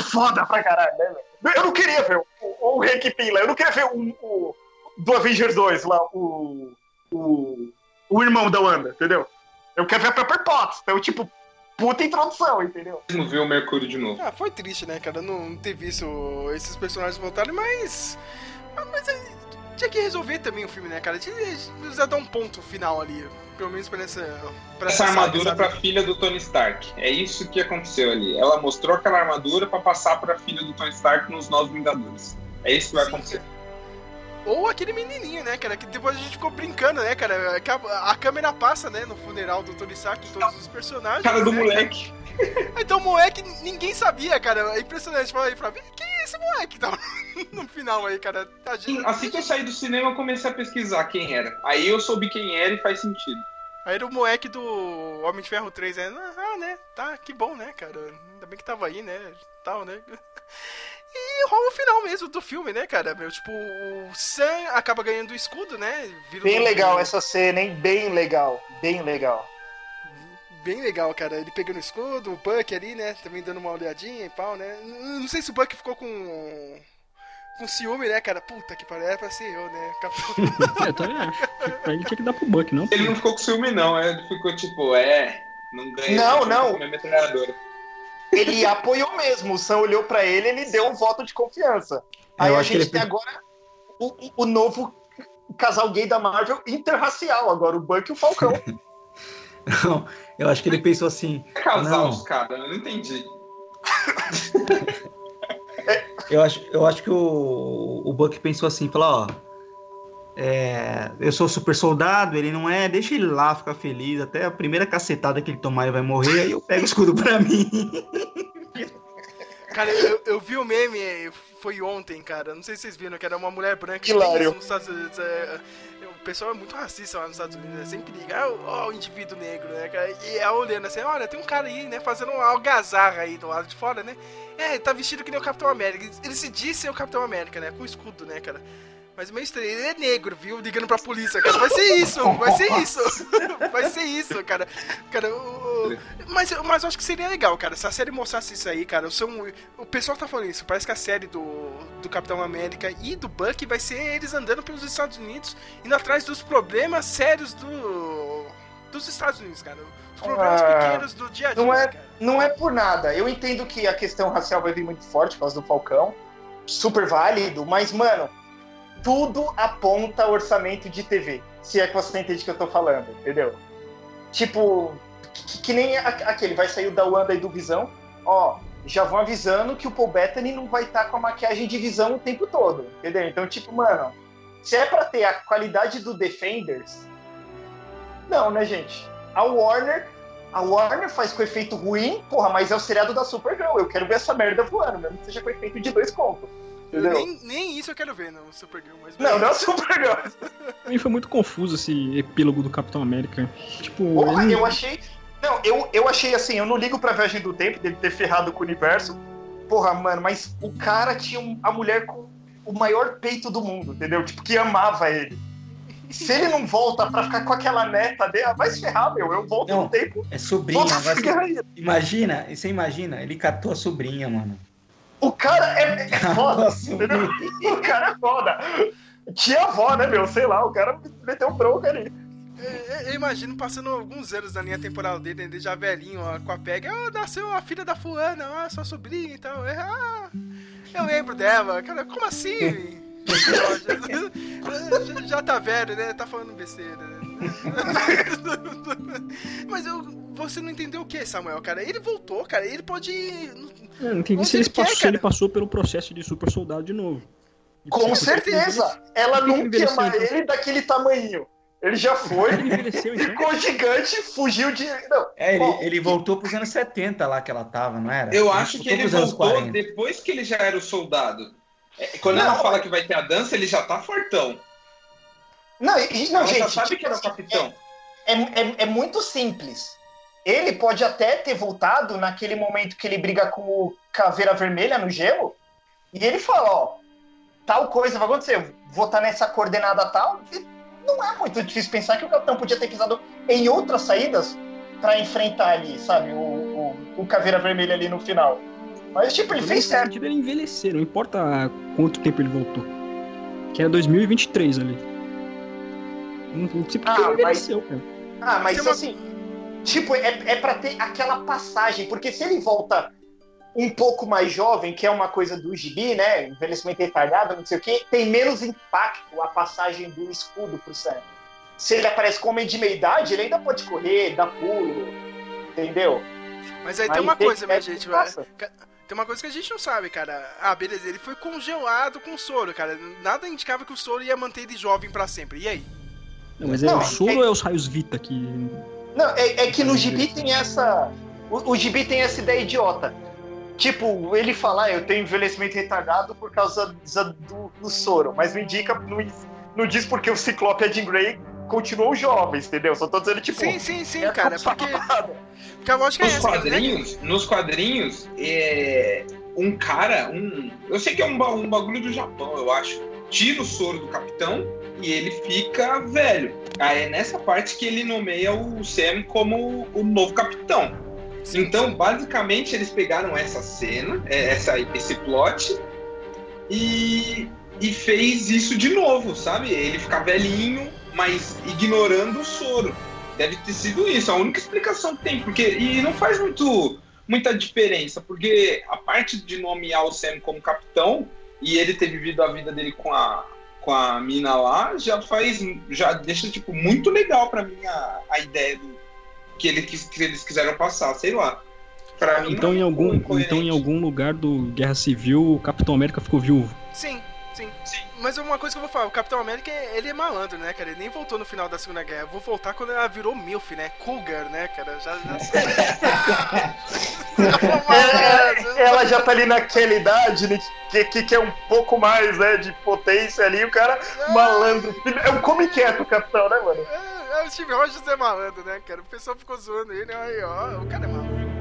foda pra caralho, né, velho? Eu não queria ver o, o, o Hank Pym lá, eu não queria ver o, o do Avengers 2 lá, o, o, o irmão da Wanda, entendeu? Eu quero ver a Pepper Potts. Então, tipo, puta introdução, entendeu? Não viu o Mercúrio de novo. Ah, foi triste, né, cara? Não, não ter visto esses personagens voltarem, mas. Mas é, tinha que resolver também o filme, né, cara? Tinha precisa dar um ponto final ali. Pelo menos pra essa. Pra Essa saga, armadura sabe? pra filha do Tony Stark. É isso que aconteceu ali. Ela mostrou aquela armadura pra passar pra filha do Tony Stark nos Novos Vingadores. É isso que vai Sim. acontecer. Ou aquele menininho, né, cara? Que depois a gente ficou brincando, né, cara? A, a câmera passa, né, no funeral do em todos os personagens. Cara do né, moleque. Então, o moleque, ninguém sabia, cara. É impressionante. Fala aí, Flávio, quem é esse moleque? Tá *laughs* no final aí, cara. Tadinho. Assim que eu saí do cinema, eu comecei a pesquisar quem era. Aí eu soube quem era e faz sentido. Aí era o moleque do Homem de Ferro 3, né? Ah, né? Tá, que bom, né, cara? Ainda bem que tava aí, né? Tal, né? E rola o final mesmo do filme, né, cara? Meu, tipo, o Sam acaba ganhando o escudo, né? Vira Bem legal essa cena, hein? Bem legal, bem legal. Bem legal, cara. Ele pegando o escudo, o Buck ali, né? Também dando uma olhadinha e pau, né? Não sei se o Buck ficou com. com ciúme, né, cara? Puta que pariu, era pra ser eu, né? Capitão. *laughs* É, tá, é. Pra ele tinha que dar pro Buck, não. Ele não ficou com ciúme, não. Ele ficou tipo, é. Não ganhei. Não, não. minha metralhadora. Ele apoiou mesmo. O Sam olhou pra ele ele deu um voto de confiança. Aí Eu a gente ele- tem agora o, o- novo casal gay da Marvel interracial. Agora o Buck e o Falcão. *laughs* Não, eu acho que ele pensou assim. Casar Não. os caras, eu não entendi. *laughs* Eu acho, eu acho que o, o Buck pensou assim, falou, ó. É, eu sou super soldado, ele não é, deixa ele lá ficar feliz, até a primeira cacetada que ele tomar ele vai morrer, aí eu pego o escudo pra mim. *laughs* Cara, eu, eu vi o meme, foi ontem, cara. Não sei se vocês viram, que era uma mulher branca que Hilário. nos Estados Unidos. é, é, o pessoal é muito racista lá nos Estados Unidos, né? Sempre liga, ah, ó, o indivíduo negro, né, cara? E ela olhando assim, olha, tem um cara aí, né, fazendo uma algazarra aí do lado de fora, né? É, ele tá vestido que nem o Capitão América. Ele se diz ser o Capitão América, né? Com escudo, né, cara? Mas meio estranho, ele é negro, viu? Ligando pra polícia, cara. Vai ser isso, vai ser isso. *laughs* Vai ser isso, cara. Cara, o, mas, mas eu acho que seria legal, cara, se a série mostrasse isso aí, cara. São, o pessoal tá falando isso. Parece que a série do, do Capitão América e do Buck vai ser eles andando pelos Estados Unidos, indo atrás dos problemas sérios do, dos Estados Unidos, cara. Os problemas Ah, pequenos do dia a dia, não é- cara. Não é por nada. Eu entendo que a questão racial vai vir muito forte por causa do Falcão. Super válido, mas, mano, tudo aponta orçamento de TV. Se é que você entende o que eu tô falando, entendeu? Tipo, que, que nem aquele, vai sair o da Wanda e do Visão. Ó, já vão avisando que o Paul Bettany não vai estar com a maquiagem de visão o tempo todo, entendeu? Então, tipo, mano, se é pra ter a qualidade do Defenders, não, né, gente? A Warner a Warner faz com efeito ruim, porra, mas é o seriado da Supergirl. Eu quero ver essa merda voando, mesmo que seja com efeito de dois contos. Entendeu? Nem, nem isso eu quero ver no Supergirl, mas. Não, não é a Supergirl. *laughs* Pra mim foi muito confuso esse epílogo do Capitão América. Tipo, Porra, ele- eu achei. Não, eu, eu achei assim, eu não ligo pra viagem do tempo, dele ter ferrado com o universo. Porra, mano, mas o cara tinha um- a mulher com o maior peito do mundo, entendeu? Tipo, que amava ele. Se ele não volta pra ficar com aquela neta dele, ah, vai se ferrar, meu. Eu volto Não. no tempo. É sobrinha. Você imagina, você imagina, ele catou a sobrinha, mano. O cara é, é foda. Entendeu? O cara é foda. *laughs* Tia avó, né, meu? Sei lá, o cara meteu bronca ali. Eu, eu imagino passando alguns anos na linha temporal dele, ele já velhinho, ó, com a pega. Ah, nasceu a filha da fulana, ah, sua sobrinha e tal. É, ah, eu lembro dela. Cara, como assim? já, *laughs* já tá velho, né? Tá falando besteira. né? *laughs* Mas eu, você não entendeu o que, Samuel, cara? Ele voltou, cara. Ele pode. Eu não entendi se, ele quer, passou, ele passou pelo processo de super soldado de novo. De Com certeza. Ela que não envelheceu, quer mais então? ele daquele tamanho. Ele já foi, Ele então. ficou gigante, fugiu de. Não, É, ele, Bom, ele voltou pros anos 70 lá que ela tava, não era? Eu acho que ele voltou 40. depois que ele já era o soldado. É, Quando Não. ela fala que vai ter a dança, ele já tá fortão. não, e- não ela gente. já sabe tipo que era o capitão. é, é, é muito simples. Ele pode até ter voltado naquele momento que ele briga com o Caveira Vermelha no gelo. E ele fala, ó, tal coisa vai acontecer, vou estar nessa coordenada tal. E não é muito difícil pensar que o capitão podia ter pisado em outras saídas para enfrentar ali, sabe, o, o, o Caveira Vermelha ali no final. Mas, tipo, ele fez certo. ele envelhecer, não importa quanto tempo ele voltou. Que era 2023 ali. Não, não sei porque Ah, ele mas- envelheceu, cara. Ah, mas é uma- assim, tipo, é, é para ter aquela passagem, porque se ele volta um pouco mais jovem, que é uma coisa do gibi, né? Envelhecimento retardado, não sei o quê, tem menos impacto a passagem do escudo pro Sam. Se ele aparece como homem de meia idade, ele ainda pode correr, dar pulo, entendeu? Mas aí tem uma coisa, minha é- gente. Tem uma coisa que a gente não sabe, cara. Ah, beleza, ele foi congelado com o soro, cara. Nada indicava que o soro ia manter ele jovem pra sempre. E aí? Não, mas é Não, o soro é- ou é os raios Vita que. Não, é, é que no gibi tem essa. O, o gibi tem essa ideia idiota. Tipo, ele falar, eu tenho envelhecimento retardado por causa do, do soro, mas não indica, não, não diz porque o Ciclope e a Jean Grey continuam jovens, entendeu? Só tô dizendo, tipo. sim, sim, sim, é cara. Porque, porque a lógica é Nos essa, cara, né? quadrinhos, nos quadrinhos, é, um cara, um. Eu sei que é um, um bagulho do Japão, eu acho. Tira o soro do capitão e ele fica velho. Aí é nessa parte que ele nomeia o Sam como o novo capitão. Sim, então, sim. basicamente, eles pegaram essa cena, é, essa, esse plot, e, e fez isso de novo, sabe? Ele ficar velhinho, mas ignorando o soro. Deve ter sido isso, a única explicação que tem, porque e não faz muito muita diferença, porque a parte de nomear o Sam como capitão e ele ter vivido a vida dele com a com a mina lá já faz já deixa tipo muito legal pra mim a, a ideia do que, ele, que eles quiseram passar, sei lá. Pra mim Então não é em, algum, incoerente. então, em algum lugar do Guerra Civil, o Capitão América ficou viúvo. Sim, sim. Sim. Mas uma coisa que eu vou falar, o Capitão América, ele é malandro, né, cara? Ele nem voltou no final da Segunda Guerra. Eu vou voltar quando ela virou MILF, né? Cougar, né, cara? Já... já... *laughs* É, ela já tá ali naquela idade, né, que, que, que é um pouco mais, né, de potência ali, o cara malandro. É um come quieto o capitão, né, mano? É, é, o Steve Rogers é malandro, né, cara? O pessoal ficou zoando ele, aí, ó, o cara é malandro.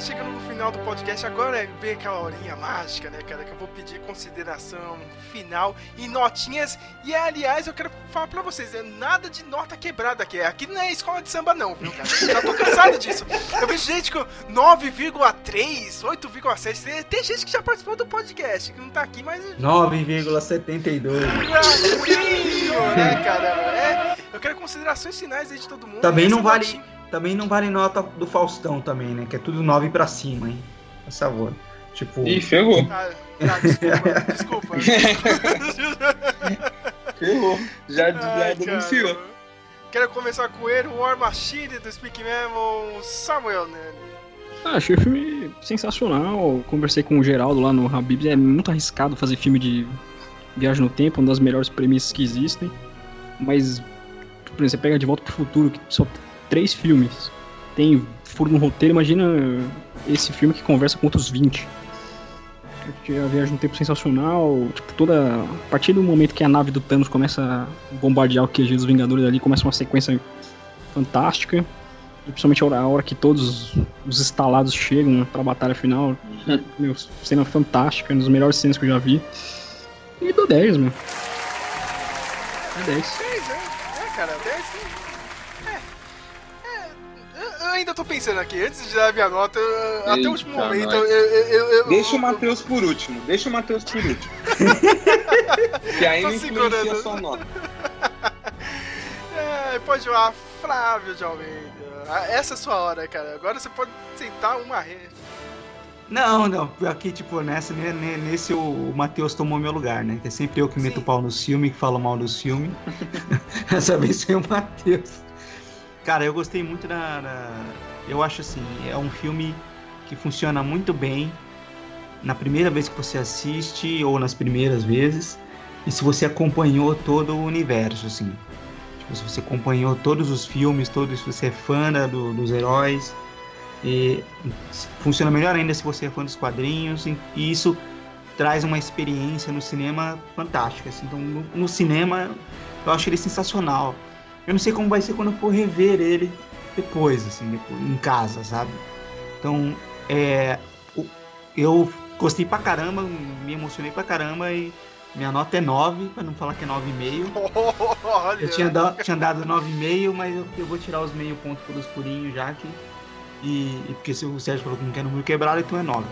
Mas chegando no final do podcast, agora vem aquela horinha mágica, né, cara? Que eu vou pedir consideração final e notinhas. E aliás, eu quero falar pra vocês: é nada de nota quebrada aqui. Aqui não é escola de samba, não, viu, cara? Já tô cansado disso. Eu vejo gente com 9,3, 8,7. Tem- gente que já participou do podcast, que não tá aqui, mas. 9,72. Brasil, né, cara? É, eu quero considerações finais aí de todo mundo. Também não vale- notinha- Também não vale nota do Faustão também, né? Que é tudo 9 pra cima, hein? Por favor. Tipo, Ih, ferrou. Ah, tá, desculpa, *laughs* desculpa. *laughs* Ferrou. Já, já Ai, denunciou. cara. Quero começar com ele, o War Machine do Speak Memo, Samuel Nani. Ah, achei o filme sensacional. Conversei com o Geraldo lá no Habibs. É muito arriscado fazer filme de viagem no tempo, uma das melhores premissas que existem. Mas, por exemplo, você pega De Volta pro Futuro, que só três filmes. Tem furo no roteiro, imagina esse filme que conversa com outros 20. A viagem no tempo sensacional. Tipo, toda. A partir do momento que a nave do Thanos começa a bombardear o QG dos Vingadores ali, começa uma sequência fantástica. E principalmente a hora, que todos os instalados chegam pra batalha final. *laughs* Meu, cena fantástica, uma das melhores cenas que eu já vi. E dou 10, meu. É 10. Ainda tô pensando aqui, antes de dar a minha nota, eu- até o último Eita, momento, eu, eu, eu, eu- Deixa o eu- Matheus por último, deixa o Matheus por último. *laughs* que aí Tô não influencia segurando. a sua nota. É, pode jogar Flávio de Almeida. Ah, Essa é a sua hora, cara. Agora você pode sentar uma rede. Não, não. Aqui, tipo, nessa, ne- ne- nesse o, Matheus tomou meu lugar, né? Que é sempre eu que meto Sim. o pau no filme, que falo mal dos *laughs* filmes. Dessa vez foi o Matheus. Cara, eu gostei muito da, da- Eu acho assim, é um filme que funciona muito bem na primeira vez que você assiste ou nas primeiras vezes. E se você acompanhou todo o universo, assim. Tipo, se você acompanhou todos os filmes, todos, se você é fã do- dos heróis. E funciona melhor ainda se você é fã dos quadrinhos e e isso traz uma experiência no cinema fantástica. assim. Então, no, no cinema, eu acho ele sensacional. Eu não sei como vai ser quando eu for rever ele depois, assim, depois, em casa, sabe? Então, é, eu gostei pra caramba, me emocionei pra caramba e minha nota é 9, pra não falar que é 9,5. *laughs* Olha. Eu tinha, da- tinha dado 9,5, mas eu, eu vou tirar os meio pontos pelos furinhos já que. E, e porque se o Sérgio falou que não quer número quebrado, então é 9.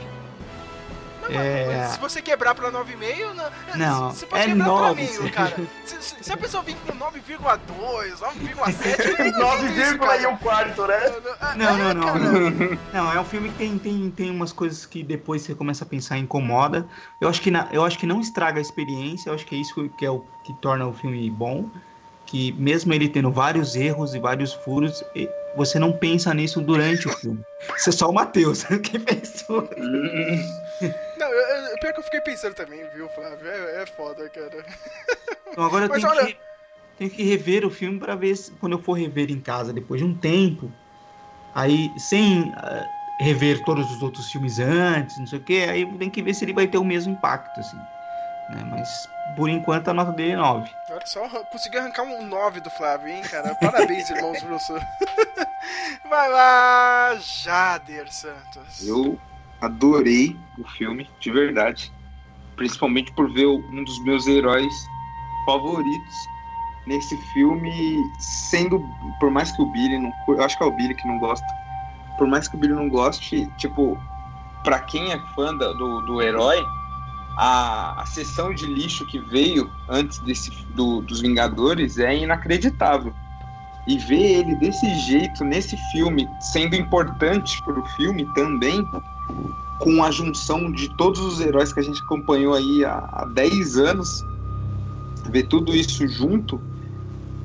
É. Se você quebrar pra 9,5, não. Não, você pode é quebrar pra nove, meio, cara. Se, se- se a pessoa vir com 9,2, 9,7, *laughs* eu não 9, entendo isso, e um quarto, né? Não, não, não. cara. Não, Não, é um filme que tem, tem, tem umas coisas que depois você começa a pensar e incomoda. Eu acho, que na- eu acho que não estraga a experiência, eu acho que é isso que é o que torna o filme bom. Que mesmo ele tendo vários erros e vários furos, você não pensa nisso durante o filme. Isso é só o Matheus *laughs* que pensou. Não, eu, eu- pior que eu fiquei pensando também, viu, Flávio? É, é foda, cara. *laughs* Então agora eu Mas tenho, olha- que, tenho que rever o filme para ver se, quando eu for rever em casa depois de um tempo, aí sem ah, rever todos os outros filmes antes, não sei o que, aí tem que ver se ele vai ter o mesmo impacto, assim. né? Mas por enquanto a nota dele é 9. Olha só, consegui arrancar um 9 do Flávio, hein, cara? Parabéns, *laughs* irmãos Russo. *laughs* Vai lá, Jader Santos. Eu adorei o filme, de verdade. Principalmente por ver um dos meus heróis favoritos nesse filme, sendo. Por mais que o Billy não. Eu acho que é o Billy que não gosta. Por mais que o Billy não goste, tipo, pra quem é fã do, do herói, a, a sessão de lixo que veio antes desse, do, dos Vingadores é inacreditável. E ver ele desse jeito nesse filme, sendo importante pro filme também, com a junção de todos os heróis que a gente acompanhou aí há, há 10 anos, ver tudo isso junto,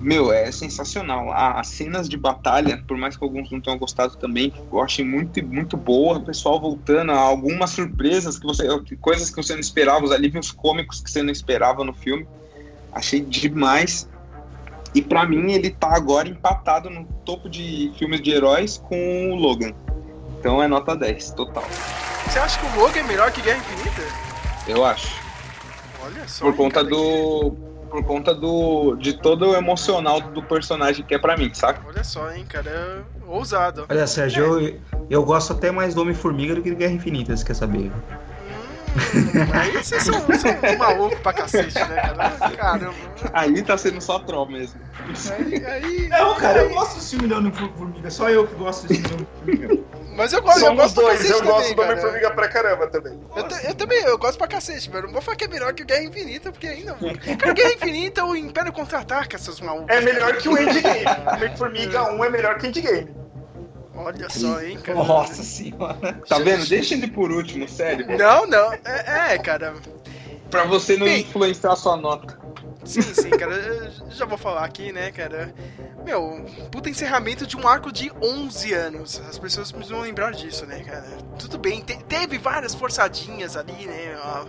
meu, é sensacional. As cenas de batalha, por mais que alguns não tenham gostado também, eu achei muito, muito boa. O pessoal voltando a algumas surpresas, que você, coisas que você não esperava, os alívios cômicos que você não esperava no filme. Achei demais. E pra mim ele tá agora empatado no topo de filmes de heróis com o Logan. Então é nota 10, total. Você acha que o Logan é melhor que Guerra Infinita? Eu acho. Olha só. Por conta do. Por conta do. de todo o emocional do personagem que é pra mim, saca? que- Olha só, hein, cara. É ousado. Olha, Sérgio, eu, eu gosto até mais do Homem-Formiga do que do Guerra Infinita, você quer saber? Aí vocês são, são malucos pra cacete, né, cara? Caramba. Aí tá sendo só troll mesmo. Aí, aí, Não, cara, eu aí- gosto do filme do Homem-Formiga, só eu que gosto desse filme do Homem-Formiga. Mas eu gosto, eu Somos gosto pra dois, eu gosto também, do cara. Homem-Formiga pra caramba também. Eu, ta- eu também, eu gosto pra cacete, mas eu não vou falar que é melhor que o Guerra Infinita, porque ainda. Cara, Guerra Infinita ou Império Contra-Ataca, seus malucos. É melhor que o Endgame. Homem-Formiga 1 é melhor que o Endgame. Olha só, hein, cara. Nossa senhora. Tá vendo? Deixa ele por último, sério. Não, não. É, é, cara. Pra você não Bem. influenciar a sua nota. Sim, sim, cara. Eu já vou falar aqui, né, cara. Meu, puta encerramento de um arco de 11 anos. As pessoas precisam lembrar disso, né, cara? Tudo bem, te- teve várias forçadinhas ali, né? ó,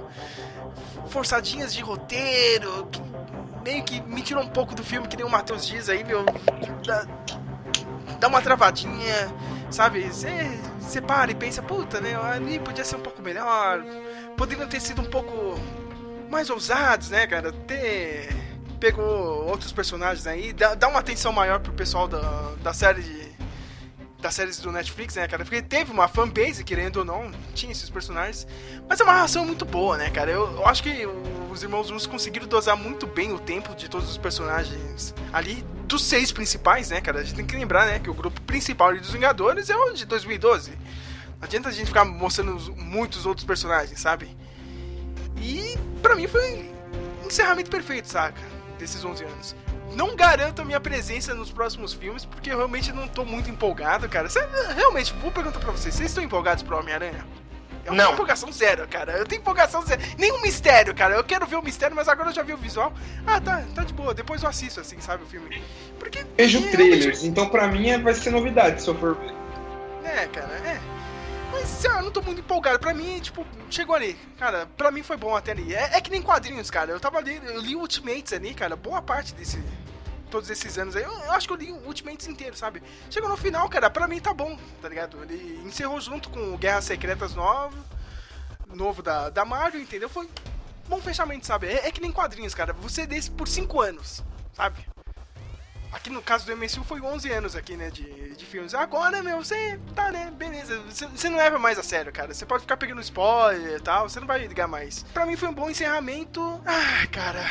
forçadinhas de roteiro, que meio que me tirou um pouco do filme, que nem o Matheus diz aí, meu. Dá, dá uma travadinha, sabe? Você para e pensa, puta, né? Ali podia ser um pouco melhor. Poderiam ter sido um pouco mais ousados, né, cara? Ter pegou outros personagens aí, dá, dá uma atenção maior pro pessoal da, da série de, das séries do Netflix, né, cara? Porque teve uma fanbase, querendo ou não, tinha esses personagens. Mas é uma ração muito boa, né, cara? Eu, eu acho que os irmãos Russos conseguiram dosar muito bem o tempo de todos os personagens ali, dos seis principais, né, cara? A gente tem que lembrar, né, que o grupo principal dos Vingadores é o de 2012. Não adianta a gente ficar mostrando muitos outros personagens, sabe? E pra mim foi um encerramento perfeito, saca? Desses 11 anos. Não garanto a minha presença nos próximos filmes, porque eu realmente não tô muito empolgado, cara. Cê, realmente, vou perguntar pra vocês: vocês estão empolgados pro Homem-Aranha? É uma Não. empolgação zero, cara. Eu tenho empolgação zero. Nenhum mistério, cara. Eu quero ver o mistério, mas agora eu já vi o visual. Ah, tá, tá de boa. Depois eu assisto, assim, sabe, o filme. Porque. Vejo é, realmente- trailers, então pra mim é- vai ser novidade se eu for ver. É, cara, é. Mas eu não tô muito empolgado. Pra mim, tipo, chegou ali. Cara, pra mim foi bom até ali. É, é que nem quadrinhos, cara. Eu tava ali, eu li Ultimates ali, cara. Boa parte desse. Todos esses anos aí. Eu, eu acho que eu li o Ultimates inteiro, sabe? Chegou no final, cara, pra mim tá bom, tá ligado? Ele encerrou junto com Guerras Secretas novo. Novo da, da Marvel, entendeu? Foi bom fechamento, sabe? É, é que nem quadrinhos, cara. Você desse por 5 anos, sabe? Aqui no caso do MCU foi 11 anos aqui, né, de, de filmes. Agora, meu, você tá, né, beleza. Você, você não leva mais a sério, cara. Você pode ficar pegando spoiler e tal, você não vai ligar mais. Pra mim foi um bom encerramento. Ah, cara.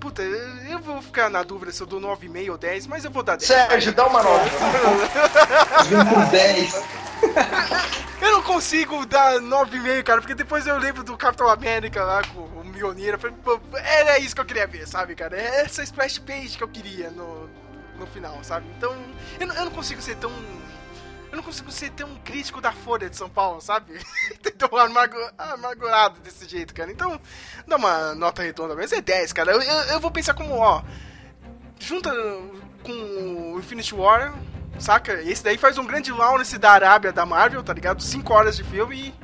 Puta, eu vou ficar na dúvida se eu dou 9,5 ou 10, mas eu vou dar 10. Sérgio, dá uma nota. *laughs* Vem por 10. Eu não consigo dar 9,5, cara, porque depois eu lembro do Capitão América lá com o Mjolnir. eu falei, pô, Era isso que eu queria ver, sabe, cara? É essa splash page que eu queria no, no final, sabe? Então, eu, não- eu não consigo ser tão. Eu não consigo ser tão crítico da Folha de São Paulo, sabe? *laughs* tão amargo, amargurado desse jeito, cara. Então, dá uma nota redonda, mas é 10, cara. Eu, eu, eu vou pensar como, ó. Junta com o Infinity War, saca? Esse daí faz um grande Lawrence da Arábia da Marvel, tá ligado? 5 horas de filme e.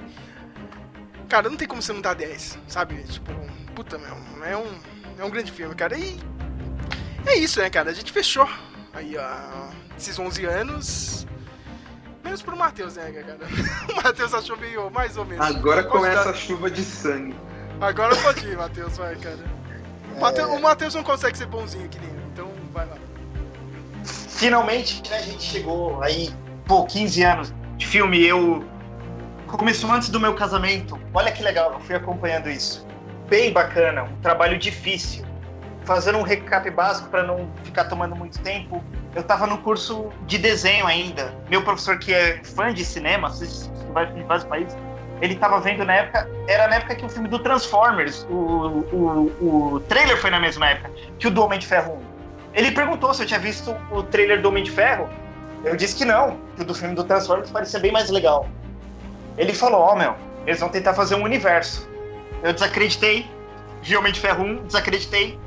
Cara, não tem como você não dar 10, sabe? Tipo, puta, meu. É um, é um grande filme, cara. E. É isso, né, cara? A gente fechou aí, ó. Esses 11 anos. Menos pro Matheus, né, cara? *laughs* O Matheus achou meio mais ou menos. Agora Pode começa dar- a chuva de sangue. Agora pode ir, Matheus, vai, cara. O Matheus- O Matheus não consegue ser bonzinho que nem eu, então vai lá. Finalmente, né, a gente chegou aí, pô, 15 anos de filme. Eu. Começou antes do meu casamento. Olha que legal, eu fui acompanhando isso. Bem bacana, um trabalho difícil. Fazendo um recap básico para não ficar tomando muito tempo. Eu tava no curso de desenho ainda. Meu professor, que é fã de cinema, assiste em vários países, ele tava vendo na época. Era na época que o filme do Transformers, o, o, o trailer foi na mesma época que o do Homem de Ferro 1. Ele perguntou se eu tinha visto o trailer do Homem de Ferro. Eu disse que não, que o do filme do Transformers parecia bem mais legal. Ele falou: Ó, meu, eles vão tentar fazer um universo. Eu desacreditei, vi Homem de Ferro 1, desacreditei.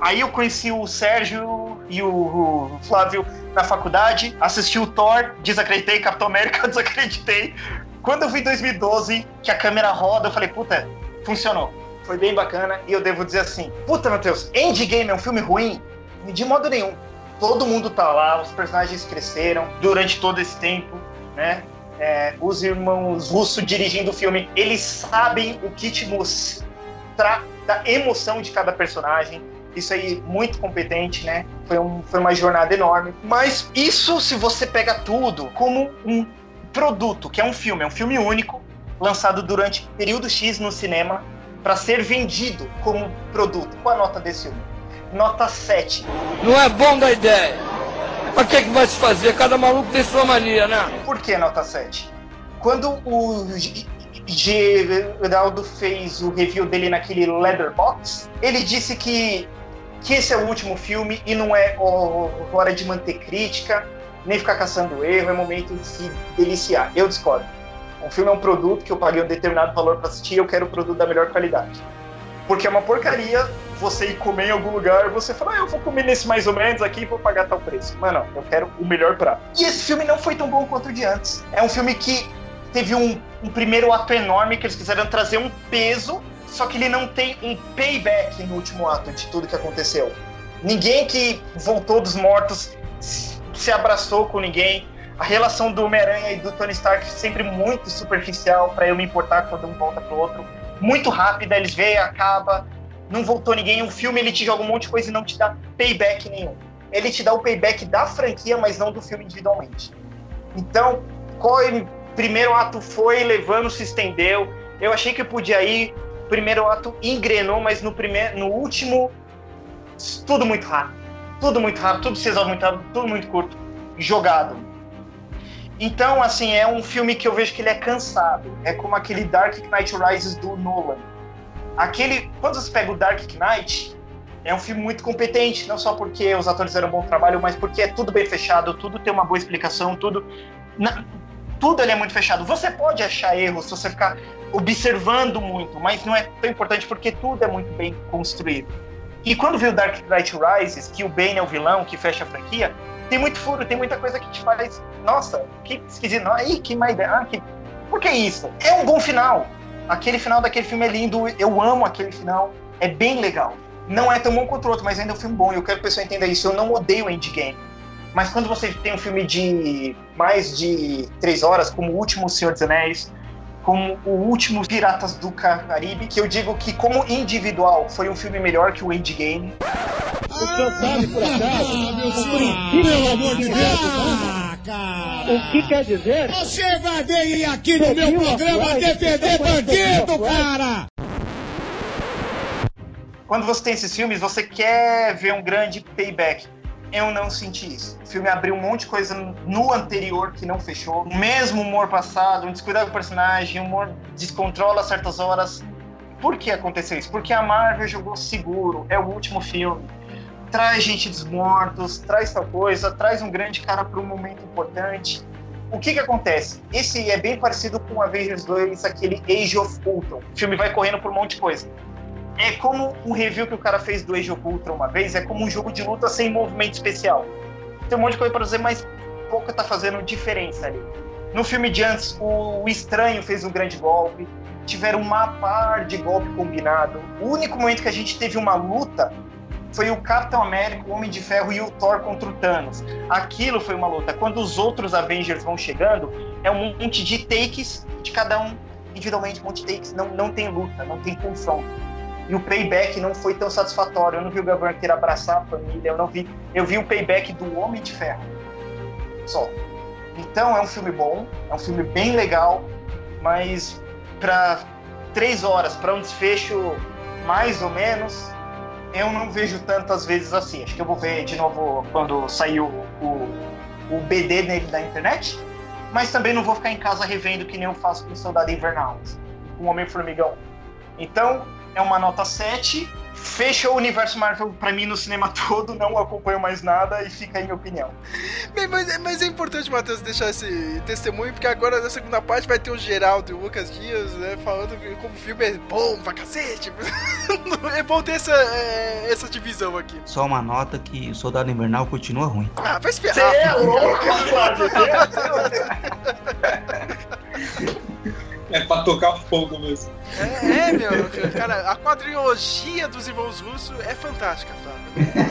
Aí eu conheci o Sérgio e o, Flávio na faculdade, assisti o Thor, desacreditei, Capitão América, *laughs* desacreditei. Quando eu vi 2012, que a câmera roda, eu falei, puta, funcionou. Foi bem bacana e eu devo dizer assim, puta, Matheus, Endgame é um filme ruim? De modo nenhum. Todo mundo tá lá, os personagens cresceram durante todo esse tempo, né? É, os irmãos Russo dirigindo o filme, eles sabem o que te mostrar da emoção de cada personagem. Isso aí, muito competente, né? Foi, um, foi uma jornada enorme. Mas isso, se você pega tudo como um produto, que é um filme, é um filme único, lançado durante período X no cinema, para ser vendido como produto. Qual a nota desse filme? Nota 7. Não é bom da ideia. Mas o que, que vai se fazer? Cada maluco tem sua mania, né? Por que nota 7? Quando o Geraldo fez o review dele naquele Leatherbox, ele disse que, que esse é o último filme e não é hora de manter crítica, nem ficar caçando erro, é momento de se deliciar. Eu discordo. Um filme é um produto que eu paguei um determinado valor para assistir e eu quero o produto da melhor qualidade. Porque é uma porcaria você ir comer em algum lugar e você fala, ah, eu vou comer nesse mais ou menos aqui e vou pagar tal preço. Mano, eu quero o melhor prato. E esse filme não foi tão bom quanto o de antes. É um filme que teve um, um primeiro ato enorme que eles quiseram trazer um peso, só que ele não tem um payback no último ato de tudo que aconteceu. Ninguém que voltou dos mortos se abraçou com ninguém. A relação do Homem-Aranha e do Tony Stark sempre muito superficial para eu me importar quando um volta pro outro. Muito rápida, eles veem, acaba, não voltou ninguém. O filme ele te joga um monte de coisa e não te dá payback nenhum. Ele te dá o payback da franquia, mas não do filme individualmente. Então, qual é primeiro ato foi levando, se estendeu. Eu achei que podia ir. Primeiro ato engrenou, mas no primeiro, no último, tudo muito rápido. Tudo muito rápido, tudo se muito rápido, tudo muito curto, jogado. Então, assim, é um filme que eu vejo que ele é cansado. É como aquele Dark Knight Rises do Nolan. Aquele, quando você pega o Dark Knight, é um filme muito competente, não só porque os atores fizeram um bom trabalho, mas porque é tudo bem fechado, tudo tem uma boa explicação, tudo. Na, tudo ali é muito fechado. Você pode achar erros se você ficar observando muito, mas não é tão importante porque tudo é muito bem construído. E quando viu Dark Knight Rises, que o Bane é o vilão que fecha a franquia, tem muito furo, tem muita coisa que te faz, nossa, que esquisito, aí, que má ideia, ah, que... por que isso? É um bom final. Aquele final daquele filme é lindo, eu amo aquele final, é bem legal. Não é tão bom quanto o outro, mas ainda é um filme bom, e eu quero que a pessoa entenda isso. Eu não odeio Endgame. Mas quando você tem um filme de mais de três horas, como o último Senhor dos Anéis, como o último Piratas do Caribe, que eu digo que como individual foi um filme melhor que o Endgame. O senhor sabe por acaso pelo amor de Deus, cara. O que quer dizer? Você vai vir aqui no meu programa defender bandido, cara! Quando você tem esses filmes, você quer ver um grande payback. Eu não senti isso. O filme abriu um monte de coisa no anterior que não fechou. O mesmo humor passado, um descuidado do personagem, um humor descontrola certas horas. Por que aconteceu isso? Porque a Marvel jogou seguro. É o último filme traz gente dos mortos, traz tal coisa, traz um grande cara para um momento importante. O que que acontece? Esse é bem parecido com Avengers 2, aquele Age of Ultron. O filme vai correndo por um monte de coisa. É como um review que o cara fez do Age of Ultron uma vez, é como um jogo de luta sem movimento especial. Tem um monte de coisa para dizer, mas pouco tá fazendo diferença ali. No filme de antes, o Estranho fez um grande golpe, tiveram uma par de golpe combinado. O único momento que a gente teve uma luta foi o Capitão América, o Homem de Ferro e o Thor contra o Thanos. Aquilo foi uma luta. Quando os outros Avengers vão chegando, é um monte de takes de cada um individualmente, um monte de takes. Não, não tem luta, não tem confronto. E o payback não foi tão satisfatório. Eu não vi o Gavião Arqueiro abraçar a família, eu não vi. Eu vi o payback do Homem de Ferro. Só. Então é um filme bom, é um filme bem legal, mas para três horas, para um desfecho mais ou menos, eu não vejo tantas vezes assim. Acho que eu vou ver de novo quando sair o, o, BD nele da internet. Mas também não vou ficar em casa revendo que nem eu faço com o Soldado Invernal, com Homem-Formigão. Então, é uma nota 7 fecha o universo Marvel pra mim no cinema *laughs* todo, não acompanho mais nada e fica aí minha opinião. Bem, mas, mas, é importante, Matheus, deixar esse testemunho, porque agora na segunda parte vai ter o Geraldo e o Lucas Dias, né, falando como o filme é bom pra cacete. *laughs* é bom ter essa, é, essa divisão aqui. Só uma nota que o Soldado Invernal continua ruim. Ah, vai se ferrar. Você é louco, Flávio. *laughs* É pra tocar fogo mesmo. É, é, meu, cara, a quadrilogia dos irmãos Russo é fantástica, Flávio.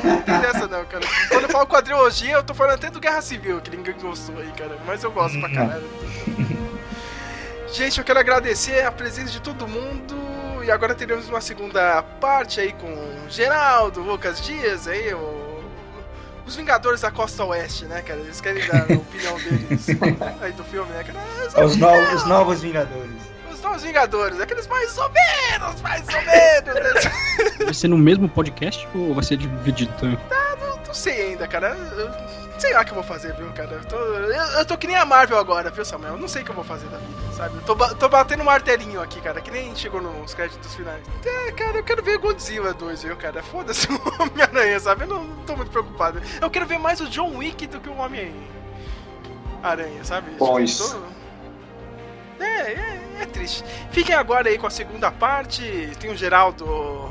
Não tem dessa não, cara. Quando eu falo quadrilogia, eu tô falando até do Guerra Civil, que ninguém gostou aí, cara. Mas eu gosto pra caralho. *laughs* Gente, eu quero agradecer a presença de todo mundo. E agora teremos uma segunda parte aí com Geraldo, Lucas Dias, aí, o os Vingadores da Costa Oeste, né, cara? Eles querem dar a opinião deles *laughs* aí do filme, né? Cara, os, novos, os novos Vingadores. Os novos Vingadores, aqueles mais ou menos, mais ou menos. Vai ser no mesmo podcast ou vai ser dividido também? Tá, não, não sei ainda, cara. Eu, sei lá o que eu vou fazer, viu, cara? Eu tô, eu, eu tô que nem a Marvel agora, viu, Samuel? Eu não sei o que eu vou fazer da vida, sabe? Eu tô, tô batendo um martelinho aqui, cara, que nem chegou nos créditos finais. É, cara, eu quero ver Godzilla 2, viu, cara? Foda-se *laughs* o Homem-Aranha, sabe? Eu não, não tô muito preocupado. Eu quero ver mais o John Wick do que o Homem-Aranha, sabe? Bom, tipo. Tô... É, é, é triste. Fiquem agora aí com a segunda parte. Tem o Geraldo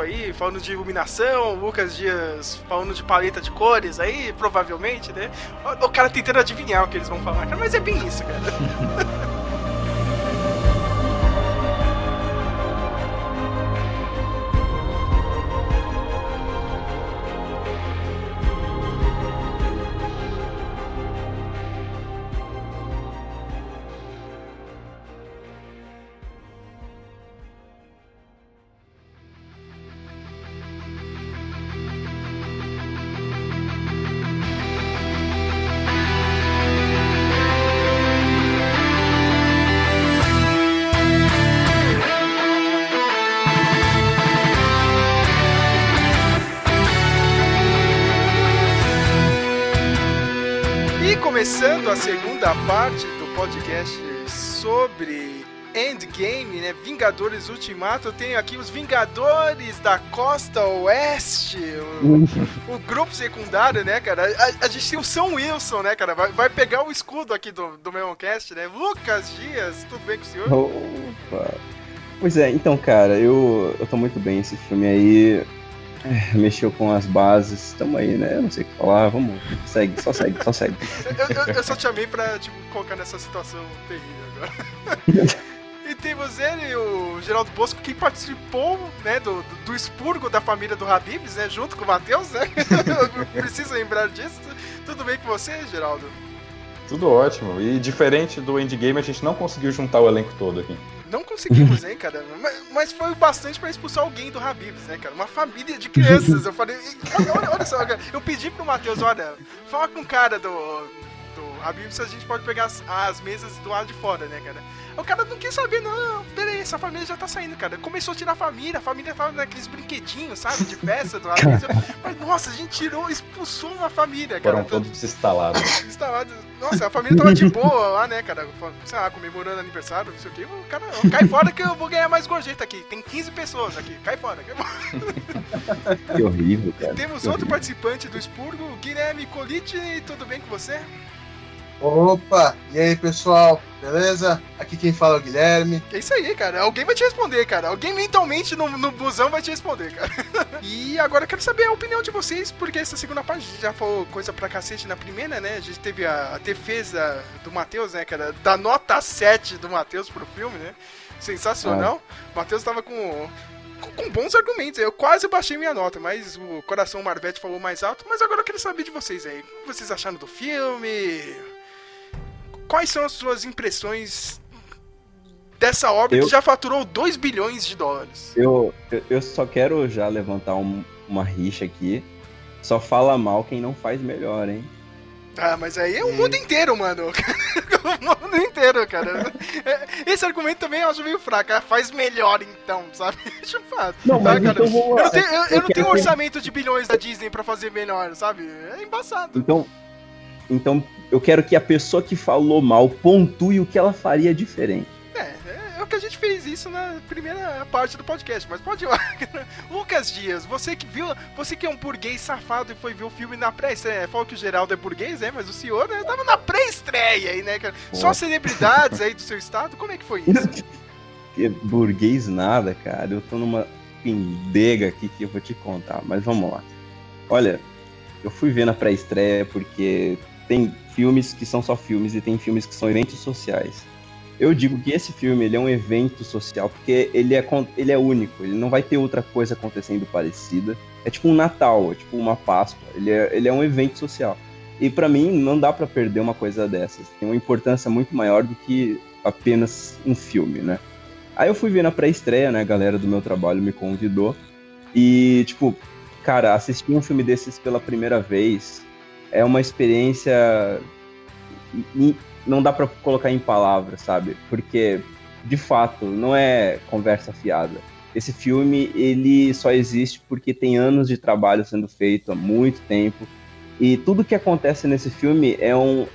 Aí, falando de iluminação, Lucas Dias falando de paleta de cores aí, provavelmente, né? O, cara tentando adivinhar o que eles vão falar, mas é bem isso, cara. *laughs* começando a segunda parte do podcast sobre Endgame, né? Vingadores Ultimato. Eu tenho aqui os Vingadores da Costa Oeste, o, o grupo secundário, né, cara? A, a, gente tem o São Wilson, né, cara? Vai, vai pegar o escudo aqui do, do meu cast, né? Lucas Dias, tudo bem com o senhor? Opa. Pois é, então, cara, eu, eu tô muito bem esse filme aí. É, mexeu com as bases, tamo aí, né? Eu não sei o que falar, vamos, segue, só segue, só segue. eu, eu, eu, só te chamei pra, tipo, colocar nessa situação terrível agora. *laughs* e temos ele, o Geraldo Bosco, que participou, né, do, do expurgo da família do Habibs, né, junto com o Matheus, né? *laughs* Preciso lembrar disso. Tudo bem com você, Geraldo? Tudo ótimo. E diferente do Endgame, a gente não conseguiu juntar o elenco todo aqui. Não conseguimos, hein, cara. Mas, foi bastante para expulsar alguém do Habibs, né, cara? Uma família de crianças. Eu falei, olha, olha, olha só, cara. Eu pedi pro Matheus, olha, fala com o cara do, do Habibs, a gente pode pegar as, as mesas do lado de fora, né, cara? O cara não quis saber, não, não, peraí, essa família já tá saindo, cara. Começou a tirar a família, a família tava naqueles brinquedinhos, sabe, de festa do Habibs. Mas, nossa, a gente tirou, expulsou uma família, cara. Foram todos instalados. *laughs* Instalados. Nossa, a família tava de boa lá, né, cara? Sei lá, comemorando aniversário, não sei o que. O cara, cai fora que eu vou ganhar mais gorjeta aqui. Tem 15 pessoas aqui, cai fora. Cai fora. *laughs* Que horrível, cara. Temos que outro horrível. participante do Expurgo, Guilherme Colite, tudo bem com você? Opa, e aí pessoal, beleza? Aqui quem fala é o Guilherme. É isso aí, cara. Alguém vai te responder, cara. Alguém mentalmente no, no busão vai te responder, cara. *laughs* e agora eu quero saber a opinião de vocês, porque essa segunda parte a gente já falou coisa pra cacete na primeira, né? A gente teve a, a defesa do Matheus, né, cara? Da nota 7 do Matheus pro filme, né? Sensacional. O Matheus tava com com, com bons argumentos. Eu quase baixei minha nota, mas o coração Marvete falou mais alto. Mas agora eu quero saber de vocês aí. O que vocês acharam do filme? Quais são as suas impressões dessa obra Eu- que já faturou 2 bilhões de dólares? Eu, eu, eu só quero já levantar um- uma rixa aqui. Só fala mal quem não faz melhor, hein? Ah, mas aí é o mundo inteiro, mano. *laughs* o mundo inteiro, cara. É, Esse argumento também eu acho meio fraco. Ah, Faz melhor então, sabe? *laughs* Deixa eu falar. Não, Tá, então vamos Eu não tenho, eu- eu não tenho orçamento de bilhões da Disney pra fazer melhor, sabe? É embaçado. Então, então eu quero que a pessoa que falou mal pontue o que ela faria diferente. É, é, é o que a gente fez isso na primeira parte do podcast, mas pode ir lá. *laughs* Lucas Dias, você que viu, você que é um burguês safado e foi ver o filme na pré-estreia. Falou que o Geraldo é burguês, é, mas o senhor né, tava na pré-estreia aí, né, cara? Só celebridades aí do seu estado, como é que foi isso? *laughs* Burguês nada, cara. Eu tô numa pindega aqui que eu vou te contar, mas vamos lá. Olha, eu fui ver na pré-estreia porque tem filmes que são só filmes e tem filmes que são eventos sociais. Eu digo que esse filme ele é um evento social porque ele é, ele é único, ele não vai ter outra coisa acontecendo parecida. É tipo um Natal, é tipo uma Páscoa, ele é, ele é um evento social. E pra mim não dá pra perder uma coisa dessas. Tem uma importância muito maior do que apenas um filme, né? Aí eu fui ver na pré-estreia, né? A galera do meu trabalho me convidou. E, tipo, cara, assistir um filme desses pela primeira vez é uma experiência. Não dá pra colocar em palavras, sabe? Porque, de fato, não é conversa fiada. Esse filme, ele só existe porque tem anos de trabalho sendo feito há muito tempo. E tudo que acontece nesse filme é um,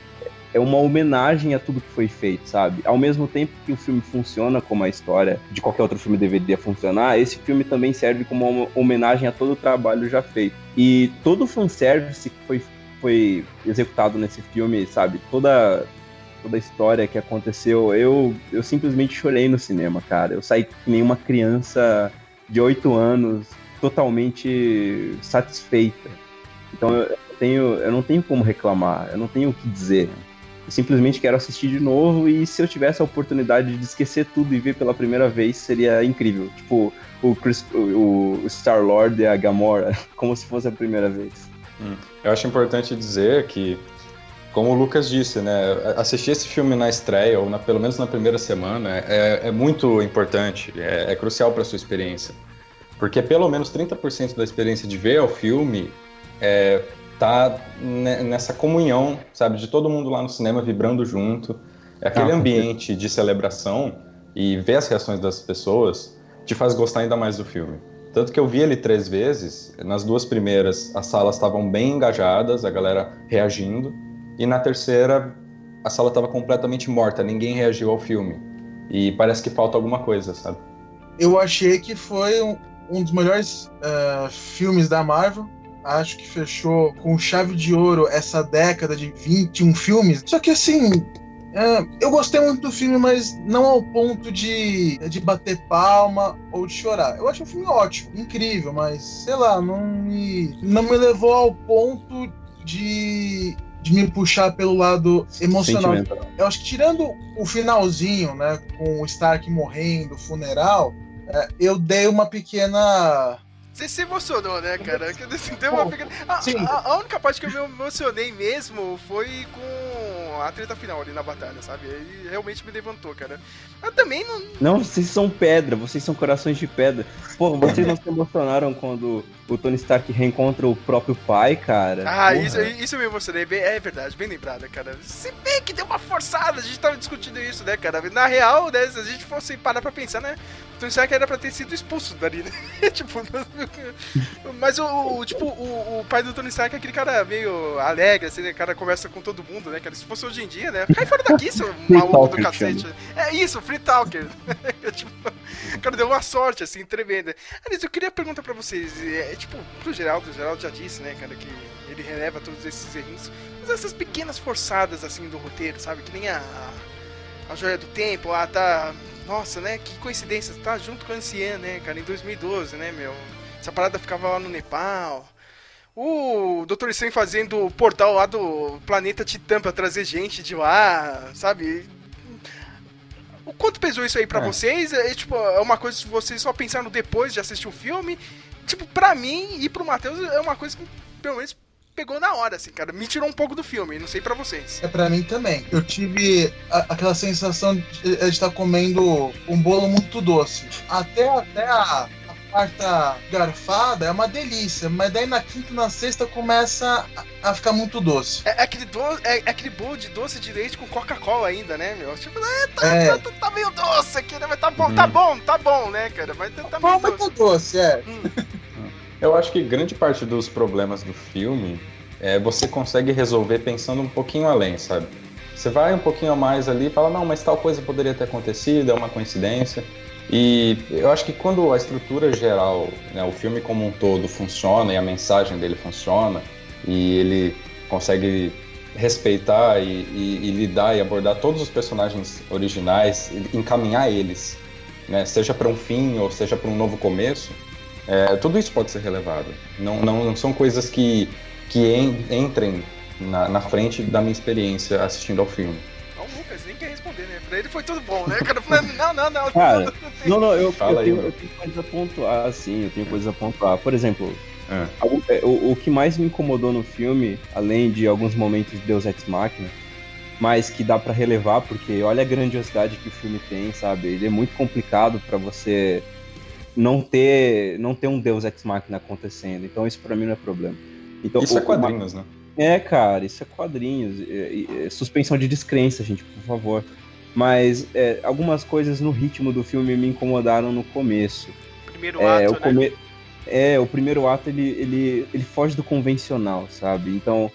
é uma homenagem a tudo que foi feito, sabe? Ao mesmo tempo que o filme funciona como a história de qualquer outro filme deveria funcionar, esse filme também serve como uma homenagem a todo o trabalho já feito. E todo o fanservice que foi, foi executado nesse filme, sabe? Toda, toda a história que aconteceu, eu, eu simplesmente chorei no cinema, cara. Eu saí que nem uma criança de 8 anos, totalmente satisfeita. Então eu, tenho, eu não tenho como reclamar, eu não tenho o que dizer. Eu simplesmente quero assistir de novo e se eu tivesse a oportunidade de esquecer tudo e ver pela primeira vez, seria incrível. Tipo, o, Chris, o, o Star-Lord e a Gamora, *laughs* como se fosse a primeira vez. Hum. Eu acho importante dizer que, como o Lucas disse, né, assistir esse filme na estreia, ou na, pelo menos na primeira semana, é, é muito importante, é, é crucial para sua experiência. Porque pelo menos 30% da experiência de ver o filme é, tá nessa comunhão, sabe, de todo mundo lá no cinema vibrando junto. É aquele Ah, ambiente de celebração e ver as reações das pessoas te faz gostar ainda mais do filme. Tanto que eu vi ele três vezes, nas duas primeiras as salas estavam bem engajadas, a galera reagindo, E na terceira, a sala estava completamente morta, ninguém reagiu ao filme. E parece que falta alguma coisa, sabe? Eu achei que foi um, um dos melhores uh, filmes da Marvel. Acho que fechou com chave de ouro essa década de 21 filmes. Só que assim, uh, eu gostei muito do filme, mas não ao ponto de, de bater palma ou de chorar. Eu acho um filme ótimo, incrível, mas sei lá, não me, não me levou ao ponto de de me puxar pelo lado emocional. Eu acho que tirando o finalzinho, né, com o Stark morrendo, o funeral, é, eu dei uma pequena você se emocionou, né, cara? Deu uma pequena... a, a, a, única parte que eu me emocionei mesmo foi com a treta final ali na batalha, sabe? Ele realmente me levantou, cara. Mas também não. Não, vocês são pedra, vocês são corações de pedra. Pô, vocês não se emocionaram quando o Tony Stark reencontra o próprio pai, cara? Ah, isso, isso eu me emocionei. É verdade, bem lembrada, cara. Se bem que deu uma forçada, a gente tava discutindo isso, né, cara? Na real, né, se a gente fosse parar pra pensar, né? O Tony Stark era pra ter sido expulso dali, né? *laughs* tipo, mas o, o tipo, o, o, pai do Tony Stark é aquele cara meio alegre, assim, né? O cara conversa com todo mundo, né, cara? Se fosse hoje em dia, né? Cai fora daqui, seu *laughs* maluco do cacete. É isso, free talker. *laughs* tipo, o cara deu uma sorte, assim, tremenda. Aliás, eu queria perguntar pra vocês, é, tipo, pro Geraldo, o Geraldo já disse, né, cara, que ele releva todos esses errinhos, mas essas pequenas forçadas, assim, do roteiro, sabe? Que nem a, a Joia do Tempo, ah, tá... Nossa, né? Que coincidência, tá junto com a Anciã, né, cara, em 2012, né, meu? Essa parada ficava lá no Nepal. O Dr. Strange fazendo o portal lá do planeta Titã pra trazer gente de lá, sabe? O quanto pesou isso aí pra é. vocês? É, tipo, é uma coisa que vocês só pensaram depois de assistir o filme? Tipo, pra mim e pro Matheus é uma coisa que, pelo menos, pegou na hora, assim, cara. Me tirou um pouco do filme, não sei para vocês. É para mim também. Eu tive a, aquela sensação de, de estar comendo um bolo muito doce. Até, até a, quarta garfada é uma delícia, mas daí na quinta e na sexta começa a, a ficar muito doce. É, é aquele do, é, é, aquele bolo de doce de leite com Coca-Cola ainda, né, meu? Tipo, é, tá, é. Tá, tá, tá, meio doce aqui, né? Mas tá bom, tá uhum. bom, tá bom, né, cara? Mas tá, tá bom, mas tá doce, é. Hum. Eu acho que grande parte dos problemas do filme é, você consegue resolver pensando um pouquinho além, sabe? Você vai um pouquinho a mais ali e fala, não, mas tal coisa poderia ter acontecido, é uma coincidência. E eu acho que quando a estrutura geral, né, o filme como um todo funciona e a mensagem dele funciona, e ele consegue respeitar e, e, e lidar e abordar todos os personagens originais, encaminhar eles, né, seja para um fim ou seja para um novo começo, é, tudo isso pode ser relevado. Não, não, não são coisas que, que en, entrem na, na frente da minha experiência assistindo ao filme pra ele foi tudo bom, né? Cara, não, não, não. Cara, *laughs* não, não, eu, Fala eu, aí, tenho, eu tenho coisa a pontuar, sim, eu tenho coisa a pontuar. Por exemplo, é. o, o que mais me incomodou no filme, além de alguns momentos de Deus Ex Machina, mas que dá para relevar, porque olha a grandiosidade que o filme tem, sabe? Ele é muito complicado para você não ter não ter um Deus Ex Machina acontecendo. Então isso para mim não é problema. Então, isso é quadrinhos, né? É, cara, isso é quadrinhos. É, é, suspensão de descrença, gente, por favor. Mas é, algumas coisas no ritmo do filme me incomodaram no começo. Primeiro é, ato, o come... né? É, o primeiro ato ele, ele, ele foge do convencional, sabe? Então,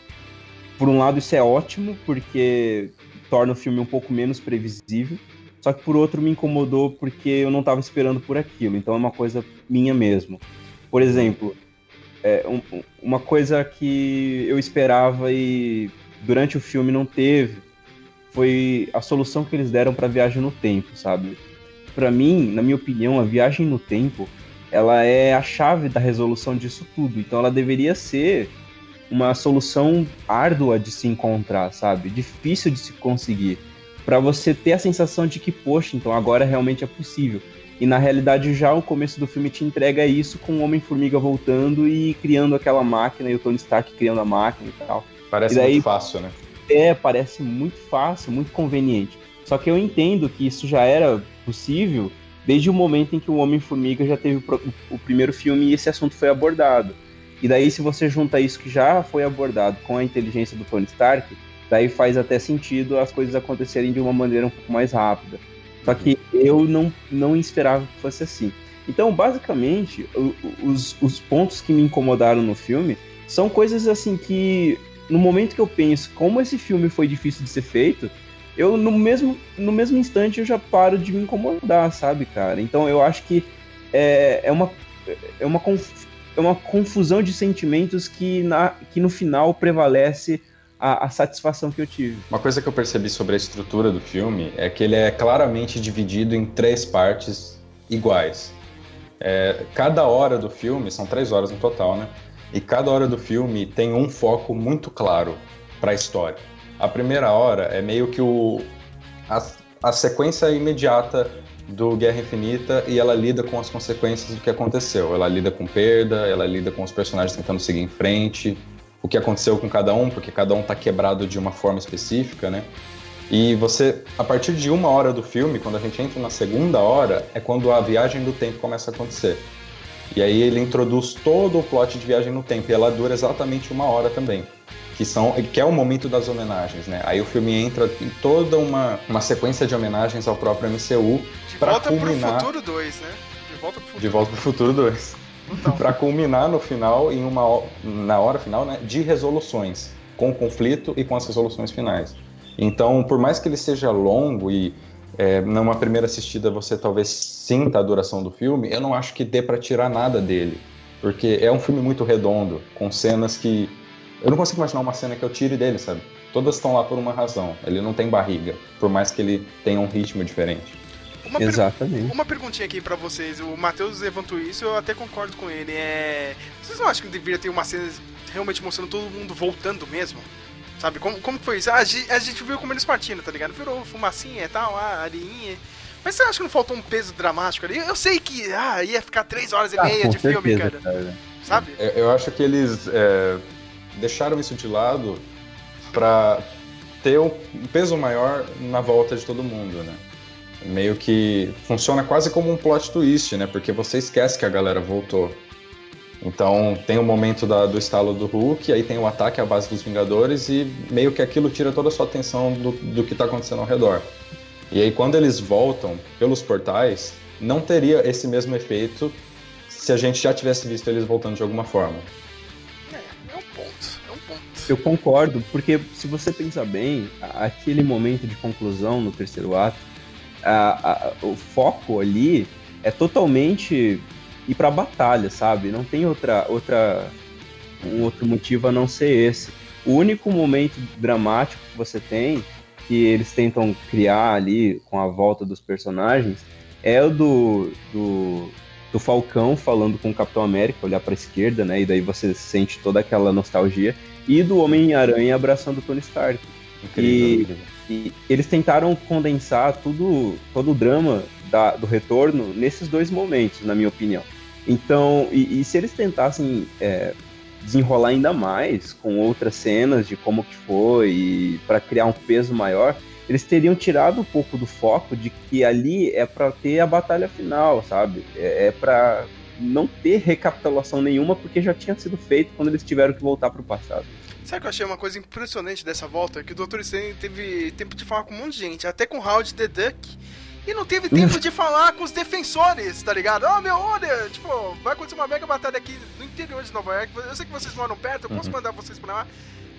por um lado isso é ótimo, porque torna o filme um pouco menos previsível. Só que por outro me incomodou porque eu não estava esperando por aquilo. Então é uma coisa minha mesmo. Por exemplo, é, um, uma coisa que eu esperava e durante o filme não teve foi a solução que eles deram para a viagem no tempo, sabe? Para mim, na minha opinião, a viagem no tempo, ela é a chave da resolução disso tudo. Então ela deveria ser uma solução árdua de se encontrar, sabe? Difícil de se conseguir. Para você ter a sensação de que, poxa, então agora realmente é possível. E na realidade já o começo do filme te entrega isso com o Homem-Formiga voltando e criando aquela máquina e o Tony Stark criando a máquina e tal. Parece e daí, muito fácil, né? É, parece muito fácil, muito conveniente. Só que eu entendo que isso já era possível desde o momento em que o Homem-Formiga já teve o, primeiro filme e esse assunto foi abordado. E daí, se você junta isso que já foi abordado com a inteligência do Tony Stark, daí faz até sentido as coisas acontecerem de uma maneira um pouco mais rápida. Só que eu não, não esperava que fosse assim. Então, basicamente, os, os pontos que me incomodaram no filme são coisas assim que no momento que eu penso como esse filme foi difícil de ser feito, eu no mesmo, no mesmo instante eu já paro de me incomodar, sabe, cara? Então eu acho que é, é, uma, é, uma, conf, é uma confusão de sentimentos que, na, que no final prevalece a, a, satisfação que eu tive. Uma coisa que eu percebi sobre a estrutura do filme é que ele é claramente dividido em três partes iguais. É, cada hora do filme, são três horas no total, né? E cada hora do filme tem um foco muito claro para a história. A primeira hora é meio que o, a, a sequência imediata do Guerra Infinita e ela lida com as consequências do que aconteceu. Ela lida com perda, ela lida com os personagens tentando seguir em frente, o que aconteceu com cada um, porque cada um tá quebrado de uma forma específica, né? E você, a partir de uma hora do filme, quando a gente entra na segunda hora, é quando a viagem do tempo começa a acontecer. E aí ele introduz todo o plot de viagem no tempo, e ela dura exatamente uma hora também. Que, são, que é o momento das homenagens, né? Aí o filme entra em toda uma, uma sequência de homenagens ao próprio MCU para culminar... Pro futuro 2, né? De volta pro futuro, de volta pro futuro 2. Então. para culminar no final, em uma, na hora final, né, de resoluções, com o conflito e com as resoluções finais. Então, por mais que ele seja longo e é, numa primeira assistida você talvez sinta a duração do filme, eu não acho que dê para tirar nada dele, porque é um filme muito redondo, com cenas que eu não consigo imaginar uma cena que eu tire dele, sabe? Todas estão lá por uma razão. Ele não tem barriga, por mais que ele tenha um ritmo diferente. Uma Exatamente. Per... Uma perguntinha aqui para vocês. O Matheus levantou isso, eu até concordo com ele. É... Vocês não acham que deveria ter uma cena realmente mostrando todo mundo voltando mesmo? Sabe, como, como foi isso? Ah, a, gente, a gente viu como eles partiram, tá ligado? Virou fumacinha e tal, a areinha. Mas você acha que não faltou um peso dramático ali? Eu sei que ah, ia ficar três horas e ah, meia de certeza, filme, cara. cara. Sabe? Eu, eu, acho que eles é, deixaram isso de lado pra ter um peso maior na volta de todo mundo, né? Meio que funciona quase como um plot twist, né? Porque você esquece que a galera voltou. Então tem o momento da, do estalo do Hulk, aí tem o ataque à base dos Vingadores e meio que aquilo tira toda a sua atenção do, do que está acontecendo ao redor. E aí quando eles voltam pelos portais, não teria esse mesmo efeito se a gente já tivesse visto eles voltando de alguma forma. É, é um ponto, é um ponto. Eu concordo, porque se você pensar bem, aquele momento de conclusão no terceiro ato, a, a, o foco ali é totalmente ir pra batalha, sabe? Não tem outra, outra, um outro motivo a não ser esse. O único momento dramático que você tem, que eles tentam criar ali com a volta dos personagens, é o do, do, do Falcão falando com o Capitão América, olhar para a esquerda, né? E daí você sente toda aquela nostalgia. E do Homem-Aranha abraçando o Tony Stark. Incrível, e, e, eles tentaram condensar tudo, todo o drama da, do retorno nesses dois momentos, na minha opinião. Então, e, e se eles tentassem é, desenrolar ainda mais com outras cenas de como que foi para criar um peso maior, eles teriam tirado um pouco do foco de que ali é para ter a batalha final, sabe? É, é para não ter recapitulação nenhuma porque já tinha sido feito quando eles tiveram que voltar para o passado. Sabe o que eu achei uma coisa impressionante dessa volta? Que o Dr. Strange teve tempo de falar com um monte de gente, até com o Howard the Duck e não teve tempo de falar com os defensores, tá ligado? Ó, oh, meu, olha, tipo, vai acontecer uma mega batalha aqui no interior de Nova York. Eu sei que vocês moram perto, eu posso uhum. mandar vocês pra lá.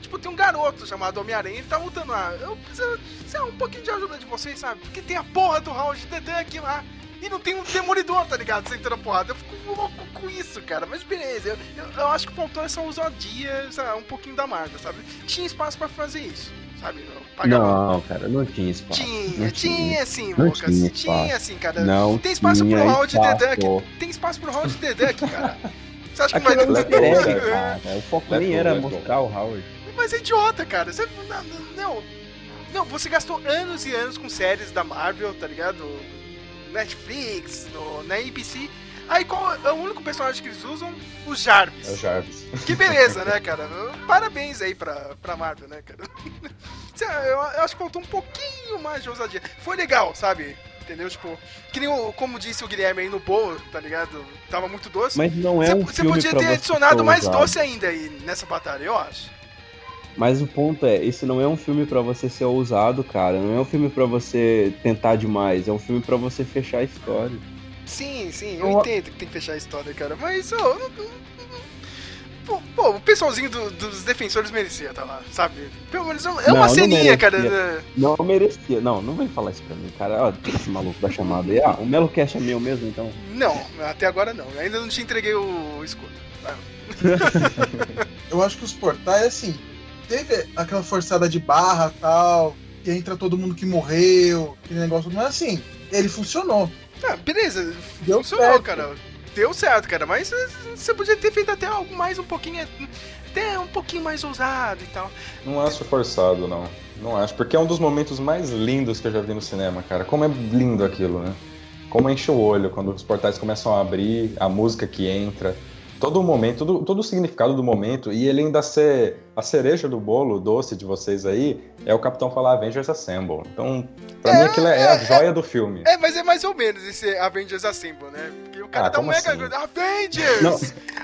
Tipo, tem um garoto chamado Homem-Aranha, ele tá lutando lá. Eu preciso, sei um pouquinho de ajuda de vocês, sabe? Porque tem a porra do Howard the Duck lá. E não tem um demolidor, tá ligado? Sentando a porrada. Eu fico louco com isso, cara. Mas beleza, eu, eu, eu acho que faltou essa ousadia, sabe? um pouquinho da marca, sabe? Tinha espaço pra fazer isso sabe? Não, cara, não tinha espaço. Tinha, não tinha, sim, Lucas. Tinha, tinha sim, cara. Não tem espaço pro Howard the Duck. Tem espaço pro Howard the Duck, cara. Você acha que vai ter é, cara. O foco nem era mostrar o Howard. Mas é idiota, cara. Você, não, não, não, você gastou anos e anos com séries da Marvel, tá ligado? Netflix, no, na ABC Aí qual é o único personagem que eles usam? O Jarvis. É o Jarvis. Que beleza, né, cara? Parabéns aí pra, pra Marvel, né, cara? *laughs* Eu, eu acho que faltou um pouquinho mais de ousadia. Foi legal, sabe? entendeu? Tipo, que nem o, como disse o Guilherme aí no Boa, tá ligado? Tava muito doce. Mas não é cê, um Você podia ter adicionado mais doce ainda aí nessa batalha, eu acho. Mas o ponto é, esse não é um filme para você ser ousado, cara. Não é um filme para você tentar demais. É um filme para você fechar a história. Sim, sim, eu, eu entendo que tem que fechar a história, cara. Mas, oh, Pô, pô, o pessoalzinho do- dos defensores merecia tá lá, sabe? Pelo menos é uma Não, não ceninha, merecia. cara. né? Não merecia. Não, não vem falar isso pra mim, cara. Ó, esse maluco da chamada aí. Ah, o Melo Cash é meu mesmo, então. Não, até agora não. Ainda não te entreguei o escudo. *laughs* *laughs* Eu acho que os portais, assim, teve aquela forçada de barra tal, que entra todo mundo que morreu, aquele negócio, mas assim, ele funcionou. Ah, beleza, Deu funcionou, certo. cara. Deu certo, cara, mas você podia ter feito até algo mais um pouquinho. Até um pouquinho mais ousado e tal. Não acho forçado, não. Não acho, porque é um dos momentos mais lindos que eu já vi no cinema, cara. Como é lindo aquilo, né? Como enche o olho quando os portais começam a abrir, a música que entra. Todo o momento, todo, todo o significado do momento, e ele ainda ser a cereja do bolo doce de vocês aí, é o Capitão falar Avengers Assemble. Então, pra mim aquilo é, é a joia do filme. É, mas é mais ou menos esse Avengers Assemble, né? Porque o cara Ah, dá um como mega. assim? Avengers! Não,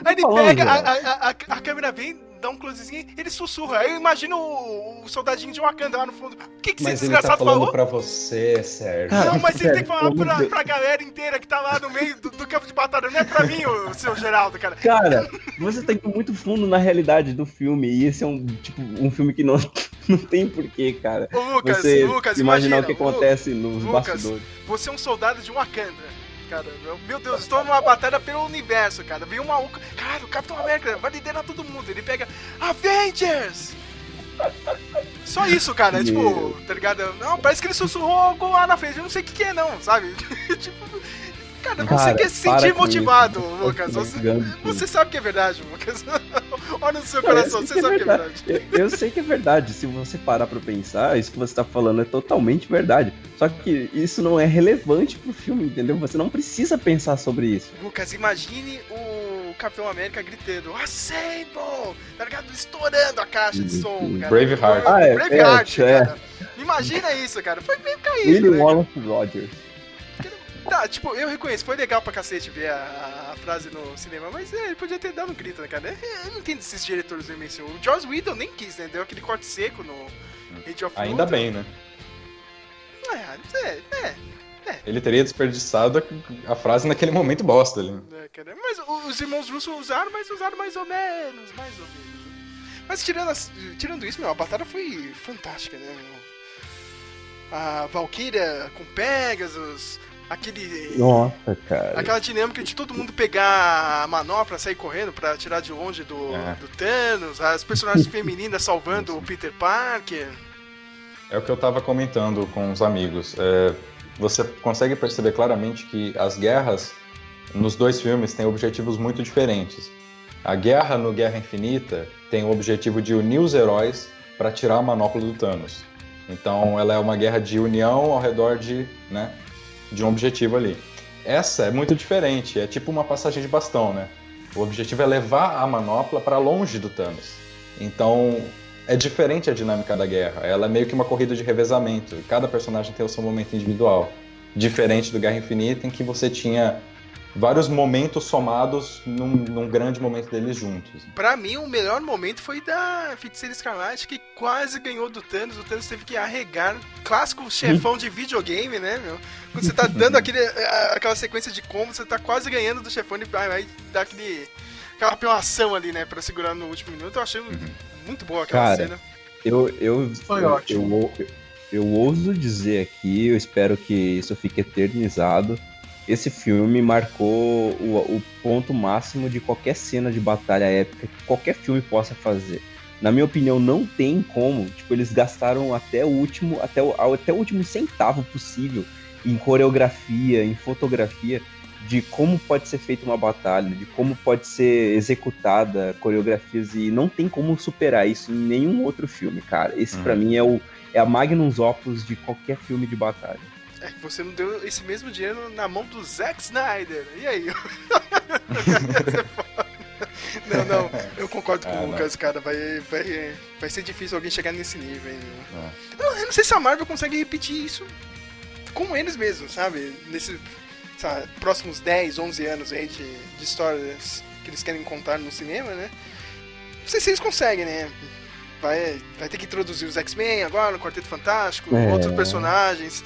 Aí ele pega, a, a, a, a câmera vem, dá um closezinho, ele sussurra. Aí eu imagino o, o soldadinho de Wakanda lá no fundo. O que, que esse Mas ele tá desgraçado falando falou? pra você, Sérgio. Não, mas você tem que *laughs* falar pra, pra galera inteira que tá lá no meio do, do campo de batalha. Não é pra mim, o seu Geraldo, cara. Cara, você tá indo muito fundo na realidade do filme. E esse é um, tipo, um filme que não, *laughs* não tem porquê, cara. Ô, Lucas, você Lucas, imaginar imagina, o que Lu- acontece nos Lucas, bastidores. Você é um soldado de Wakanda. Cara, meu Deus, estou numa batalha pelo universo, cara. Vem um maluco. Cara, o Capitão América vai liderar todo mundo. Ele pega Avengers! Só *laughs* isso, cara. É tipo, tá ligado? Não, parece que ele sussurrou algo lá na frente. Eu não sei o que, que é, não, sabe? *laughs* tipo, cara, você Cara, quer se sentir motivado, isso. Lucas. Você, você sabe que é verdade, Lucas. *laughs* Olha no seu Cara, coração, você sabe que é verdade. Eu, eu sei que é verdade. Se você parar pra pensar, isso que você tá falando é totalmente verdade. Só que isso não é relevante pro filme, entendeu? Você não precisa pensar sobre isso. Lucas, imagine o Capitão América gritando Assemble! Tá ligado? Estourando a caixa de som, cara. Braveheart. Ah, é, Braveheart, é, cara. Imagina isso, cara. Foi meio caído, William né? Wallace Rogers. Tá, tipo, eu reconheço, foi legal pra cacete ver a, a frase no cinema, mas é, ele podia ter dado um grito, né, cara? É, Eu não entendo esses diretores do MCU. O Joss Whedon nem quis, né? Deu aquele corte seco no Age of Ainda bem, né? É, é, é. Ele teria desperdiçado a a frase naquele momento bosta ali. É, Mas os irmãos russos usaram, mas usaram mais ou menos, mais ou menos. Mas tirando, as- tirando isso, meu, a batalha foi fantástica, né, meu? A Valkyria com Pegasus, aquele... Nossa, cara. Aquela dinâmica de todo mundo pegar a manopla, sair correndo pra tirar de longe do, É. do Thanos, as personagens *laughs* femininas salvando o Peter Parker. É o que eu tava comentando com os amigos. É, você consegue perceber claramente que as guerras nos dois filmes têm objetivos muito diferentes. A guerra no Guerra Infinita tem o objetivo de unir os heróis para tirar a manopla do Thanos. Então ela é uma guerra de união ao redor de, né, de um objetivo ali. Essa é muito diferente, é tipo uma passagem de bastão, né? O objetivo é levar a manopla para longe do Thanos. Então é diferente a dinâmica da guerra. Ela é meio que uma corrida de revezamento. Cada personagem tem o seu momento individual. Diferente do Guerra Infinita, em que você tinha vários momentos somados num, num grande momento deles juntos. Pra mim, o melhor momento foi da Feiticeira Escarlate, que quase ganhou do Thanos. O Thanos teve que arregar. Clássico chefão de videogame, né, meu? Quando você tá *laughs* dando aquele, aquela sequência de combos, você tá quase ganhando do chefão e vai, dar aquele, aquela apelação ali, né, pra segurar no último minuto. Eu achei muito boa aquela Cara, cena. Eu, eu, Foi eu, ótimo. Eu, eu ouso dizer aqui, eu espero que isso fique eternizado. Esse filme marcou o, o ponto máximo de qualquer cena de batalha épica que qualquer filme possa fazer. Na minha opinião, não tem como. Tipo, eles gastaram até o último, até o, até o último centavo possível em coreografia, em fotografia, de como pode ser feita uma batalha, de como pode ser executada coreografias e não tem como superar isso em nenhum outro filme, cara. Esse Uhum. pra mim é o é a magnus opus de qualquer filme de batalha. É que você não deu esse mesmo dinheiro na mão do Zack Snyder. E aí? *laughs* não, não, eu concordo com Ah, o não. Lucas, cara. Vai, vai, vai ser difícil alguém chegar nesse nível. É. Eu, eu não sei se a Marvel consegue repetir isso com eles mesmos, sabe? Nesses sabe, próximos 10, 11 anos aí de, de histórias que eles querem contar no cinema, né? Não sei se eles conseguem, né? Vai, vai ter que introduzir os X-Men agora, no Quarteto Fantástico, É. outros personagens.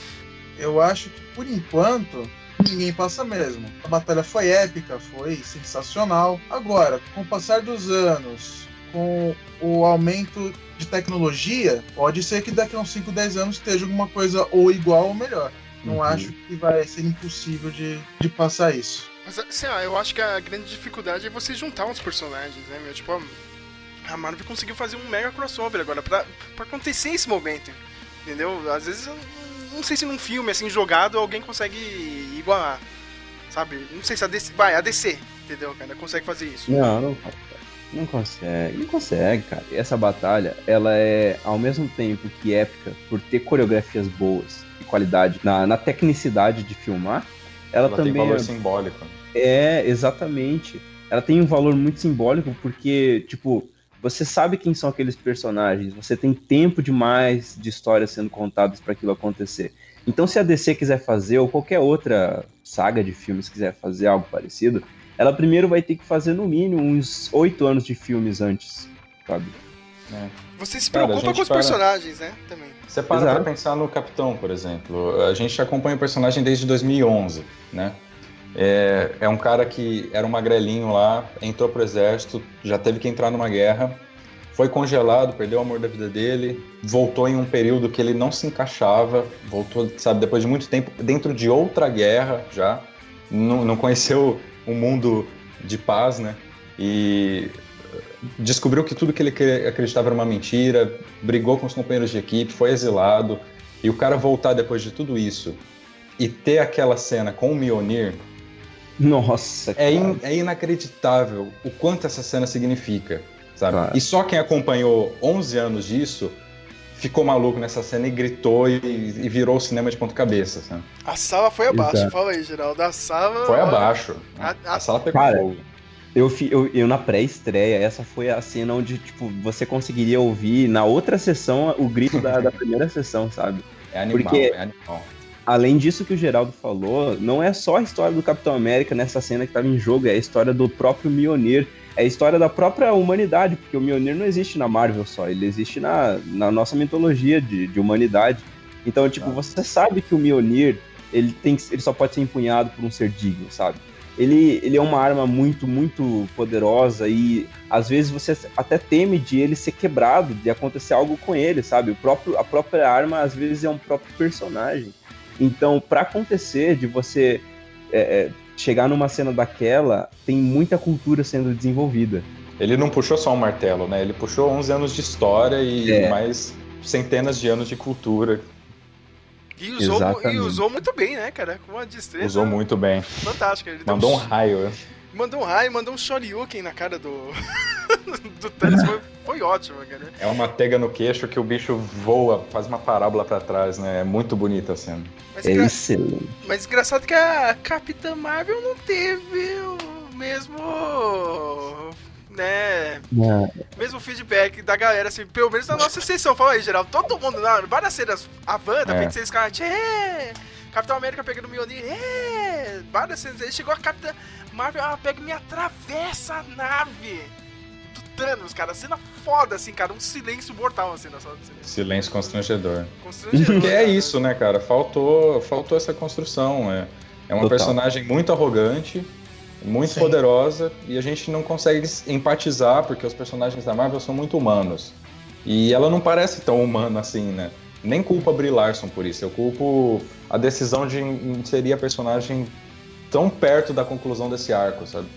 Eu acho que, por enquanto, ninguém passa mesmo. A batalha foi épica, foi sensacional. Agora, com o passar dos anos, com o aumento de tecnologia, pode ser que daqui a uns 5, 10 anos esteja alguma coisa ou igual ou melhor. Não Uhum. acho que vai ser impossível de, de passar isso. Mas assim, ó, eu acho que a grande dificuldade é você juntar uns personagens, né, meu? Tipo, a Marvel conseguiu fazer um mega crossover agora pra, pra acontecer esse momento. Entendeu? Às vezes, eu não sei se num filme, assim, jogado, alguém consegue igualar. Sabe? Não sei se a DC. Vai, a DC, entendeu, cara? Consegue fazer isso. Não, não, não consegue, não consegue, cara. E essa batalha, ela é ao mesmo tempo que épica por ter coreografias boas e qualidade na, na tecnicidade de filmar, ela, Ela também tem valor é- simbólico. É, exatamente. Ela tem um valor muito simbólico porque, tipo, você sabe quem são aqueles personagens, você tem tempo demais de histórias sendo contadas para aquilo acontecer. Então, se a DC quiser fazer, ou qualquer outra saga de filmes quiser fazer algo parecido, ela primeiro vai ter que fazer no mínimo uns oito anos de filmes antes, sabe? Você se Cara, preocupa gente com os para- personagens, né? Também. Você para Exato. pra pensar no Capitão, por exemplo. A gente acompanha o personagem desde 2011, né? É, é um cara que era um magrelinho lá, entrou pro exército, já teve que entrar numa guerra, foi congelado, perdeu o amor da vida dele, voltou em um período que ele não se encaixava, voltou, sabe, depois de muito tempo, dentro de outra guerra já, não, não conheceu um mundo de paz, né? E descobriu que tudo que ele cre- acreditava era uma mentira, brigou com os companheiros de equipe, foi exilado, e o cara voltar depois de tudo isso e ter aquela cena com o Mionir Nossa, é, in- é inacreditável o quanto essa cena significa, sabe? Claro. E só quem acompanhou 11 anos disso ficou maluco nessa cena e gritou e, e virou o cinema de ponta cabeça, sabe? A sala foi abaixo. Exato. Fala aí, Geraldo. A sala. Foi abaixo. A- A, a- sala pegou Cara, fogo. Eu, eu, eu na pré-estreia, essa foi a cena onde, tipo, você conseguiria ouvir na outra sessão o grito da, da primeira sessão, sabe? É animal, porque- é animal. Além disso que o Geraldo falou, não é só a história do Capitão América nessa cena que estava em jogo, é a história do próprio Mjolnir, é a história da própria humanidade, porque o Mjolnir não existe na Marvel só, ele existe na, na nossa mitologia de, de humanidade. Então, tipo, você sabe que o Mjolnir, ele, tem, ele só pode ser empunhado por um ser digno, sabe? Ele, ele é uma arma muito, muito poderosa e às vezes você até teme de ele ser quebrado, de acontecer algo com ele, sabe? O próprio, a própria arma às vezes é um próprio personagem. Então, pra acontecer de você é, é, chegar numa cena daquela, tem muita cultura sendo desenvolvida. Ele não puxou só um martelo, né? Ele puxou 11 anos de história e É. mais centenas de anos de cultura. E usou, e usou muito bem, né, cara? Com uma destreza Usou muito bem. fantástica. Deu Mandou um um, raio. Mandou um raio, mandou um shoryuken na cara do. *laughs* do Thanos. Foi, foi ótimo, cara. É uma tega no queixo que o bicho voa, faz uma parábola pra trás, né? É muito bonita a cena. Mas, É excelente. mas engraçado que a Capitã Marvel não teve o mesmo. né? Mesmo feedback da galera, assim, pelo menos na nossa sessão. Fala aí, geral, todo mundo, na, várias cenas, a Wanda, É. Feiticeira Escarlate, é! Capitão América pegando o Mjolnir, é! Várias cenas, aí chegou a Capitã Marvel, ela pega e me atravessa a nave do Thanos, cara, cena foda, assim, cara, um silêncio mortal, assim, na sala do cinema. Silêncio constrangedor. Constrangedor, *laughs* Porque é isso, né, cara? Faltou, faltou essa construção. É, é uma Total. personagem muito arrogante, muito Sim. poderosa, e a gente não consegue empatizar porque os personagens da Marvel são muito humanos. E ela não parece tão humana assim, né? Nem culpo a Brie Larson por isso. Eu culpo a decisão de inserir a personagem tão perto da conclusão desse arco, sabe?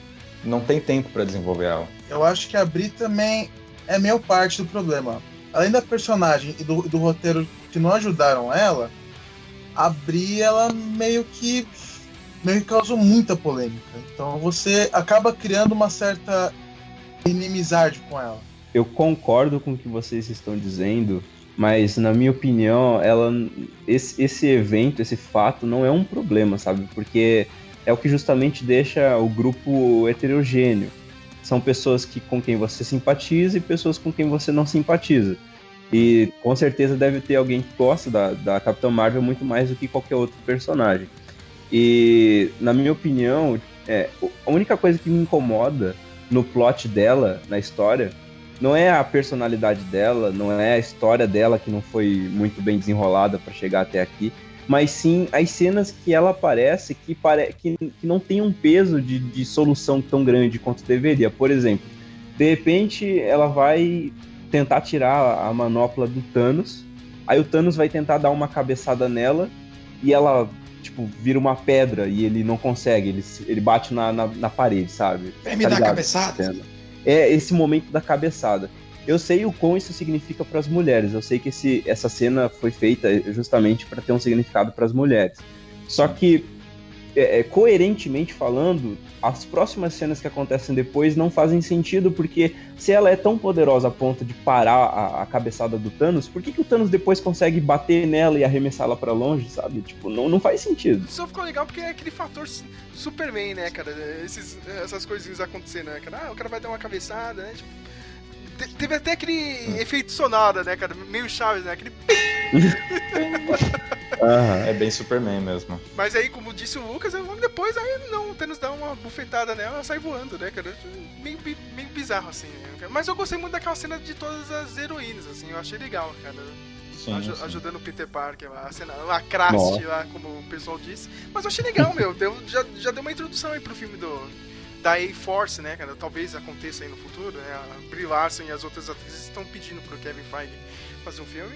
Não tem tempo pra desenvolver ela. Eu acho que a Bri também é meio parte do problema. Além da personagem e do, do roteiro que não ajudaram ela, a Bri, ela meio que meio que causou muita polêmica. Então você acaba criando uma certa inimizade com ela. Eu concordo com o que vocês estão dizendo, mas na minha opinião, ela esse, esse evento, esse fato não é um problema, sabe? Porque é o que justamente deixa o grupo heterogêneo. São pessoas que, com quem você simpatiza e pessoas com quem você não simpatiza. E com certeza deve ter alguém que gosta da, da Capitã Marvel muito mais do que qualquer outro personagem. E, na minha opinião, é, a única coisa que me incomoda no plot dela, na história, não é a personalidade dela, não é a história dela que não foi muito bem desenrolada para chegar até aqui, mas sim as cenas que ela aparece que, pare... que, que não tem um peso de, de solução tão grande quanto deveria. Por exemplo, de repente ela vai tentar tirar a manopla do Thanos, aí o Thanos vai tentar dar uma cabeçada nela e ela, tipo, vira uma pedra e ele não consegue, ele, ele bate na, na, na parede, sabe? Vem me dar ligado? cabeçada. É esse momento da cabeçada. Eu sei o quão isso significa para as mulheres. Eu sei que esse, essa cena foi feita justamente para ter um significado para as mulheres. Só que, é, é, coerentemente falando, as próximas cenas que acontecem depois não fazem sentido, porque se ela é tão poderosa a ponto de parar a, a cabeçada do Thanos, por que, que o Thanos depois consegue bater nela e arremessá-la para longe, sabe? Tipo, não, não faz sentido. Só ficou legal porque é aquele fator su- Superman, né, cara? Esses, essas coisinhas acontecendo, né, cara? Ah, o cara vai dar uma cabeçada, né? Tipo, te- teve até aquele efeito sonoro, né, cara? Meio Chaves, né? Aquele... *laughs* É bem Superman mesmo. Mas aí, como disse o Lucas, depois, aí não, o Thanos dá uma bufetada nela, ela sai voando, né, cara? Meio, bi- meio bizarro, assim. né? Mas eu gostei muito daquela cena de todas as heroínas, assim, eu achei legal, cara. Sim, Aju- sim. ajudando o Peter Parker, a cena, a craste lá, como o pessoal disse. Mas eu achei legal, meu. Deu, já, já deu uma introdução aí pro filme do, da A-Force, né, cara? Talvez aconteça aí no futuro, né? A Brie Larson e as outras atrizes estão pedindo pro Kevin Feige fazer um filme.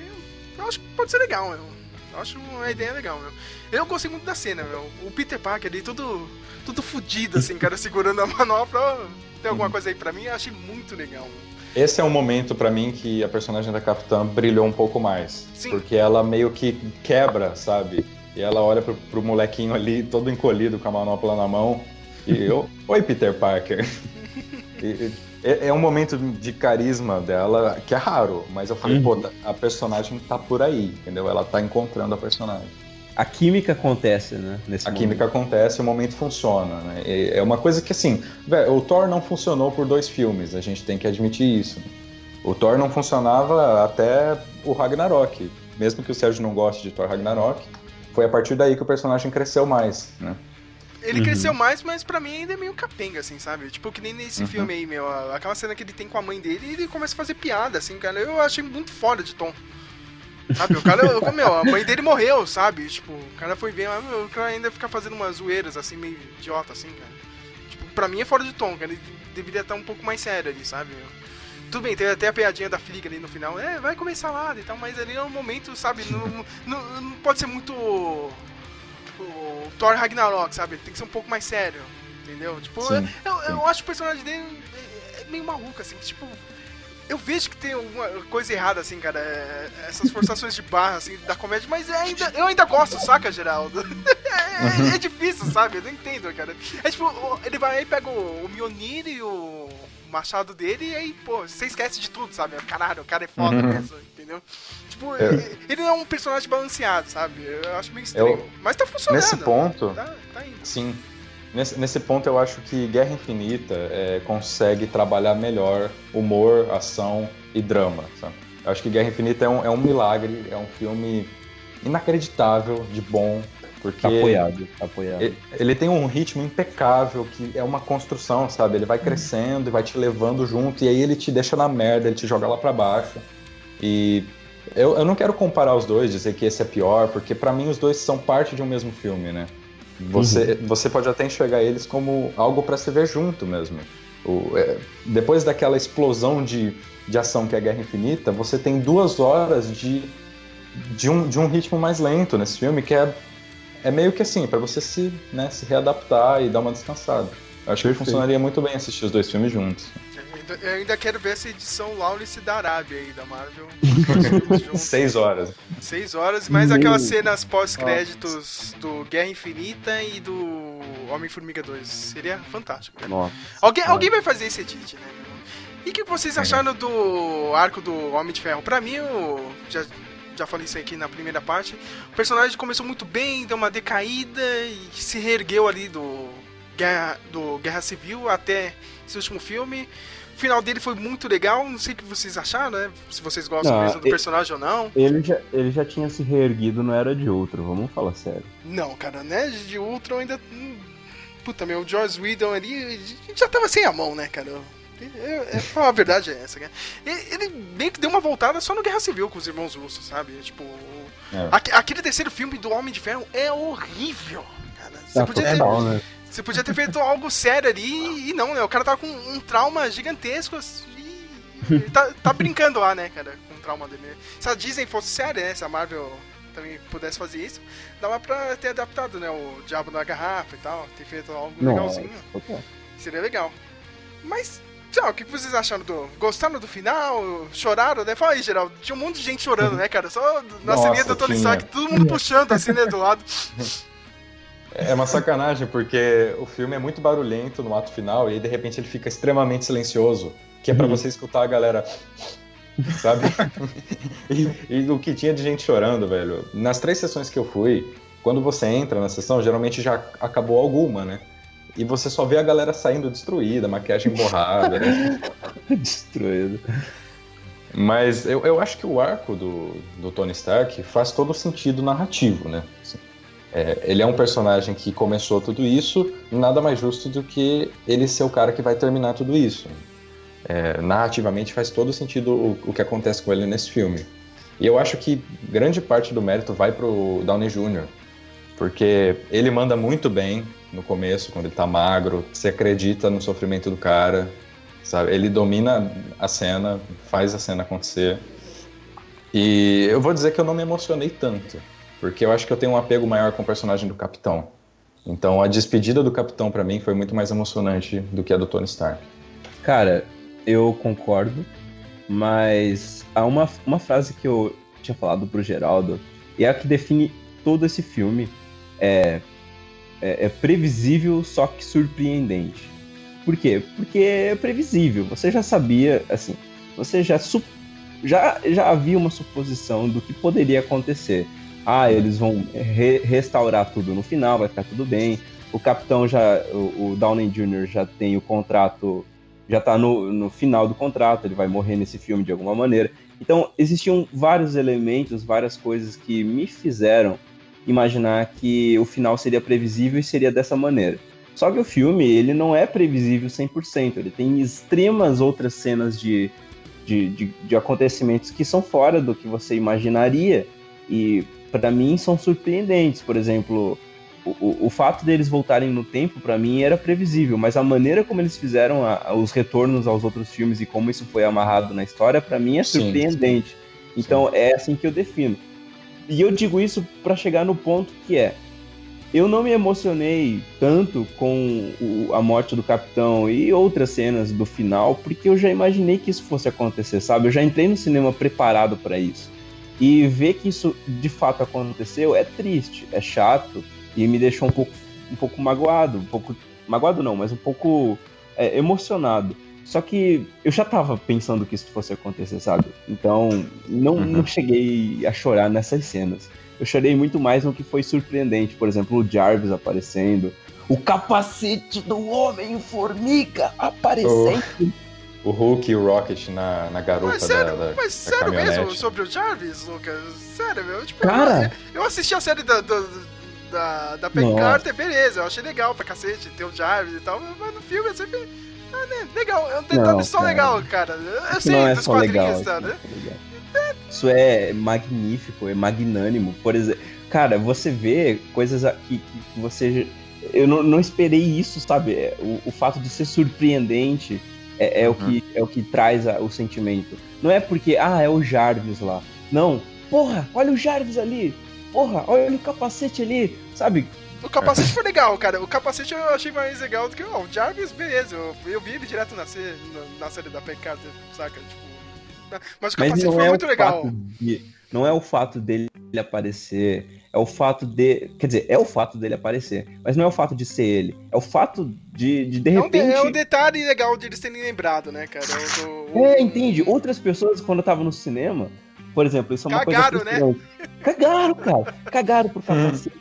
Eu acho que pode ser legal, meu. Eu acho uma ideia legal, meu. Eu gostei muito da cena, meu. O Peter Parker ali, todo, todo fudido, assim, cara, *laughs* segurando a manopla. Tem alguma coisa aí pra mim? Eu achei muito legal, meu. Esse é um momento pra mim que a personagem da Capitã brilhou um pouco mais. Sim. Porque ela meio que quebra, sabe? E ela olha pro, pro molequinho ali, todo encolhido, com a manopla na mão. E eu, oi Peter Parker. *laughs* E- é, é um momento de carisma dela que é raro, mas eu falei, Uhum. pô, a personagem tá por aí, entendeu? Ela tá encontrando a personagem. A química acontece, né? Nesse A momento. química acontece, o momento funciona, né? E É uma coisa que, assim, o Thor não funcionou por dois filmes, a gente tem que admitir isso. O Thor não funcionava até o Ragnarok. Mesmo que o Sérgio não goste de Thor Ragnarok, foi a partir daí que o personagem cresceu mais, né? Ele Uhum. cresceu mais, mas pra mim ainda é meio capenga, assim, sabe? Tipo, que nem nesse Uhum. filme aí, meu. Aquela cena que ele tem com a mãe dele, ele começa a fazer piada, assim, cara. Eu achei muito fora de tom. Sabe? O cara, eu- meu, a mãe dele morreu, sabe? Tipo, o cara foi ver, mas o cara ainda fica fazendo umas zoeiras, assim, meio idiota, assim, cara. Tipo, pra mim é fora de tom, cara. Ele deveria estar um pouco mais sério ali, sabe? Tudo bem, teve até a piadinha da Flick ali no final, é, vai comer salada e tal, mas ali é um momento, sabe? Não, não, não pode ser muito o Thor Ragnarok, sabe? Tem que ser um pouco mais sério, entendeu? Tipo, Sim, eu, eu sim. acho o personagem dele é- é meio maluco, assim, tipo. Eu vejo que tem alguma coisa errada, assim, cara. é- Essas forçações de barra, assim, da comédia, mas é ainda, eu ainda gosto, saca, Geraldo? *laughs* É, é difícil, sabe? Eu não entendo, cara. É tipo, ele vai aí, pega o, o Mjolnir e o machado dele, e aí, pô, você esquece de tudo, sabe? Caralho, o cara é foda Uhum. mesmo, entendeu? Tipo, É. ele- ele não é um personagem balanceado, sabe? Eu acho meio estranho. Eu- mas tá funcionando. Nesse ponto, Tá, tá indo. sim. Nesse, nesse ponto eu acho que Guerra Infinita é, consegue trabalhar melhor humor, ação e drama, sabe? Eu acho que Guerra Infinita é um, é um milagre, é um filme inacreditável de bom, porque Tá apoiado, tá apoiado. ele, ele tem um ritmo impecável, que é uma construção, sabe? Ele vai crescendo e vai te levando junto, e aí ele te deixa na merda, ele te joga lá pra baixo. E eu, eu não quero comparar os dois, dizer que esse é pior, porque pra mim os dois são parte de um mesmo filme, né? Você, você pode até enxergar eles como algo pra se ver junto mesmo. O- é, depois daquela explosão de, de ação que é a Guerra Infinita, você tem duas horas de, de, um, de um ritmo mais lento nesse filme, que é, é meio que assim, pra você se, né, se readaptar e dar uma descansada. Eu acho que funcionaria muito bem assistir os dois filmes juntos. Eu ainda- Eu ainda quero ver essa edição Lawrence da Arábia aí, da Marvel. *laughs* Seis horas. Seis horas, mais aquelas cenas pós-créditos do Guerra Infinita e do Homem-Formiga 2. Seria fantástico. cara. Nossa. Alguém, alguém vai fazer esse edit, né? E o que vocês acharam do arco do Homem de Ferro? Pra mim, eu já, já falei isso aqui na primeira parte. O personagem começou muito bem, deu uma decaída e se reergueu ali do Guerra, do Guerra Civil até esse último filme. O final dele foi muito legal, não sei o que vocês acharam, né? Se vocês gostam Não, mesmo do e- personagem ou não. Ele já, ele já tinha se reerguido no Era de Outro, vamos falar sério. Não, cara, né? De Ultron ainda. hum, Puta, meu, o Joss Whedon ali já tava sem a mão, né, cara? É, é, falar a verdade é essa, cara. Ele, ele meio que deu uma voltada só no Guerra Civil com os irmãos russos, sabe? Tipo, o, É. Aque- Aquele terceiro filme do Homem de Ferro é horrível. Cara. Você, Tá podia é ter, bom, né? Você podia ter feito algo sério ali e não, né? O cara tava com um trauma gigantesco e ele tá, tá brincando lá, né, cara, com o trauma dele. Se a Disney fosse séria, né? Se a Marvel também pudesse fazer isso, dava pra ter adaptado, né? O Diabo na Garrafa e tal, ter feito algo Nossa, legalzinho. total. Seria legal. Mas, tchau, o que vocês acharam do. Gostaram do final? Choraram, né? Fala aí, Geraldo. Tinha um monte de gente chorando, né, cara? Só na Nossa, ceninha do Tony. Stark, todo mundo puxando assim, né, do lado. *laughs* É uma sacanagem, porque o filme é muito barulhento no ato final e aí, de repente ele fica extremamente silencioso, que é pra você escutar a galera. Sabe? *laughs* e, e o que tinha de gente chorando, velho. Nas três sessões que eu fui, quando você entra na sessão, geralmente já acabou alguma, né? E você só vê a galera saindo destruída, maquiagem borrada, né? *laughs* Destruído. Mas eu, eu acho que o arco do, do Tony Stark faz todo sentido narrativo, né? Assim, é, ele é um personagem que começou tudo isso, nada mais justo do que ele ser o cara que vai terminar tudo isso. É, narrativamente faz todo sentido o, o que acontece com ele nesse filme. E eu acho que grande parte do mérito vai pro Downey Jr., porque ele manda muito bem no começo, quando ele tá magro, você acredita no sofrimento do cara, sabe? Ele domina a cena, faz a cena acontecer. E eu vou dizer que eu não me emocionei tanto, porque eu acho que eu tenho um apego maior com o personagem do Capitão. Então a despedida do Capitão pra mim foi muito mais emocionante do que a do Tony Stark. Cara, eu concordo, mas há uma, uma frase que eu tinha falado pro Geraldo, e é a que define todo esse filme. É, é, é previsível, só que surpreendente. Por quê? Porque é previsível. Você já sabia, assim, você já, já, já havia uma suposição do que poderia acontecer. Ah, eles vão re- restaurar tudo no final, vai ficar tudo bem. O capitão já, o, o Downey Jr. já tem o contrato, já tá no, no final do contrato, ele vai morrer nesse filme de alguma maneira. Então, existiam vários elementos, várias coisas que me fizeram imaginar que o final seria previsível e seria dessa maneira. Só que o filme, ele não é previsível 100%, ele tem extremas outras cenas de, de, de, de acontecimentos que são fora do que você imaginaria e para mim são surpreendentes. Por exemplo, o, o, o fato deles voltarem no tempo para mim era previsível, mas a maneira como eles fizeram a- os retornos aos outros filmes e como isso foi amarrado na história para mim é Sim, surpreendente. Então é assim que eu defino. E eu digo isso para chegar no ponto que é eu não me emocionei tanto com o- a morte do capitão e outras cenas do final, porque eu já imaginei que isso fosse acontecer, sabe? Eu já entrei no cinema preparado para isso. E ver que isso de fato aconteceu é triste, é chato e me deixou um pouco, um pouco magoado, um pouco magoado não, mas um pouco é, emocionado. Só que eu já tava pensando que isso fosse acontecer, sabe? Então não, não cheguei a chorar nessas cenas. Eu chorei muito mais no que foi surpreendente, por exemplo, o Jarvis aparecendo, o capacete do Homem-Formiga aparecendo. O Hulk e o Rocket na, na garupa Mas sério, da, da, mas da sério mesmo caminhonete. sobre o Jarvis, Lucas? Sério, meu? Tipo, Cara. eu, eu assisti a série da, da, da, da Peg Nossa. Carter, beleza, eu achei legal pra cacete ter o Jarvis e tal, mas no filme eu sempre. Ah, né, legal, é um detalhe só cara. legal, cara. Eu sei, não é dos só quadrinhos, legal. tá, isso né? é legal. Isso é magnífico, é magnânimo. Por exemplo, cara, você vê coisas a- que, que você. Eu não, não esperei isso, sabe? É, O, o fato de ser surpreendente é, é o, que, é o que traz a- o sentimento. Não é porque, ah, é o Jarvis lá. Não. Porra, olha o Jarvis ali. Porra, olha o capacete ali. Sabe? O capacete foi legal, cara. O capacete eu achei mais legal do que ó, o Jarvis, beleza. Eu, eu vi ele direto na, sé- na, na série da Carter, saca? Tipo. Mas o Mas capacete não foi é, muito legal. de, não é o fato dele aparecer, é o fato de. Quer dizer, é o fato dele aparecer, mas não é o fato de ser ele. É o fato de, de, de É um, de- repente. é um detalhe legal de eles terem lembrado, né, cara? O o- É, entende? Outras pessoas, quando eu tava no cinema, por exemplo, isso é uma Cagaram, coisa. né? frustrante. Cagaram, cara. Cagaram pro capacete.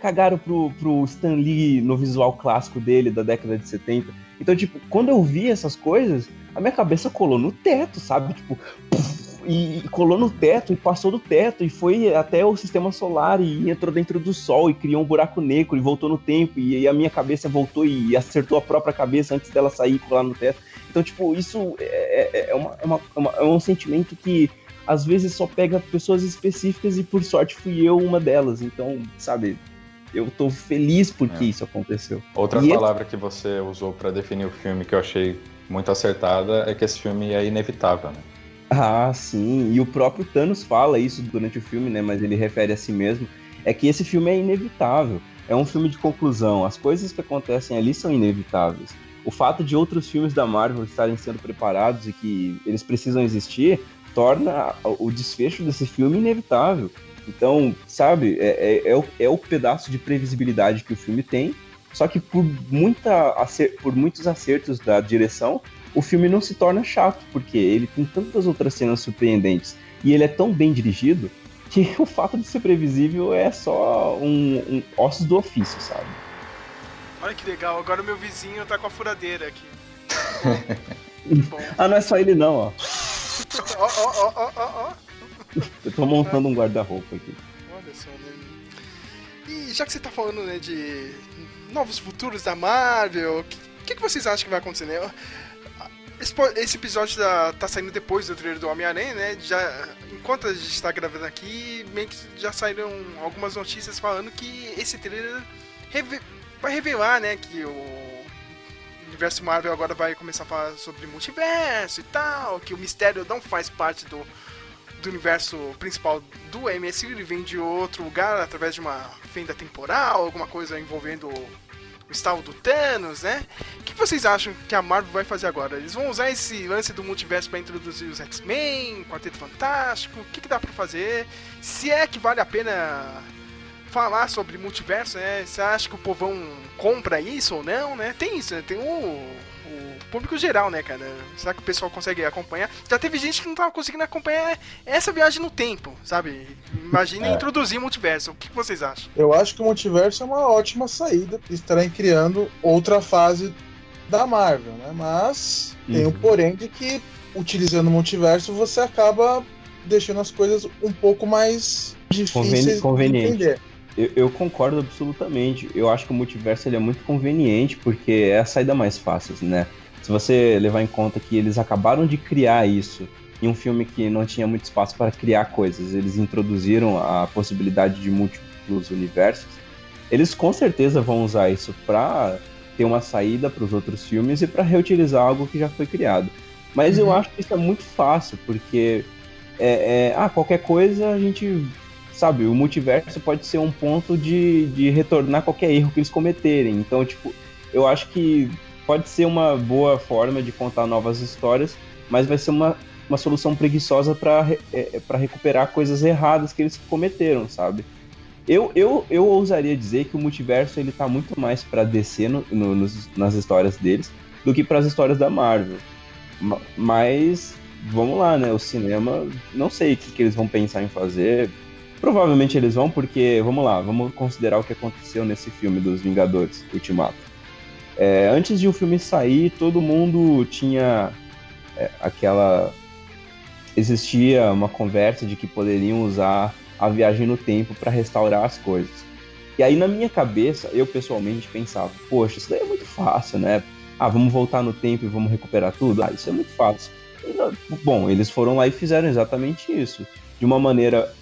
Cagaram pro, pro Stan Lee no visual clássico dele da década de 70. Então, tipo, quando eu vi essas coisas, a minha cabeça colou no teto, sabe? Tipo, puf, e, e colou no teto, e passou do teto, e foi até o sistema solar, e entrou dentro do Sol, e criou um buraco negro, e voltou no tempo, e, aí a minha cabeça voltou e acertou a própria cabeça antes dela sair e colar no teto. Então, tipo, isso é, é- é uma- é uma- é uma- é um sentimento que às vezes só pega pessoas específicas e por sorte fui eu uma delas. Então, sabe, eu tô feliz porque É. isso aconteceu. Outra E esse- palavra que você usou pra definir o filme que eu achei muito acertada é que esse filme é inevitável, né? Ah, sim. E o próprio Thanos fala isso durante o filme, né? Mas ele refere a si mesmo. É que esse filme é inevitável. É um filme de conclusão. As coisas que acontecem ali são inevitáveis. O fato de outros filmes da Marvel estarem sendo preparados e que eles precisam existir torna o desfecho desse filme inevitável. Então, sabe, é, é- é o, é o pedaço de previsibilidade que o filme tem. Só que por, muita, por muitos acertos da direção, o filme não se torna chato, porque ele tem tantas outras cenas surpreendentes e ele é tão bem dirigido que *laughs* o fato de ser previsível é só um, um ossos do ofício, sabe? Olha que legal, agora o meu vizinho tá com a furadeira aqui. *laughs* Ah, não é só ele não, *laughs* ó. Ó, ó, ó, ó, ó. Eu tô montando um guarda-roupa aqui. Olha só, né? E já que você tá falando, né, de novos futuros da Marvel, o que, que, que vocês acham que vai acontecer, né? Esse, episódio tá, tá saindo depois do trailer do Homem-Aranha, né? Já, enquanto a gente tá gravando aqui, meio que já saíram algumas notícias falando que esse trailer reve- vai revelar, né, que o universo Marvel agora vai começar a falar sobre multiverso e tal, que o mistério não faz parte do, do universo principal do MSU, ele vem de outro lugar através de uma fenda temporal, alguma coisa envolvendo o estalo do Thanos, né? O que vocês acham que a Marvel vai fazer agora? Eles vão usar esse lance do multiverso para introduzir os X-Men, Quarteto Fantástico? O que, que dá para fazer? Se é que vale a pena falar sobre multiverso, né? Você acha que o povão compra isso ou não, né? Tem isso, né? Tem o, público geral, né, cara? Será que o pessoal consegue acompanhar? Já teve gente que não tava conseguindo acompanhar essa viagem no tempo, sabe? Imagina É. introduzir multiverso. O que vocês acham? Eu acho que o multiverso é uma ótima saída. Estarem criando outra fase da Marvel, né? Mas tem o Uhum. porém de que utilizando o multiverso você acaba deixando as coisas um pouco mais Conveni- difíceis de conveniente. entender. Eu, eu concordo absolutamente. Eu acho que o multiverso ele é muito conveniente porque é a saída mais fácil, né? Se você levar em conta que eles acabaram de criar isso em um filme que não tinha muito espaço para criar coisas, eles introduziram a possibilidade de múltiplos universos. Eles com certeza vão usar isso para ter uma saída para os outros filmes e para reutilizar algo que já foi criado. Mas eu Uhum. acho que isso é muito fácil porque é, é, ah, qualquer coisa a gente sabe, o multiverso pode ser um ponto de, de retornar qualquer erro que eles cometerem. Então, tipo, eu acho que pode ser uma boa forma de contar novas histórias, mas vai ser uma, uma solução preguiçosa para é, pra recuperar coisas erradas que eles cometeram, sabe? Eu, eu, eu ousaria dizer que o multiverso ele tá muito mais para descer no, no, nos- nas histórias deles do que para as histórias da Marvel. Ma- Mas vamos lá, né? O cinema, não sei o que, que eles vão pensar em fazer. Provavelmente eles vão, porque, vamos lá, vamos considerar o que aconteceu nesse filme dos Vingadores, Ultimato. É, antes de o filme sair, todo mundo tinha é, aquela. Existia uma conversa de que poderiam usar a viagem no tempo para restaurar as coisas. E aí, na minha cabeça, eu pessoalmente pensava: poxa, isso daí é muito fácil, né? Ah, vamos voltar no tempo e vamos recuperar tudo? Ah, isso é muito fácil. Bom, eles foram lá e fizeram exatamente isso. De uma maneira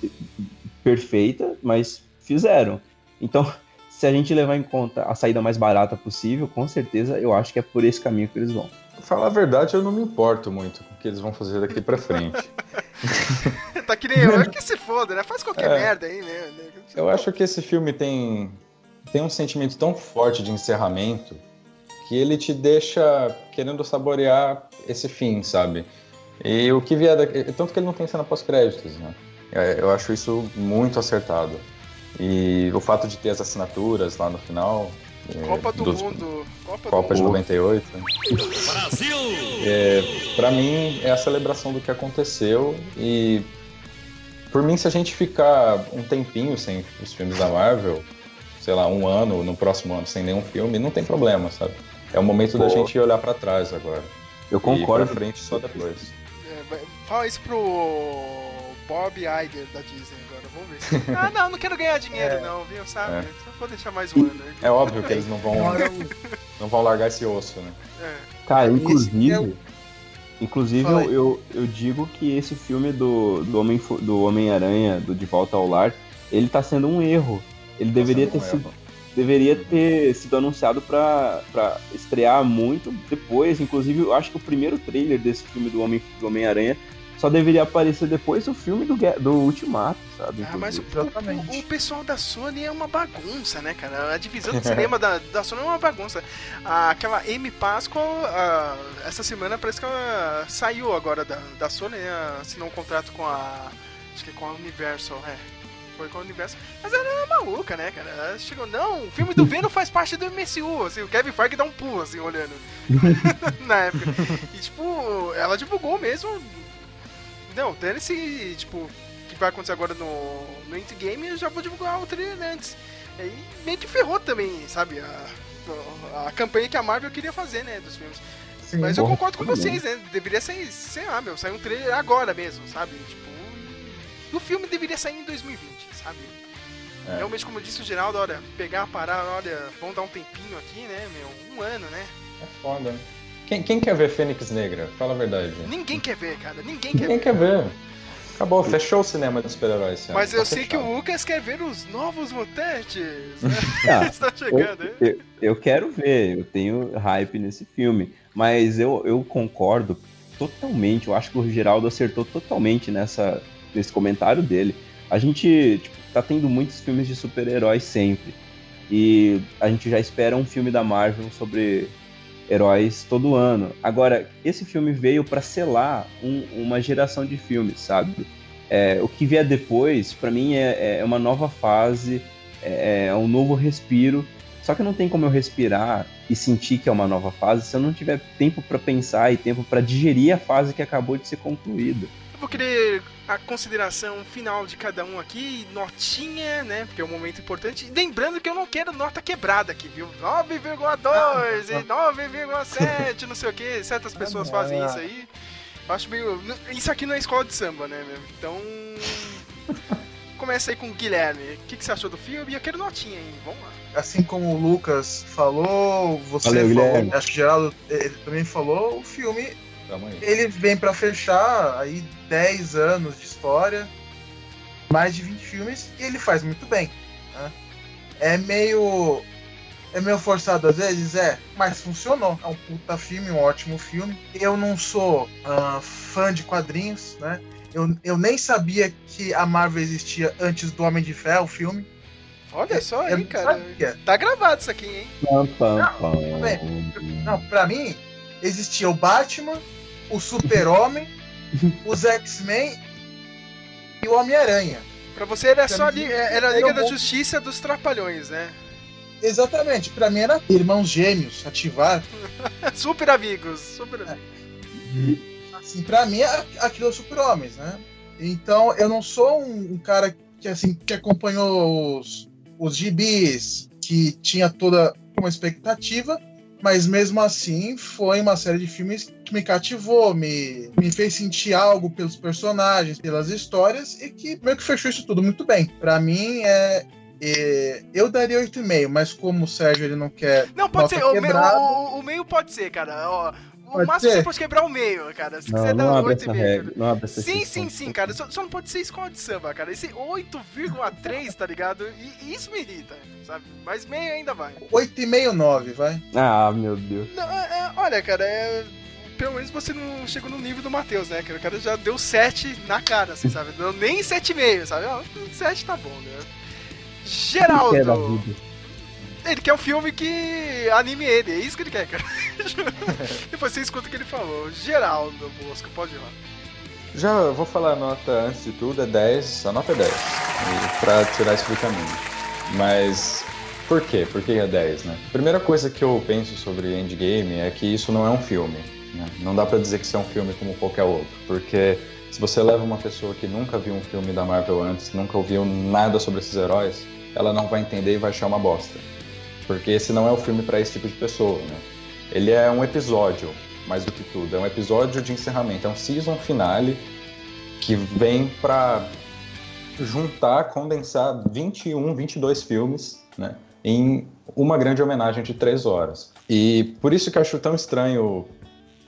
perfeita, mas fizeram. Então, se a gente levar em conta a saída mais barata possível, com certeza eu acho que é por esse caminho que eles vão. Falar a verdade, eu não me importo muito com o que eles vão fazer daqui pra frente. *laughs* tá que nem eu, é que se foda, né? Faz qualquer É. merda aí, né? Eu acho que esse filme tem, tem um sentimento tão forte de encerramento que ele te deixa querendo saborear esse fim, sabe? E o que vier daqui. Tanto que ele não tem cena pós-créditos, né? É, Eu acho isso muito acertado. E o fato de ter as assinaturas lá no final. é, Copa do dos- Mundo. Copa, Copa do de Mundo. 98. Brasil! É, para mim é a celebração do que aconteceu e por mim se a gente ficar um tempinho sem os filmes da Marvel, sei lá, um ano, no próximo ano sem nenhum filme, não tem problema, sabe? É o momento da Pô. gente olhar pra trás agora. Eu concordo. E pra frente só depois. É, fala isso pro Bob Iger da Disney ver. Ah, não, não quero ganhar dinheiro É. não, viu? Sabe? É. Só vou deixar mais um ano. É óbvio que eles não vão *laughs* não vão largar esse osso, né? É. Cara, inclusive. é o- Inclusive, eu, eu, eu digo que esse filme do, do Homem do Homem-Aranha, do De Volta ao Lar, ele tá sendo um erro. Ele deveria sendo ter um sido. erro. Deveria ter sido anunciado pra, pra estrear muito depois. Inclusive, eu acho que o primeiro trailer desse filme do Homem do Homem-Aranha só deveria aparecer depois do filme do, do Ultimato, sabe? Ah, mas o, o- o pessoal da Sony é uma bagunça, né, cara? A divisão do *laughs* cinema da, da Sony é uma bagunça. Ah, aquela Amy Pascal, ah, essa semana parece que ela saiu agora da, da Sony, né? Assinou um contrato com a. Acho que é com a Universal, é. Foi com a Universal. Mas ela era maluca, né, cara? Ela chegou, não, o filme do *laughs* Venom faz parte do MCU, assim, o Kevin Feige dá um pulo, assim, olhando. *laughs* Na época. E, tipo, ela divulgou mesmo. Não, dane-se, tipo, que vai acontecer agora no, no Endgame, eu já vou divulgar o trailer antes. Aí meio que ferrou também, sabe? A, a campanha que a Marvel queria fazer, né, dos filmes. Sim. Mas eu Porra, concordo com vocês, né? Deveria sair, sei lá, meu, sair um trailer agora mesmo, sabe? Tipo, e o filme deveria sair em 2020, sabe? É. Realmente, como disse o Geraldo, olha, pegar, parar, olha, vamos dar um tempinho aqui, né, meu? Um ano, né? É foda. né? Quem, quem quer ver Fênix Negra? Fala a verdade. Ninguém quer ver, cara, ninguém quer Ninguém ver. quer ver. Acabou, fechou o cinema de super-heróis. Mas tá eu sei que o Lucas quer ver os novos mutantes. Né? *laughs* Ah, *laughs* Estão chegando, hein? Eu, eu quero ver, eu tenho hype nesse filme, mas eu, eu concordo totalmente. Eu acho que o Geraldo acertou totalmente nessa, nesse comentário dele. A gente tipo, tá tendo muitos filmes de super-heróis sempre. E a gente já espera um filme da Marvel sobre heróis todo ano. Agora, esse filme veio para selar um- uma geração de filmes, sabe? É, o que vier depois, para mim, é, é uma nova fase, é, é um novo respiro. Só que não tem como eu respirar e sentir que é uma nova fase se eu não tiver tempo para pensar e tempo para digerir a fase que acabou de ser concluída. Eu vou querer a consideração final de cada um aqui, notinha, né? Porque é um momento importante. E Lembrando que eu não quero nota quebrada aqui, viu? 9,2 e *laughs* 9,7, não sei o que. Certas pessoas fazem isso aí. Eu acho meio. Isso aqui não é escola de samba, né, meu? Então. *laughs* Começa aí com o Guilherme. O que, que você achou do filme? E eu quero notinha aí. Vamos lá. Assim como o Lucas falou, você Valeu, falou, acho que o Geraldo eh, também falou, o filme. Ele vem pra fechar aí 10 anos de história, mais de 20 filmes, e ele faz muito bem. né? É meio. É meio forçado às vezes, é, mas funcionou. É um puta filme, um ótimo filme. Eu não sou ah, fã de quadrinhos, né? Eu, eu nem sabia que a Marvel existia antes do Homem de Ferro, o filme. Olha só aí, não cara. sabia. Tá gravado isso aqui, hein? Não, bem. Não, pra mim, existia o Batman, o Super-Homem, *laughs* os X-Men e o Homem-Aranha. Pra você era Pra só mim, li- era a era Liga da bom- Justiça dos Trapalhões, né? Exatamente, pra mim era irmãos gêmeos, ativar. *laughs* Super amigos, super amigos. Assim, pra mim, aquilo é Super-Homens, né? Então, eu não sou um, um cara que, assim, que acompanhou os, os gibis, que tinha toda uma expectativa, mas mesmo assim foi uma série de filmes que me cativou, me, me fez sentir algo pelos personagens, pelas histórias e que meio que fechou isso tudo muito bem. Pra mim é, é eu daria 8,5, mas como o Sérgio ele não quer Não, pode ser. O meio, quebrada, o, o meio pode ser, cara. Ó, o Pode máximo que ser? você pode quebrar é o meio, cara. Se Não, quiser não dar abre 8,5. essa regra. cara. Não abre essa Sim, sim, sim, cara. Só, só não pode ser escola de samba, cara. Esse 8,3, tá ligado? E, e isso me irrita, sabe? Mas meio ainda vai. 8,5, 9, vai. Ah, meu Deus. Não, é- é, olha, cara, é. Pelo menos você não chegou no nível do Matheus, né? Que o cara já deu 7 na cara, assim, sabe? Não, nem 7,5, sabe? Ó, 7 tá bom, né? É Geraldo. vida. Ele quer um filme que anime ele, é isso que ele quer, cara. *laughs* Depois você escuta o que ele falou. Geraldo Bosco, pode ir lá. Já vou falar a nota antes de tudo, é 10, a nota é 10. E pra tirar isso do caminho. Mas por quê? Por que é 10, né? A primeira coisa que eu penso sobre Endgame é que isso não é um filme. Né? Não dá pra dizer que isso é um filme como qualquer outro. Porque se você leva uma pessoa que nunca viu um filme da Marvel antes, nunca ouviu nada sobre esses heróis, ela não vai entender e vai achar uma bosta. Porque esse não é o filme pra esse tipo de pessoa, né? Ele é um episódio, mais do que tudo. É um episódio de encerramento, é um season finale que vem pra juntar, condensar 21, 22 filmes, né? Em uma grande homenagem de três horas. E por isso que eu acho tão estranho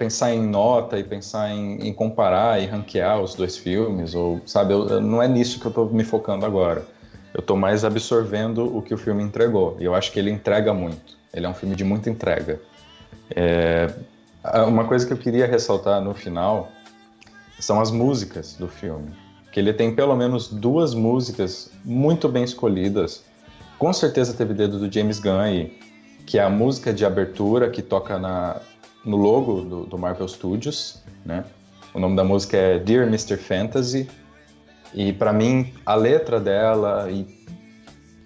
pensar em nota e pensar em, em comparar e ranquear os dois filmes, ou sabe, eu, não é nisso que eu tô me focando agora. Eu tô mais absorvendo o que o filme entregou. E eu acho que ele entrega muito. Ele é um filme de muita entrega. É, uma coisa que eu queria ressaltar no final são as músicas do filme. Que ele tem pelo menos duas músicas muito bem escolhidas. Com certeza teve dedo do James Gunn que é a música de abertura que toca na, no logo do, do Marvel Studios, né? O nome da música é Dear Mr. Fantasy. E pra mim, a letra dela e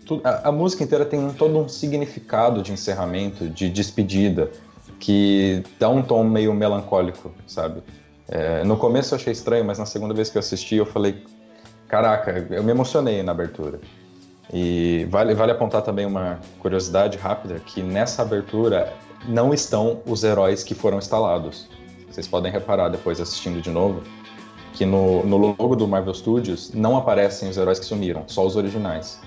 tu- a, a música inteira tem todo um significado de encerramento, de despedida, que dá um tom meio melancólico, sabe? É, no começo eu achei estranho, mas na segunda vez que eu assisti eu falei, caraca, eu me emocionei na abertura. E vale, vale apontar também uma curiosidade rápida, que nessa abertura não estão os heróis que foram instalados. Vocês podem reparar depois assistindo de novo, que no, no logo do Marvel Studios não aparecem os heróis que sumiram, só os originais.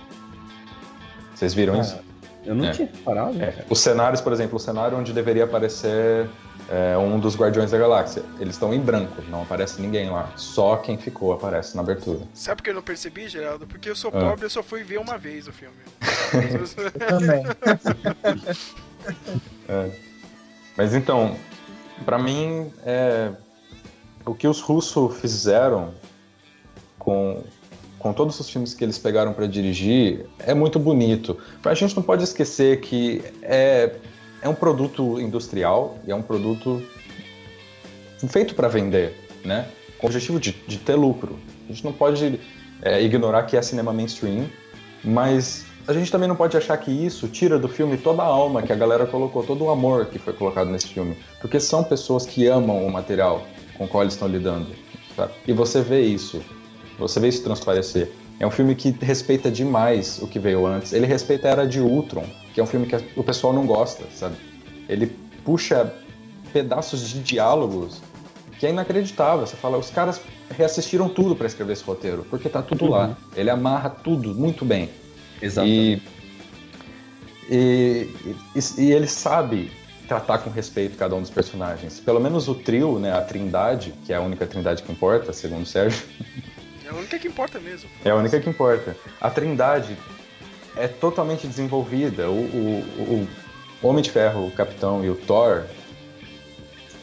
Vocês viram Ah, isso? Eu não É. tinha reparado. É, os cenários, por exemplo, o cenário onde deveria aparecer é, um dos Guardiões da Galáxia, eles estão em branco, não aparece ninguém lá. Só quem ficou aparece na abertura. Sabe por que eu não percebi, Geraldo? Porque eu sou Ah. pobre, eu só fui ver uma vez o filme. *laughs* Também. *laughs* *laughs* É. Mas então, pra mim, é, o que os russos fizeram com, com todos os filmes que eles pegaram pra dirigir é muito bonito. Mas a gente não pode esquecer que é, é um produto industrial e é um produto feito pra vender, né? Com o objetivo de, de ter lucro. A gente não pode é, ignorar que é cinema mainstream, mas a gente também não pode achar que isso tira do filme toda a alma que a galera colocou, todo o amor que foi colocado nesse filme. Porque são pessoas que amam o material com o qual eles estão lidando. E você vê isso. Você vê isso transparecer. É um filme que respeita demais o que veio antes. Ele respeita a Era de Ultron, que é um filme que o pessoal não gosta, sabe? Ele puxa pedaços de diálogos que é inacreditável. Você fala, os caras reassistiram tudo para escrever esse roteiro, porque tá tudo lá. Ele amarra tudo muito bem. Exatamente. E, e, e- e ele sabe tratar com respeito cada um dos personagens. Pelo menos o trio, né, a Trindade, que é a única Trindade que importa, segundo o Sérgio, É a única que importa mesmo. é a única que importa. A Trindade é totalmente desenvolvida. O, o- o Homem de Ferro, o Capitão e o Thor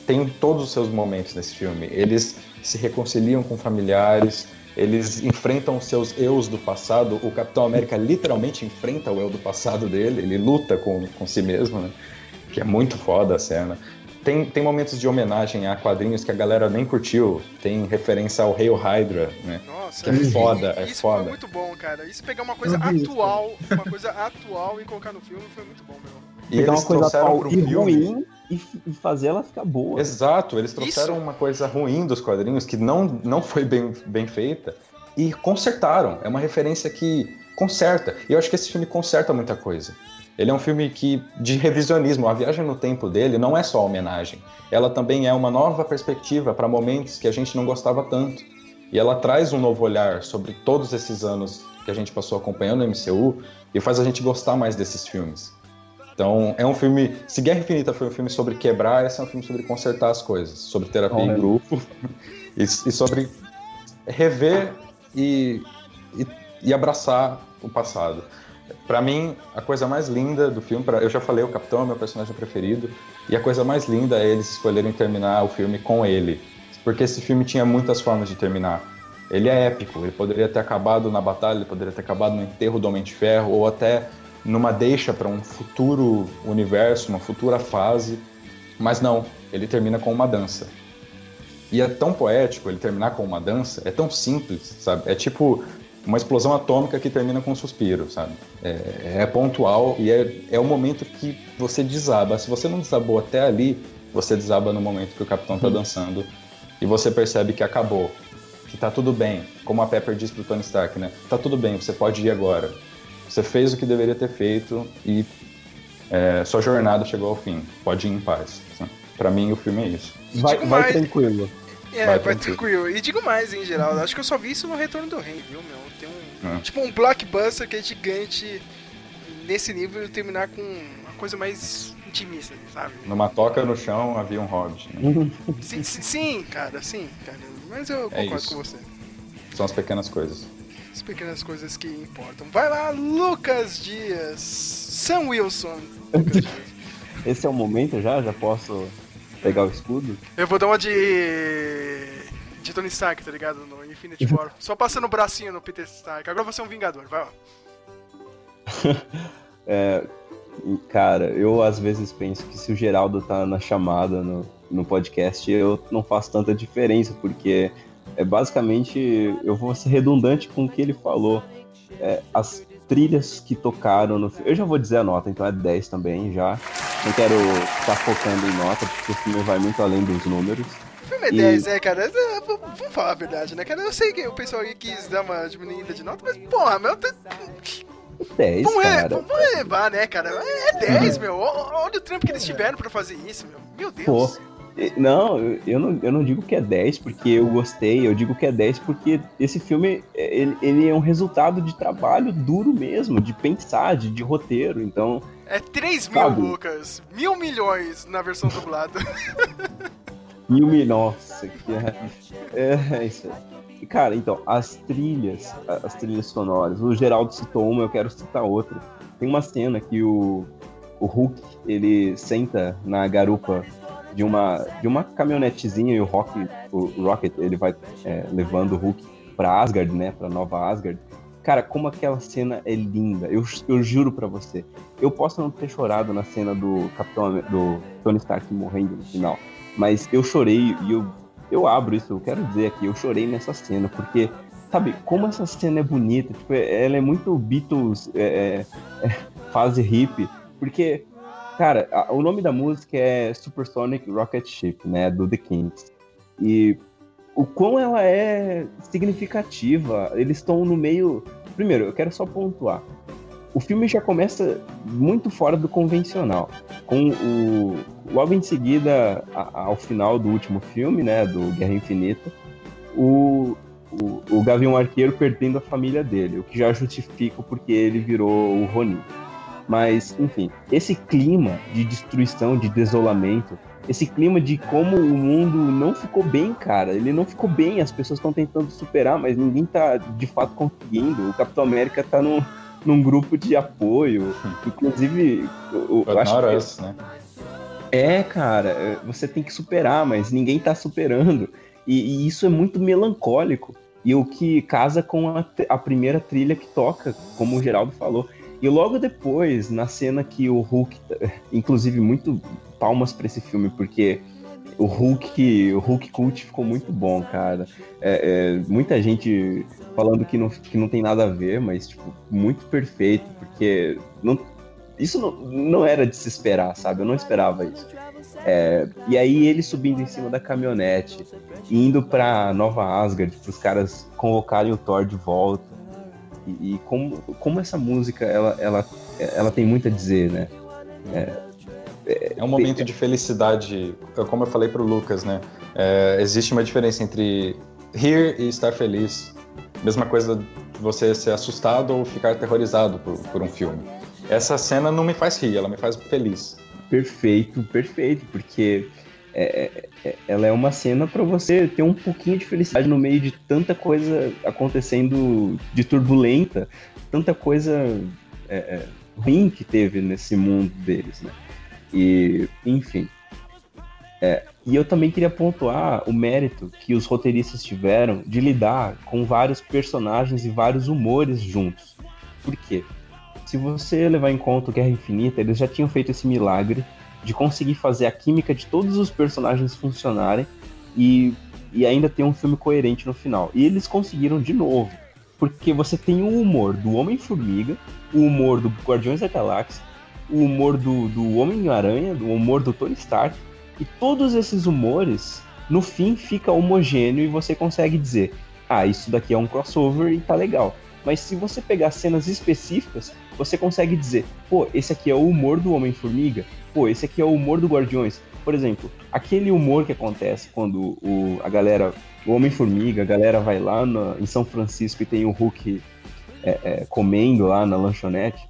têm todos os seus momentos nesse filme. Eles se reconciliam com familiares, eles enfrentam os seus eus do passado. O Capitão América literalmente enfrenta o eu do passado dele, ele luta com, com si mesmo, né? Que é muito foda a cena. Tem, tem momentos de homenagem a quadrinhos que a galera nem curtiu. Tem referência ao Hail Hydra, né? Nossa, que é foda, é isso foda. foi muito bom, cara. Isso pegar uma coisa isso. atual, uma coisa atual e colocar no filme foi muito bom, meu. E Pegar eles uma coisa trouxeram atual e filme- ruim e, e fazer ela ficar boa. Exato, eles trouxeram Isso. uma coisa ruim dos quadrinhos que não, não foi bem, bem feita e consertaram. É uma referência que conserta. E eu acho que esse filme conserta muita coisa. Ele é um filme que de revisionismo. A viagem no tempo dele não é só homenagem. Ela também é uma nova perspectiva para momentos que a gente não gostava tanto. E ela traz um novo olhar sobre todos esses anos que a gente passou acompanhando o MCU e faz a gente gostar mais desses filmes. Então, é um filme. Se Guerra Infinita foi um filme sobre quebrar, esse é um filme sobre consertar as coisas, sobre terapia Olha. em grupo *laughs* e, e sobre rever e, e, e abraçar o passado. Pra mim, a coisa mais linda do filme, pra- eu já falei, o Capitão é meu personagem preferido, e a coisa mais linda é eles escolherem terminar o filme com ele. Porque esse filme tinha muitas formas de terminar. Ele é épico, ele poderia ter acabado na batalha, ele poderia ter acabado no enterro do Homem de Ferro, ou até numa deixa para um futuro universo, uma futura fase. Mas não, ele termina com uma dança. E é tão poético ele terminar com uma dança, é tão simples, sabe? É tipo uma explosão atômica que termina com um suspiro, sabe? É, é pontual e é, é o momento que você desaba. Se você não desabou até ali, você desaba no momento que o capitão tá dançando e você percebe que acabou, que tá tudo bem. Como a Pepper diz pro Tony Stark, né? Tá tudo bem, você pode ir agora. Você fez o que deveria ter feito e é, sua jornada chegou ao fim. Pode ir em paz. Pra mim, o filme é isso. Vai, vai mais- tranquilo. É, Vai, vai, tranquilo. tranquilo. E digo mais, em geral, acho que eu só vi isso no Retorno do Rei, viu, meu? Tem um. É. Tipo um blockbuster que é gigante nesse nível e terminar com uma coisa mais otimista, sabe? Numa toca no chão havia um hobbit. Né? Sim, sim, sim, cara, sim, cara. Mas eu É concordo isso. com você. São as pequenas coisas. As pequenas coisas que importam. Vai lá, Lucas Dias. Sam Wilson. Lucas Dias. Esse é o momento já? Já posso pegar o escudo? Eu vou dar uma de. de Tony Stark, tá ligado? No Infinity War. Só passando o bracinho no Peter Stark. Agora você é um Vingador, vai lá. *laughs* É, cara, eu às vezes penso que se o Geraldo tá na chamada no, no podcast, eu não faço tanta diferença, porque é basicamente eu vou ser redundante com o que ele falou. É, as trilhas que tocaram no filme. Eu já vou dizer a nota, então é 10 também já. Não quero ficar focando em nota, porque o filme vai muito além dos números. O filme é E- 10, né, cara? É, Vamos falar a verdade, né, cara? Eu sei que o pessoal aí quis dar uma diminuída de nota, mas, porra, meu. tá- 10, Vamos, re- cara. vamos levar, né, cara? É 10, meu. Ó- Olha o trampo que eles tiveram pra fazer isso, meu. Meu Deus. Pô, não, eu- não, eu não digo que é 10 porque eu gostei, eu digo que é 10 porque esse filme, é, ele, ele é um resultado de trabalho duro mesmo, de pensar, de, de roteiro, então... É 3 mil, Sabe? Lucas. Mil milhões na versão dublada. *laughs* Mil mil, nossa, que é, é isso aí. E, Cara, então, as trilhas, as trilhas sonoras, o Geraldo citou uma, eu quero citar outra. Tem uma cena que o, o Hulk, ele senta na garupa de uma, de uma caminhonetezinha e o, Rock, o Rocket, ele vai é, levando o Hulk pra Asgard, né, pra Nova Asgard. Cara, como aquela cena é linda, eu, eu juro pra você. Eu posso não ter chorado na cena do Capitão, do Tony Stark morrendo no final, mas eu chorei e eu, eu abro isso, eu quero dizer aqui, eu chorei nessa cena, porque, sabe, como essa cena é bonita, tipo, é- ela é muito Beatles é, é, fase hippie, porque, cara, a- o nome da música é Supersonic Rocket Ship, né, do The Kings, e o quão ela é significativa, eles estão no meio... Primeiro, eu quero só pontuar, o filme já começa muito fora do convencional. Com o. Logo em seguida, a- ao final do último filme, né? Do Guerra Infinita, o, o, o Gavião Arqueiro perdendo a família dele, o que já justifica o porquê ele virou o Ronin. Mas, enfim, esse clima de destruição, de desolamento, esse clima de como o mundo não ficou bem, cara. Ele não ficou bem, as pessoas estão tentando superar, mas ninguém tá de fato conseguindo. O Capitão América tá num, num grupo de apoio. *laughs* Inclusive, o, eu acho que- us, né? é, cara, você tem que superar, mas ninguém tá superando. E, e isso é muito melancólico. E o que casa com a, a primeira trilha que toca, como o Geraldo falou. E logo depois, na cena que o Hulk. *laughs* Inclusive, muito palmas pra esse filme, porque o Hulk, o Hulk Cult ficou muito bom, cara. É, é, muita gente falando que não, que não tem nada a ver, mas, tipo, muito perfeito, porque não, isso não, não era de se esperar, sabe? Eu não esperava isso. É, e aí ele subindo em cima da caminhonete, indo pra Nova Asgard, pros caras convocarem o Thor de volta. E, e como, como essa música, ela, ela, ela tem muito a dizer, né? É um momento de felicidade, como eu falei pro Lucas, né? É, existe uma diferença entre rir e estar feliz. Mesma coisa você ser assustado ou ficar aterrorizado por, por um filme. Essa cena não me faz rir, ela me faz feliz. Perfeito, perfeito, porque é, é- ela é uma cena pra você ter um pouquinho de felicidade no meio de tanta coisa acontecendo de turbulenta, tanta coisa é, é, ruim que teve nesse mundo deles, né? E, enfim. É, e eu também queria pontuar o mérito que os roteiristas tiveram de lidar com vários personagens e vários humores juntos. Por quê? Se você levar em conta o Guerra Infinita, eles já tinham feito esse milagre de conseguir fazer a química de todos os personagens funcionarem e, e ainda ter um filme coerente no final. E eles conseguiram de novo. Porque você tem o humor do Homem-Formiga, o humor do Guardiões da Galáxia, o humor do, do Homem-Aranha, o humor do Tony Stark. E todos esses humores, no fim, fica homogêneo e você consegue dizer: ah, isso daqui é um crossover e tá legal. Mas se você pegar cenas específicas, você consegue dizer: pô, esse aqui é o humor do Homem-Formiga, pô, esse aqui é o humor do Guardiões. Por exemplo, aquele humor que acontece quando o, a galera, o Homem-Formiga, a galera vai lá em São Francisco e tem o Hulk é, é, comendo lá na lanchonete.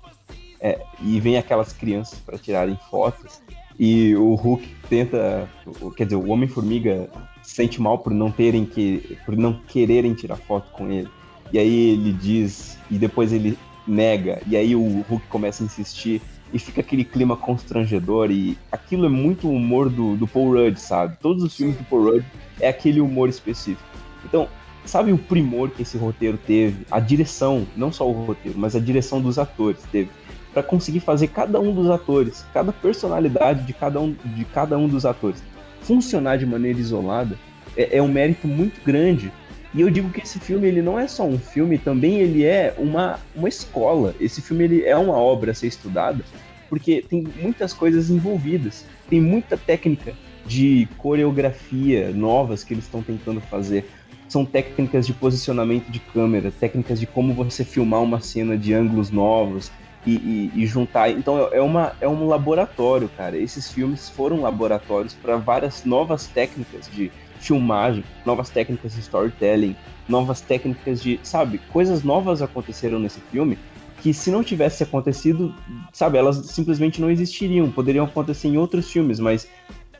é, e vem aquelas crianças para tirarem fotos e o Hulk tenta, quer dizer, o Homem-Formiga sente mal por não terem que, por não quererem tirar foto com ele. E aí ele diz e depois ele nega e aí o Hulk começa a insistir e fica aquele clima constrangedor e aquilo é muito o humor do, do Paul Rudd, sabe? Todos os filmes do Paul Rudd é aquele humor específico. Então, sabe o primor que esse roteiro teve? A direção, não só o roteiro, mas a direção dos atores teve para conseguir fazer cada um dos atores, cada personalidade de cada um, de cada um dos atores funcionar de maneira isolada é, é um mérito muito grande. E eu digo que esse filme ele não é só um filme, também ele é uma, uma escola. Esse filme ele é uma obra a ser estudada, porque tem muitas coisas envolvidas. Tem muita técnica de coreografia novas que eles estão tentando fazer. São técnicas de posicionamento de câmera, técnicas de como você filmar uma cena de ângulos novos, e, e, e, juntar. Então é, uma, é um laboratório, cara. Esses filmes foram laboratórios para várias novas técnicas de filmagem, novas técnicas de storytelling, novas técnicas de, sabe, coisas novas aconteceram nesse filme que se não tivesse acontecido, sabe, elas simplesmente não existiriam. Poderiam acontecer em outros filmes, mas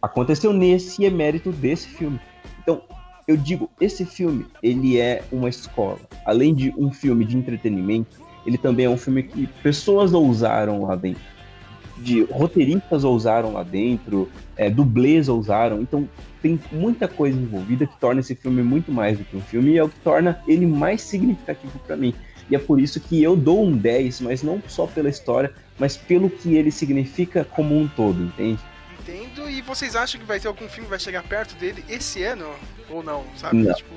aconteceu nesse e é mérito desse filme. Então, eu digo, esse filme, ele é uma escola. Além de um filme de entretenimento, ele também é um filme que pessoas ousaram lá dentro. De roteiristas ousaram lá dentro, é, dublês ousaram, então tem muita coisa envolvida que torna esse filme muito mais do que um filme e é o que torna ele mais significativo para mim. E é por isso que eu dou um 10, mas não só pela história, mas pelo que ele significa como um todo, entende? Entendo. E vocês acham que vai ter algum filme que vai chegar perto dele esse ano? Ou não, sabe? Não. Tipo,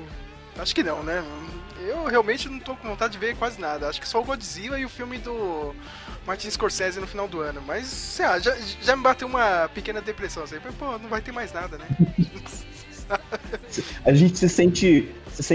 acho que não, né? eu realmente não tô com vontade de ver quase nada. Acho que só o Godzilla e o filme do Martin Scorsese no final do ano. Mas, sei lá, já, já me bateu uma pequena depressão. Assim, pô, não vai ter mais nada, né? *laughs* a gente se sente.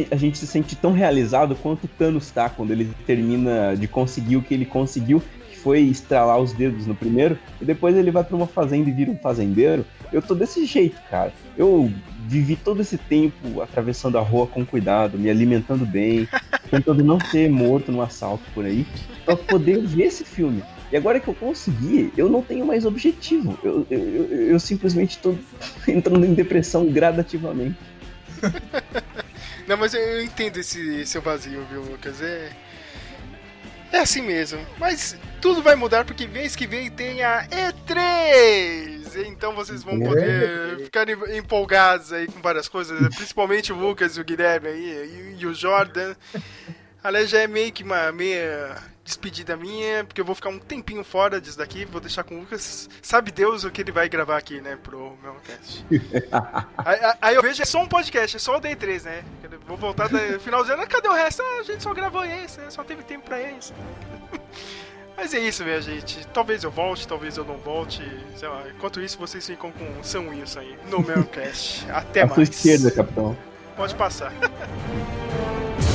A gente se sente tão realizado quanto o Thanos tá quando ele termina de conseguir o que ele conseguiu foi estralar os dedos no primeiro, e depois ele vai para uma fazenda e vira um fazendeiro. Eu tô desse jeito, cara. Eu vivi todo esse tempo atravessando a rua com cuidado, me alimentando bem, *laughs* tentando não ser morto no assalto por aí, para poder ver esse filme. E agora que eu consegui, eu não tenho mais objetivo. Eu, eu, eu, eu simplesmente estou *laughs* entrando em depressão gradativamente. *laughs* não, mas eu entendo esse seu vazio, viu, Lucas? É é assim mesmo. Mas tudo vai mudar porque mês que vem tem a E3! Então vocês vão poder ficar empolgados aí com várias coisas, principalmente o Lucas e o Guilherme aí, e, o Jordan. Aliás, já é meio que uma meia despedida minha, porque eu vou ficar um tempinho fora disso daqui, vou deixar com o Lucas. Sabe Deus o que ele vai gravar aqui, né, pro meu cast. *laughs* aí, aí, eu vejo, é só um podcast, é só o Day 3, né? Vou voltar no final do ano, cadê o resto? Ah, a gente só gravou esse, né? Só teve tempo pra esse. *laughs* Mas é isso, minha gente. Talvez eu volte, talvez eu não volte. Sei lá. Enquanto isso, vocês ficam com o Sam Wilson aí no meu *laughs* cast. Até a mais. sua esquerda, capitão. Pode passar. *laughs*